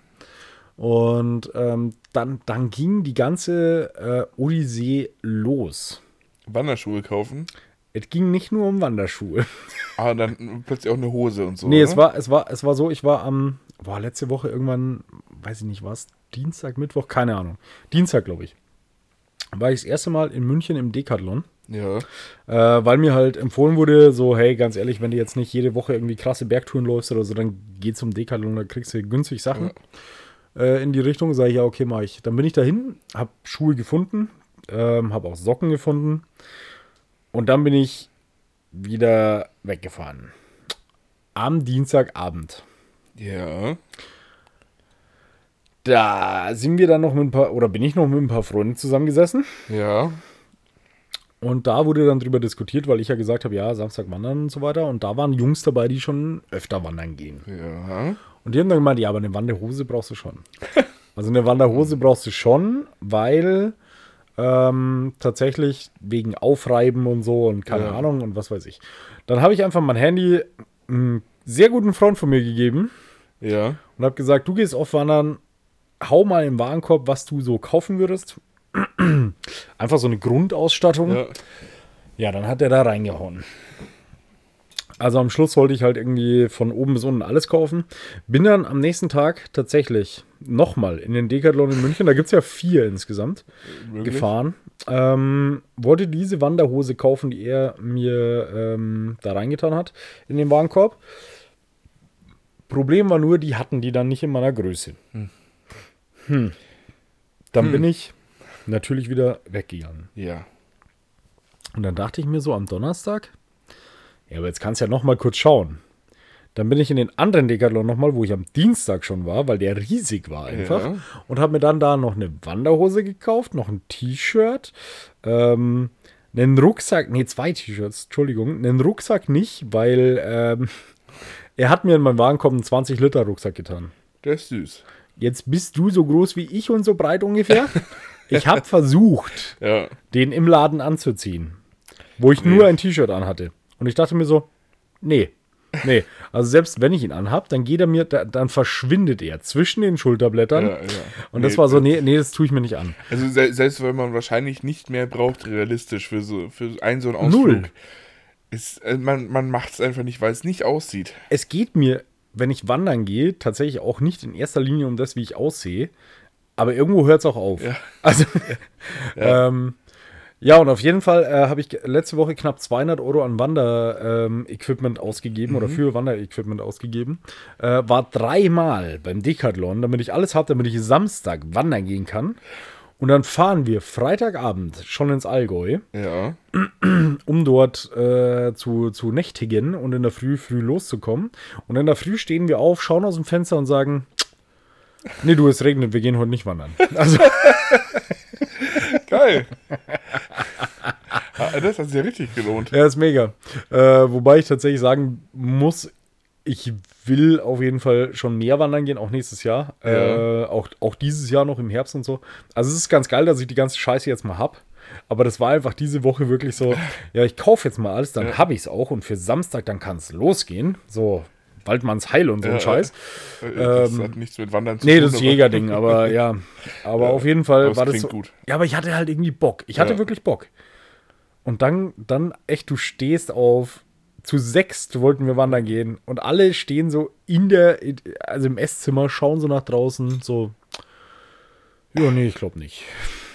Und ähm, dann, dann ging die ganze äh, Odyssee los. Wanderschuhe kaufen? Es ging nicht nur um Wanderschuhe. Ah, dann plötzlich auch eine Hose und so. Nee, es war, es war, es war so, ich war am, war letzte Woche irgendwann, weiß ich nicht was, Dienstag, Mittwoch, keine Ahnung. Dienstag, glaube ich. War ich das erste Mal in München im Decathlon. Ja. Äh, weil mir halt empfohlen wurde, so, hey, ganz ehrlich, wenn du jetzt nicht jede Woche irgendwie krasse Bergtouren läufst oder so, dann geh zum Decathlon, da kriegst du günstig Sachen äh, in die Richtung. Sage ich, ja, okay, mach ich. Dann bin ich dahin, hab Schuhe gefunden, ähm, hab auch Socken gefunden und dann bin ich wieder weggefahren. Am Dienstagabend. Ja. Da sind wir dann noch mit ein paar, oder bin ich noch mit ein paar Freunden zusammengesessen. Ja. Und da wurde dann drüber diskutiert, weil ich ja gesagt habe, ja, Samstag wandern und so weiter. Und da waren Jungs dabei, die schon öfter wandern gehen. Ja. Und die haben dann gemeint, ja, aber eine Wanderhose brauchst du schon. Also eine Wanderhose brauchst du schon, weil ähm, tatsächlich wegen Aufreiben und so und keine Ja. Ahnung und was weiß ich. Dann habe ich einfach mein Handy einem sehr guten Freund von mir gegeben Ja. und habe gesagt, du gehst oft wandern, hau mal im Warenkorb, was du so kaufen würdest. Einfach so eine Grundausstattung. Ja. Ja, dann hat er da reingehauen. Also am Schluss wollte ich halt irgendwie von oben bis unten alles kaufen. Bin dann am nächsten Tag tatsächlich nochmal in den Decathlon in München, da gibt es ja vier insgesamt, Wirklich? gefahren. Ähm, wollte diese Wanderhose kaufen, die er mir ähm, da reingetan hat in den Warenkorb. Problem war nur, die hatten die dann nicht in meiner Größe. Hm. Dann bin ich natürlich wieder weggegangen. Ja. Und dann dachte ich mir so am Donnerstag, ja, aber jetzt kannst du ja noch mal kurz schauen. Dann bin ich in den anderen Decathlon noch mal, wo ich am Dienstag schon war, weil der riesig war einfach. Ja. Und habe mir dann da noch eine Wanderhose gekauft, noch ein T-Shirt, ähm, einen Rucksack, nee, zwei T-Shirts, Entschuldigung, einen Rucksack nicht, weil ähm, er hat mir in meinen Warenkorb einen 20-Liter-Rucksack getan. Der ist süß. Jetzt bist du so groß wie ich und so breit ungefähr. Ich habe versucht, Ja. den im Laden anzuziehen, wo ich Nee. nur ein T-Shirt anhatte. Und ich dachte mir so, nee, nee. Also selbst wenn ich ihn anhab, dann geht er mir, da, dann verschwindet er zwischen den Schulterblättern. Ja, ja. Und das Nee, war so, nee, nee, das tue ich mir nicht an. Also se selbst wenn man wahrscheinlich nicht mehr braucht, realistisch für so für einen so einen Ausflug. Null. Ist, äh, man man macht es einfach nicht, weil es nicht aussieht. Es geht mir, wenn ich wandern gehe, tatsächlich auch nicht in erster Linie um das, wie ich aussehe. Aber irgendwo hört es auch auf. Ja. Also, ähm, ja, und auf jeden Fall äh, habe ich letzte Woche knapp 200 Euro an Wander-Equipment ausgegeben oder für Wander-Equipment ausgegeben. Äh, war dreimal beim Decathlon, damit ich alles habe, damit ich Samstag wandern gehen kann. Und dann fahren wir Freitagabend schon ins Allgäu, Ja. um dort äh, zu, zu nächtigen und in der Früh früh loszukommen. Und in der Früh stehen wir auf, schauen aus dem Fenster und sagen, nee, du, es regnet, wir gehen heute nicht wandern. Also, Geil. Ah, das hat sich ja richtig gelohnt. Ja, ist mega. Äh, wobei ich tatsächlich sagen muss, ich will auf jeden Fall schon mehr wandern gehen, auch nächstes Jahr. Ja. Äh, auch, auch dieses Jahr noch im Herbst und so. Also es ist ganz geil, dass ich die ganze Scheiße jetzt mal hab. Aber das war einfach diese Woche wirklich so, ja, ich kaufe jetzt mal alles, dann Ja. hab ich es auch und für Samstag, dann kann es losgehen. So, Waldmanns Heil und so ein Ja. Scheiß. Äh, Das Ähm, hat nichts mit Wandern zu Nee, tun. das ist Jägerding, aber ja. Aber Ja, auf jeden Fall war das so. gut. Ja, aber ich hatte halt irgendwie Bock. Ich hatte Ja. wirklich Bock. Und dann, dann echt, du stehst auf. Zu sechst wollten wir wandern gehen und alle stehen so in der, also im Esszimmer, schauen so nach draußen, so. Ja, nee, ich glaube nicht.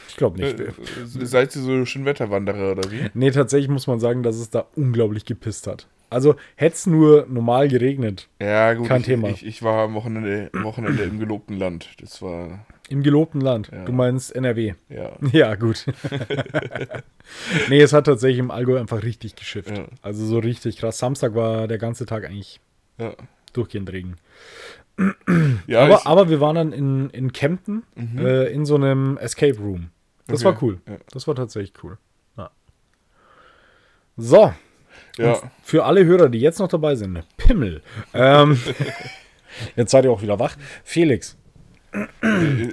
Ich glaube nicht. Äh, äh, Seid ihr so Schönwetterwanderer oder wie? Nee, tatsächlich muss man sagen, dass es da unglaublich gepisst hat. Also hätte es nur normal geregnet. Ja, gut. Kein ich, Thema. Ich, ich war am Wochenende, Wochenende im gelobten Land. Das war, Im gelobten Land. Ja. Du meinst NRW. ja. Ja, gut. nee, es hat tatsächlich im Allgäu einfach richtig geschifft. Ja. Also so richtig krass. Samstag war der ganze Tag eigentlich Ja, durchgehend Regen. ja aber, Mhm. aber wir waren dann in, in Kempten äh, in so einem Escape Room. Das Okay, war cool. Das war tatsächlich cool. Ja. So, ja. für alle Hörer, die jetzt noch dabei sind, Pimmel. Ähm, jetzt seid ihr auch wieder wach. Felix,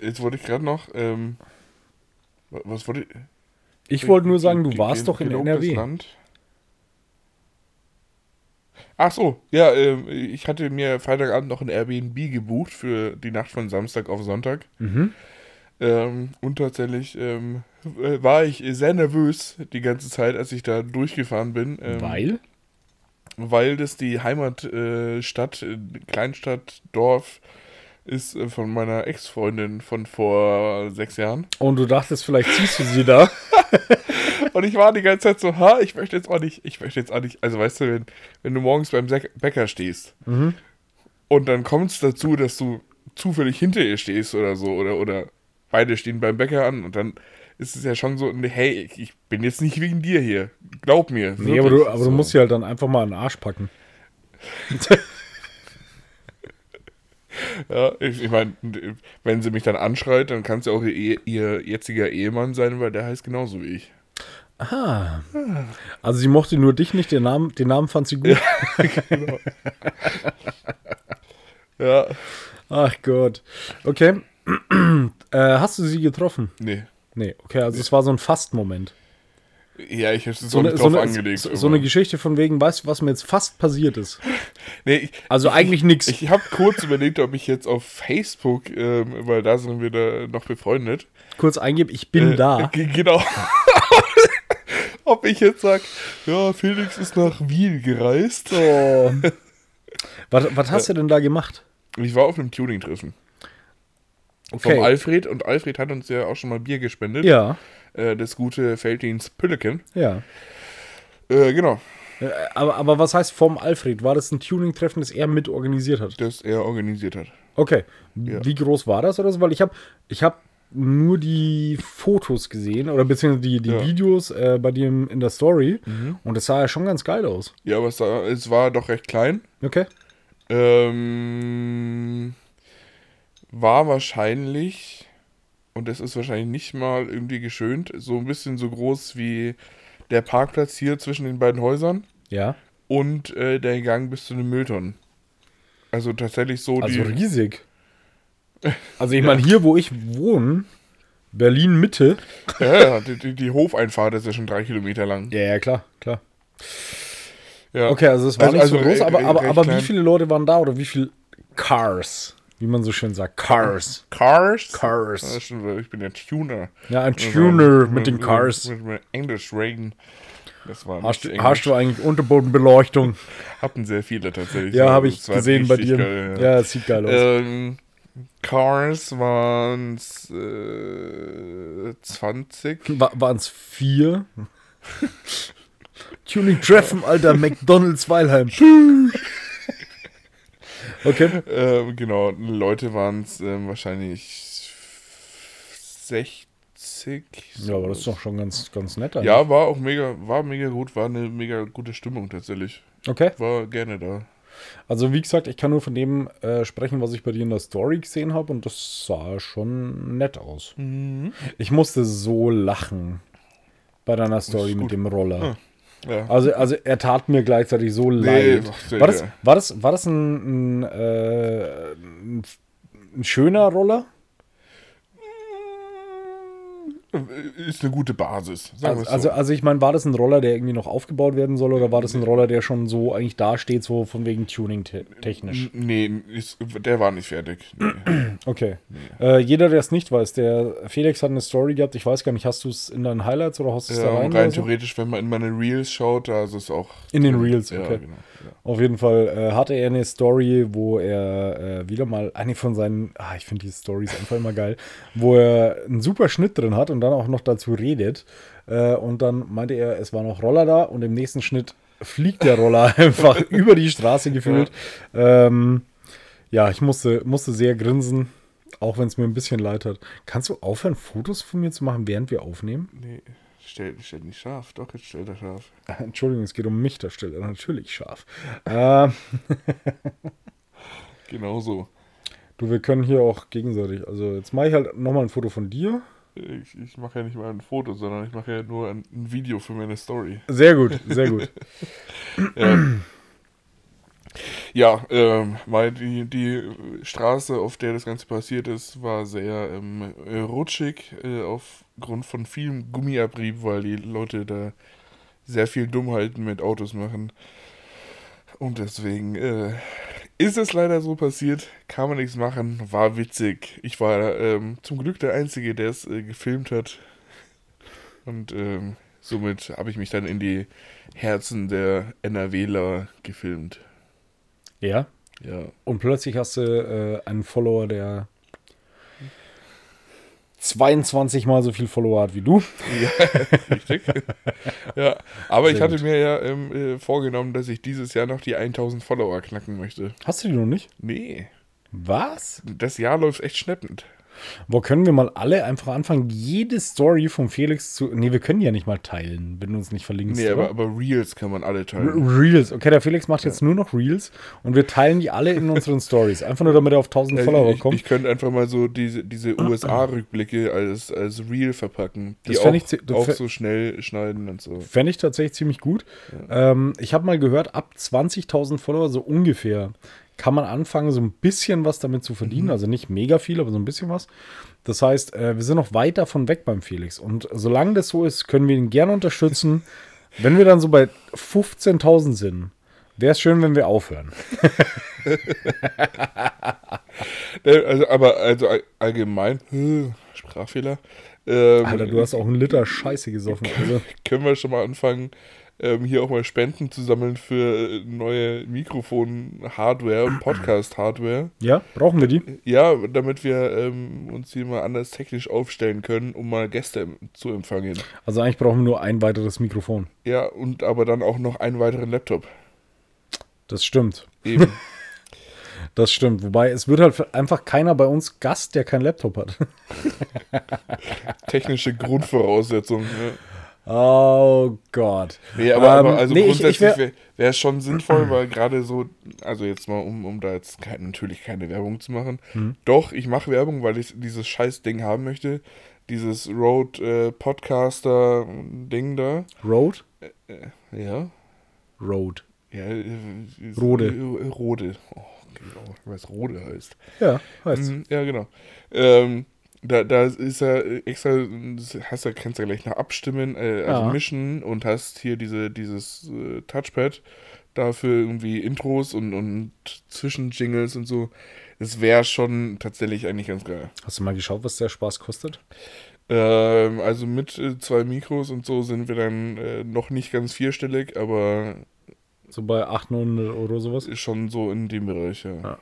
Jetzt wollte ich gerade noch, ähm, wa- was wollte ich? ich wollte nur sagen, du warst ge- doch in NRW. Land. Ach so, ja, ähm, ich hatte mir Freitagabend noch ein Airbnb gebucht für die Nacht von Samstag auf Sonntag. Mhm. Ähm, und tatsächlich ähm, äh, war ich sehr nervös die ganze Zeit, als ich da durchgefahren bin. Ähm, Weil? Weil das die Heimatstadt, äh, äh, Kleinstadt, Dorf ist äh, von meiner Ex-Freundin von vor sechs Jahren. Und du dachtest, vielleicht ziehst du sie da. Und ich war die ganze Zeit so, ha, ich möchte jetzt auch nicht, ich möchte jetzt auch nicht, also weißt du, wenn, wenn du morgens beim Bäcker stehst mhm. und dann kommt es dazu, dass du zufällig hinter ihr stehst oder so, oder, oder beide stehen beim Bäcker an und dann ist es ja schon so, hey, ich bin jetzt nicht wegen dir hier. Glaub mir. Nee, aber du, aber so. du musst sie halt dann einfach mal an den Arsch packen. ja, ich, ich meine, wenn sie mich dann anschreit, dann kann es ja auch ihr, ihr jetziger Ehemann sein, weil der heißt genauso wie ich. Aha. Also sie mochte nur dich nicht, den Namen, den Namen fand sie gut. Ja, genau. ja. Ach Gott. Okay. Äh, hast du sie getroffen? Nee. Nee, okay, also es war so ein Fast-Moment. Ja, ich habe es so, nicht drauf so angelegt. So, so, eine Geschichte von wegen, weißt du, was mir jetzt fast passiert ist? nee, ich, also eigentlich nichts. Ich, ich habe kurz überlegt, ob ich jetzt auf Facebook, ähm, weil da sind wir da noch befreundet. Kurz eingebe, ich bin äh, da. Genau. ob ich jetzt sage, ja, Felix ist nach Wien gereist. Oh. was, was hast du denn da gemacht? Ich war auf einem Tuning-Treffen. Okay. Vom Alfred und Alfred hat uns ja auch schon mal Bier gespendet. Ja. Äh, das gute Felddienst Pülleken. Ja. Äh, genau. Äh, aber, aber was heißt vom Alfred? War das ein Tuning-Treffen, das er mit organisiert hat? Das er organisiert hat. Okay. Ja. Wie groß war das oder so? Weil ich habe ich hab nur die Fotos gesehen oder beziehungsweise die, die ja. Videos äh, bei dir in der Story mhm. und es sah ja schon ganz geil aus. Ja, aber es, sah, es war doch recht klein. Okay. Ähm, war wahrscheinlich, und es ist wahrscheinlich nicht mal irgendwie geschönt, so ein bisschen so groß wie der Parkplatz hier zwischen den beiden Häusern. Ja. Und äh, der Gang bis zu den Mülltonnen. Also tatsächlich so also die. Also riesig. Also ich meine, hier, wo ich wohne, Berlin Mitte. Ja, ja die, die, die, Hofeinfahrt ist ja schon drei Kilometer lang. Ja, ja, klar, klar. Ja. Okay, also es war also, nicht so also groß, aber, aber, aber wie viele Leute waren da oder wie viele Cars? Wie man so schön sagt, Cars. Cars? Cars. Ich bin ja Tuner. Ja, ein also Tuner mit, mit den Cars. Mit, mit Englisch reden. Das war hast, du, hast du eigentlich Unterbodenbeleuchtung? Hatten sehr viele tatsächlich. Ja, habe ich gesehen bei dir. Geil, ja. ja, es sieht geil aus. Ähm, Cars waren es äh, 20. waren es vier? Tuning Treffen, Alter, McDonalds Weilheim. okay. Äh, genau, Leute waren es äh, wahrscheinlich 60. Ja, aber das ist doch schon ganz, ganz nett. Eigentlich. Ja, war auch mega, war mega gut, war eine mega gute Stimmung tatsächlich. Okay. War gerne da. Also wie gesagt, ich kann nur von dem äh, sprechen, was ich bei dir in der Story gesehen habe und das sah schon nett aus. Mhm. Ich musste so lachen bei deiner Story mit dem Roller. Hm. Ja. Also, also er tat mir gleichzeitig so nee, leid. War das, war das, war das ein, ein, äh, ein schöner Roller? Ist eine gute Basis. Also, so. also, also, ich meine, war das ein Roller, der irgendwie noch aufgebaut werden soll oder war das ein Roller, der schon so eigentlich dasteht, so von wegen Tuning technisch? Nee, ist, der war nicht fertig. Nee. Okay. Nee. Äh, jeder, der es nicht weiß, der Felix hat eine Story gehabt, ich weiß gar nicht, hast du es in deinen Highlights oder hast du es ja, da rein? Rein theoretisch, wenn man in meine Reels schaut, da ist es auch. In den Reels, okay. Ja, genau. Auf jeden Fall äh, hatte er eine Story, wo er äh, wieder mal eine von seinen, ah, ich finde die Stories einfach immer geil, wo er einen super Schnitt drin hat und dann auch noch dazu redet. Äh, und dann meinte er, es war noch Roller da und im nächsten Schnitt fliegt der Roller einfach über die Straße gefühlt. Ja, ähm, ja ich musste, musste sehr grinsen. Auch wenn es mir ein bisschen leid hat. Kannst du aufhören, Fotos von mir zu machen, während wir aufnehmen? Nee. Stellt, stellt nicht scharf. Doch, jetzt stellt er scharf. Entschuldigung, es geht um mich, da stellt er natürlich scharf. äh, genau so. Du, wir können hier auch gegenseitig. Also, jetzt mache ich halt nochmal ein Foto von dir. Ich, ich mache ja nicht mal ein Foto, sondern ich mache ja nur ein, ein, Video für meine Story. Sehr gut, sehr gut. ja. Ja, ähm, weil die, die Straße, auf der das Ganze passiert ist, war sehr ähm, rutschig, äh, aufgrund von vielem Gummiabrieb, weil die Leute da sehr viel Dummheiten mit Autos machen. Und deswegen äh, ist es leider so passiert, kann man nichts machen, war witzig. Ich war ähm, zum Glück der Einzige, der es äh, gefilmt hat. Und ähm, somit habe ich mich dann in die Herzen der NRWler gefilmt. Ja? Ja. Und plötzlich hast du äh, einen Follower, der 22 mal so viel Follower hat wie du. Ja, richtig. ja, aber Sehr ich hatte gut. mir ja ähm, äh, vorgenommen, dass ich dieses Jahr noch die 1000 Follower knacken möchte. Hast du die noch nicht? Nee. Was? Das Jahr läuft echt schleppend. Wo können wir mal alle einfach anfangen, jede Story von Felix zu. Nee, wir können die ja nicht mal teilen, wenn du uns nicht verlinkst. Nee, aber, aber, Reels kann man alle teilen. Reels, okay, der Felix macht jetzt nur noch Reels und wir teilen die alle in unseren Stories. Einfach nur, damit er auf 1000 ja, Follower ich, kommt. Ich könnte einfach mal so diese, diese USA-Rückblicke als, als Reel verpacken, die auch, ich, auch so schnell schneiden und so. Fände ich tatsächlich ziemlich gut. Ja. Ähm, ich habe mal gehört, ab 20.000 Follower so ungefähr kann man anfangen, so ein bisschen was damit zu verdienen. Mhm. Also nicht mega viel, aber so ein bisschen was. Das heißt, äh, wir sind noch weit davon weg beim Felix. Und solange das so ist, können wir ihn gerne unterstützen. wenn wir dann so bei 15.000 sind, wäre es schön, wenn wir aufhören. also, aber also allgemein, Sprachfehler. Ähm, Alter, du hast auch einen Liter Scheiße gesoffen. Also. Können wir schon mal anfangen, ähm, hier auch mal Spenden zu sammeln für äh, neue Mikrofon-Hardware und Podcast-Hardware. Ja, brauchen wir die? Ja, damit wir ähm, uns hier mal anders technisch aufstellen können, um mal Gäste zu empfangen. Also eigentlich brauchen wir nur ein weiteres Mikrofon. Ja, und aber dann auch noch einen weiteren Laptop. Das stimmt. Eben. Das stimmt. Wobei es wird halt einfach keiner bei uns Gast, der keinen Laptop hat. Technische Grundvoraussetzungen. Ja. Oh Gott. Nee, aber, ähm, aber also nee, grundsätzlich wäre wär es schon sinnvoll, weil gerade so, also jetzt mal, um, um da jetzt kein, natürlich keine Werbung zu machen. Hm. Doch, ich mache Werbung, weil ich dieses scheiß Ding haben möchte. Dieses Road äh, Podcaster Ding da. Road? Äh, äh, ja. Road. Ja, äh, Rode. Äh, Rode. Oh, genau, was Rode heißt. Ja, heißt. Mhm, ja, genau. Ähm, da, da ist er extra, hast du, kannst du gleich noch abstimmen, äh, also ja. mischen und hast hier diese, dieses äh, Touchpad dafür irgendwie Intros und, und Zwischenjingles und so. Es wäre schon tatsächlich eigentlich ganz geil. Hast du mal geschaut, was der Spaß kostet? Ähm, also mit äh, zwei Mikros und so sind wir dann äh, noch nicht ganz vierstellig, aber. So bei 800 Euro sowas? Ist schon so in dem Bereich, ja. ja.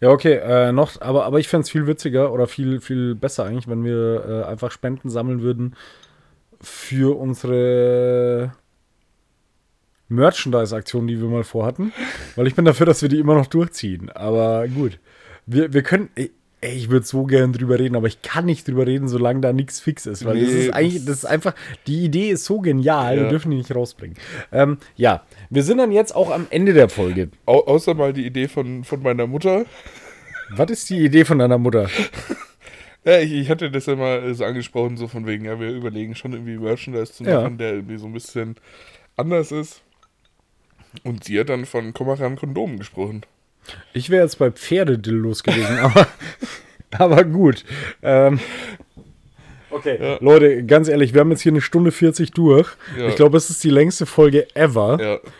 Ja, okay, äh, noch, aber, aber ich fände es viel witziger oder viel, viel besser eigentlich, wenn wir äh, einfach Spenden sammeln würden für unsere Merchandise-Aktion, die wir mal vorhatten. Weil ich bin dafür, dass wir die immer noch durchziehen. Aber gut. Wir, wir können. Ey, ich würde so gern drüber reden, aber ich kann nicht drüber reden, solange da nichts fix ist. Weil nee, das ist eigentlich, das ist einfach, die Idee ist so genial, ja. wir dürfen die nicht rausbringen. Ähm, ja, wir sind dann jetzt auch am Ende der Folge. Au außer mal die Idee von, von meiner Mutter. Was ist die Idee von deiner Mutter? ja, ich, ich, hatte das ja mal so angesprochen, so von wegen, ja, wir überlegen schon irgendwie Merchandise zu machen, ja. der irgendwie so ein bisschen anders ist. Und sie hat dann von Komaran Kondomen gesprochen. Ich wäre jetzt bei Pferdedillos gewesen, aber, aber gut. Ähm, okay, ja. Leute, ganz ehrlich, wir haben jetzt hier eine Stunde 40 durch. Ja. Ich glaube, es ist die längste Folge ever. Ja.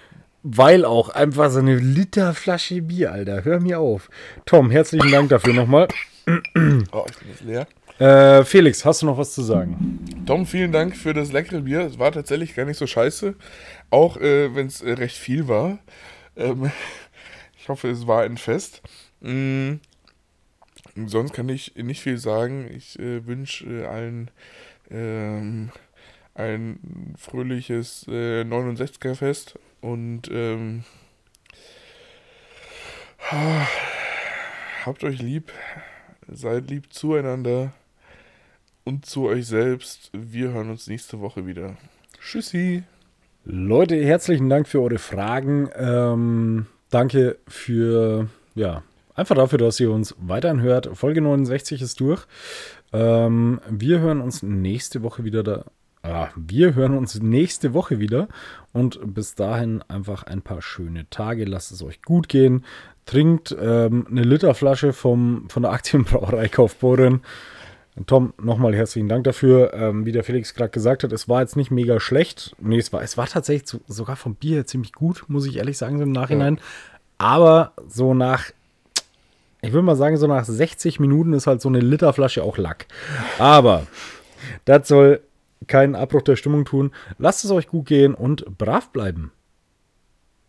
Weil auch einfach so eine Literflasche Bier, Alter. Hör mir auf. Tom, herzlichen Dank dafür nochmal. Oh, ich bin jetzt leer. Äh, Felix, hast du noch was zu sagen? Tom, vielen Dank für das leckere Bier. Es war tatsächlich gar nicht so scheiße. Auch äh, wenn es äh, recht viel war. Ähm, ich hoffe, es war ein Fest. Mhm. Sonst kann ich nicht viel sagen. Ich äh, wünsche äh, allen ähm, ein fröhliches äh, 69er-Fest und ähm, habt euch lieb, seid lieb zueinander und zu euch selbst. Wir hören uns nächste Woche wieder. Tschüssi. Leute, herzlichen Dank für eure Fragen. Ähm, danke für, ja, einfach dafür, dass ihr uns weiterhin hört. Folge 69 ist durch. Ähm, wir hören uns nächste Woche wieder da. Ah, wir hören uns nächste Woche wieder und bis dahin einfach ein paar schöne Tage. Lasst es euch gut gehen. Trinkt ähm, eine Literflasche vom, von der Aktienbrauerei Kaufbohren. Tom, nochmal herzlichen Dank dafür. Ähm, wie der Felix gerade gesagt hat, es war jetzt nicht mega schlecht. Nee, es war, es war tatsächlich so, sogar vom Bier ziemlich gut, muss ich ehrlich sagen, so im Nachhinein. Ja. Aber so nach, ich würde mal sagen, so nach 60 Minuten ist halt so eine Literflasche auch Lack. Aber das soll keinen Abbruch der Stimmung tun. Lasst es euch gut gehen und brav bleiben.